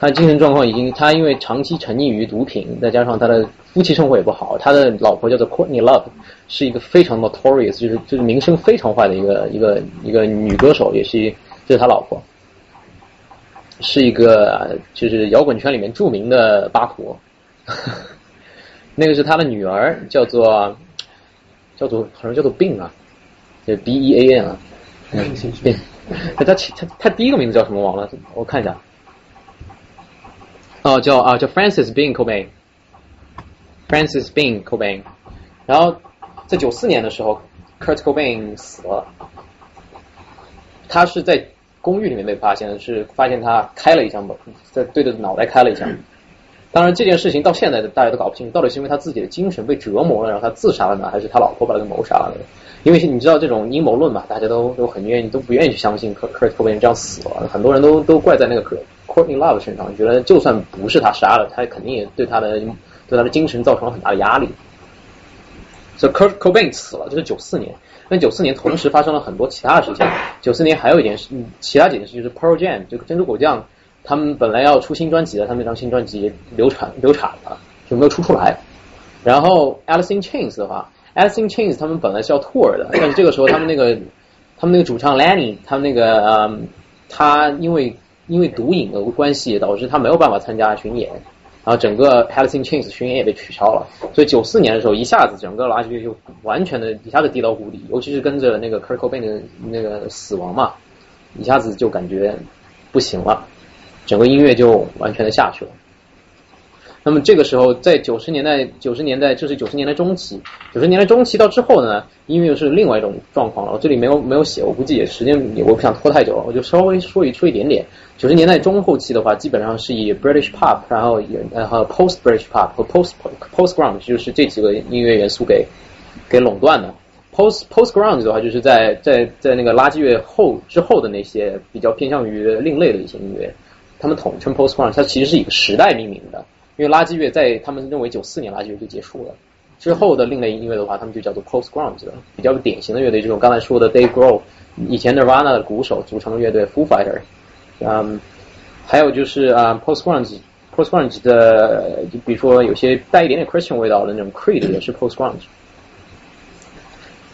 Speaker 1: 他精神状况已经他因为长期沉溺于毒品，再加上他的夫妻生活也不好，他的老婆叫做 Courtney Love，是一个非常 notorious，就是就是名声非常坏的一个一个一个女歌手，也是这是他老婆，是一个就是摇滚圈里面著名的八婆，那个是他的女儿，叫做叫做好像叫做病啊，就 B E A N 啊，病。他他他他第一个名字叫什么忘了？我看一下。哦，叫啊叫 Francis Bean Cobain，Francis Bean Cobain。然后在九四年的时候，Kurt Cobain 死了。他是在公寓里面被发现的，是发现他开了一枪，在对着脑袋开了一枪。当然这件事情到现在大家都搞不清楚，到底是因为他自己的精神被折磨了，然后他自杀了呢，还是他老婆把他给谋杀了？因为你知道这种阴谋论嘛，大家都都很愿意，都不愿意去相信 Kurt Cobain 这样死了，很多人都都怪在那个 in Love 身上，觉得就算不是他杀了，他肯定也对他的对他的精神造成了很大的压力。所以 Kurt Cobain 死了，这是九四年。那九四年同时发生了很多其他的事情。九四年还有一件事，其他几件事就是 Pearl Jam 这个珍珠果酱，他们本来要出新专辑的，他们那张新专辑流产流产了，就没有出出来。然后 Alice in Chains 的话，Alice in Chains 他们本来是要 tour 的，但是这个时候他们那个他们那个主唱 Lenny，他们那个嗯，他因为因为毒瘾的关系，导致他没有办法参加巡演。然后整个 Held in Chains 巡演也被取消了，所以九四年的时候，一下子整个垃圾乐就完全的一下子跌到谷底，尤其是跟着那个 Kurt Cobain 的那个死亡嘛，一下子就感觉不行了，整个音乐就完全的下去了。那么这个时候，在九十年代，九十年代这是九十年代中期，九十年代中期到之后呢，音乐又是另外一种状况了。我这里没有没有写，我估计也时间我不想拖太久了，我就稍微说一说一点点。九十年代中后期的话，基本上是以 British Pop，然后也然后 Post British Pop 和 Post Post Ground 就是这几个音乐元素给给垄断的。Post Post Ground 的话，就是在在在那个垃圾乐后之后的那些比较偏向于另类的一些音乐，他们统称 Post Ground，它其实是以个时代命名的。因为垃圾乐在他们认为九四年垃圾乐就结束了，之后的另类音乐的话，他们就叫做 Post Grunge，比较典型的乐队，这种刚才说的 Dave Grohl，以前 Nirvana 的鼓手组成的乐队 Foo Fighter，嗯，还有就是啊 Post Grunge，Post Grunge 的，就比如说有些带一点点 Christian 味道的那种 Creed 也是 Post Grunge。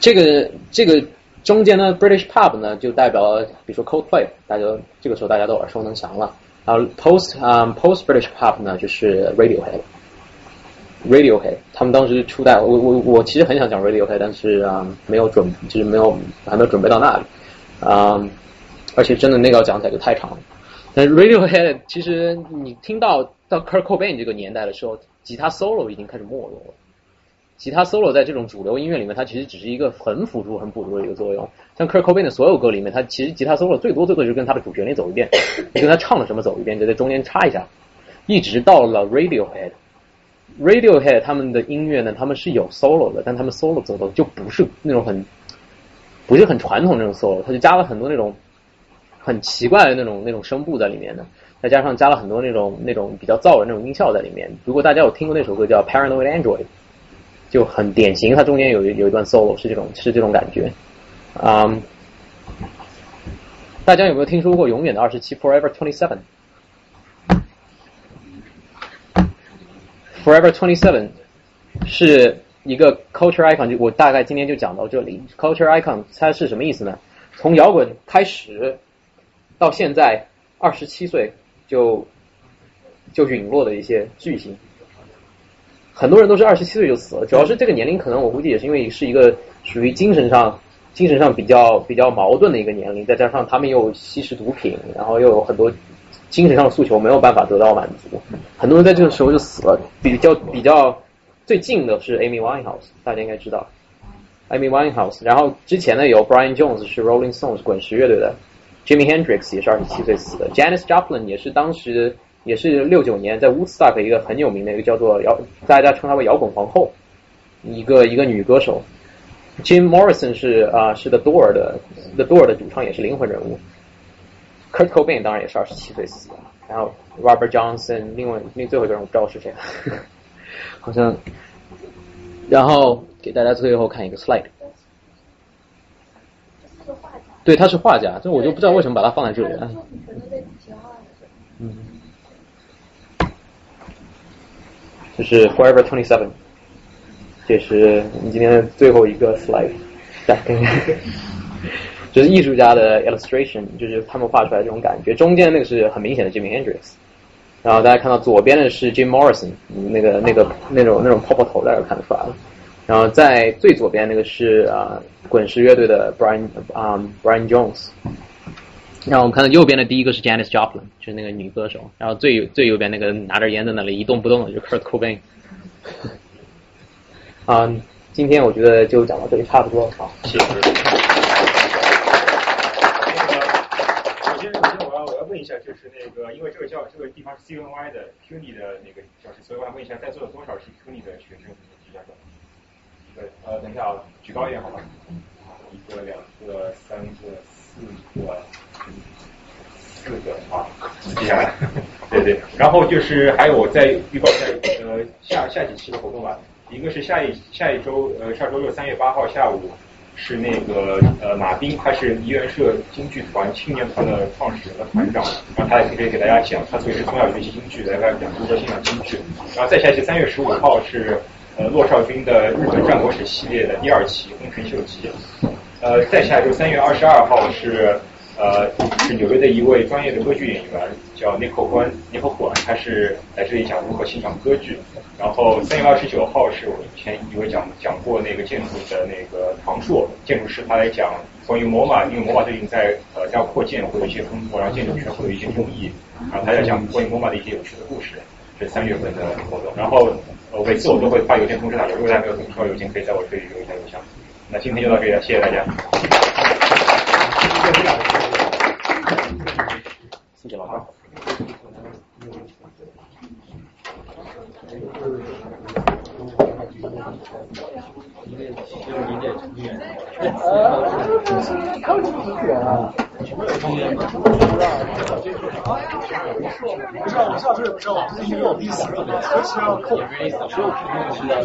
Speaker 1: 这个这个中间呢，British pub 呢就代表，比如说 Coldplay，大家这个时候大家都耳熟能详了。啊 post 啊 post British pop 呢就是 Radiohead，Radiohead 他们当时初代，我我我其实很想讲 Radiohead，但是啊没有准，就是没有还没有准备到那里啊，而且真的那个要讲起来就太长了。但 Radiohead 其实你听到到 Kurt Cobain 这个年代的时候，吉他 solo 已经开始没落了。吉他 solo 在这种主流音乐里面，它其实只是一个很辅助、很辅助的一个作用。像 Kurt Cobain 的所有歌里面，他其实吉他 solo 最多最多就是跟他的主旋律走一遍，你跟他唱了什么走一遍，就在中间插一下。一直到了 Radiohead，Radiohead 他们的音乐呢，他们是有 solo 的，但他们 solo 走的就不是那种很，不是很传统那种 solo，他就加了很多那种很奇怪的那种那种声部在里面的。再加上加了很多那种那种比较燥的那种音效在里面。如果大家有听过那首歌叫《Paranoid Android》，就很典型，它中间有有一段 solo 是这种是这种感觉。嗯，大家有没有听说过《永远的二十七》（Forever Twenty Seven）？Forever Twenty Seven 是一个 culture icon，就我大概今天就讲到这里。culture icon 它是什么意思呢？从摇滚开始到现在二十七岁就就陨落的一些巨星，很多人都是二十七岁就死了。主要是这个年龄，可能我估计也是因为是一个属于精神上精神上比较比较矛盾的一个年龄，再加上他们又吸食毒品，然后又有很多精神上的诉求没有办法得到满足，很多人在这个时候就死了。比较比较最近的是 Amy Winehouse，大家应该知道。Amy Winehouse，然后之前呢有 Brian Jones 是 Rolling Stones 滚石乐队的，Jimmy Hendrix 也是二十七岁死的，Janis Joplin 也是当时也是六九年在 Woodstock 一个很有名的一个叫做摇，大家称她为摇滚皇后，一个一个女歌手。Jim Morrison 是啊是 The Door 的 The Door 的主唱，也是灵魂人物。Kurt Cobain 当然也是二十七岁死的，然后 Robert Johnson，另外那最后一个人我不知道是谁，好像，然后。给大家最后看一个 slide，对，他是画家，这我就不知道为什么把他放在这里了。嗯，这是 Forever Twenty Seven，这是你今天最后一个 slide，来看看，这是艺术家的 illustration，就是他们画出来这种感觉。中间那个是很明显的 Jimi Hendrix，然后大家看到左边的是 Jim Morrison，那个那个那种那种泡泡头，大家看得出来了。然后在最左边那个是啊滚石乐队的 Brian 啊 Brian Jones，然后我们看到右边的第一个是 Janis Joplin，就是那个女歌手，然后最最右边那个拿着烟在那里一动不动的就是 Kurt Cobain。啊，今天我觉得就讲到这里差不多，好，谢谢。
Speaker 2: 首先，首先我要我要问一下，就是那个，因为这个教这个地方是 CNY 的 CUNY 的那个教室，所以我想问一下，在座的多少是 CUNY 的学生？对，呃，等一下啊，举高一点好吗？一个、两个、三个、四个，四个啊，记下来。对对，然后就是还有我再预告一下，呃，下下几期的活动吧。一个是下一下一周，呃，下周六三月八号下午是那个呃马斌，他是梨园社京剧团青年团的创始人和团长，然后他也可以给大家讲，他特别是从小学习京剧，来给大家讲如何欣赏京剧。然后再下一期三月十五号是。呃，骆少军的日本战国史系列的第二期《丰臣秀吉》，呃，再下一周三月二十二号是呃是纽约的一位专业的歌剧演员，叫 Nico 关 Nico 关，他是来这里讲如何欣赏歌剧。然后三月二十九号是我以前一位讲讲过那个建筑的那个唐硕建筑师，他来讲关于摩马，因为摩马最近在呃在扩建，会有一些风波，然后建筑圈会有一些争议，然后他要讲关于摩马的一些有趣的故事。这三月份的活动，然后。每次我都会发邮件通知大家，如果大家没有收到邮件，可以在我这里留一下邮箱。那今天就到这里了，谢谢大家。
Speaker 3: 不是，我也不知道，因为我第一次，所以要扣。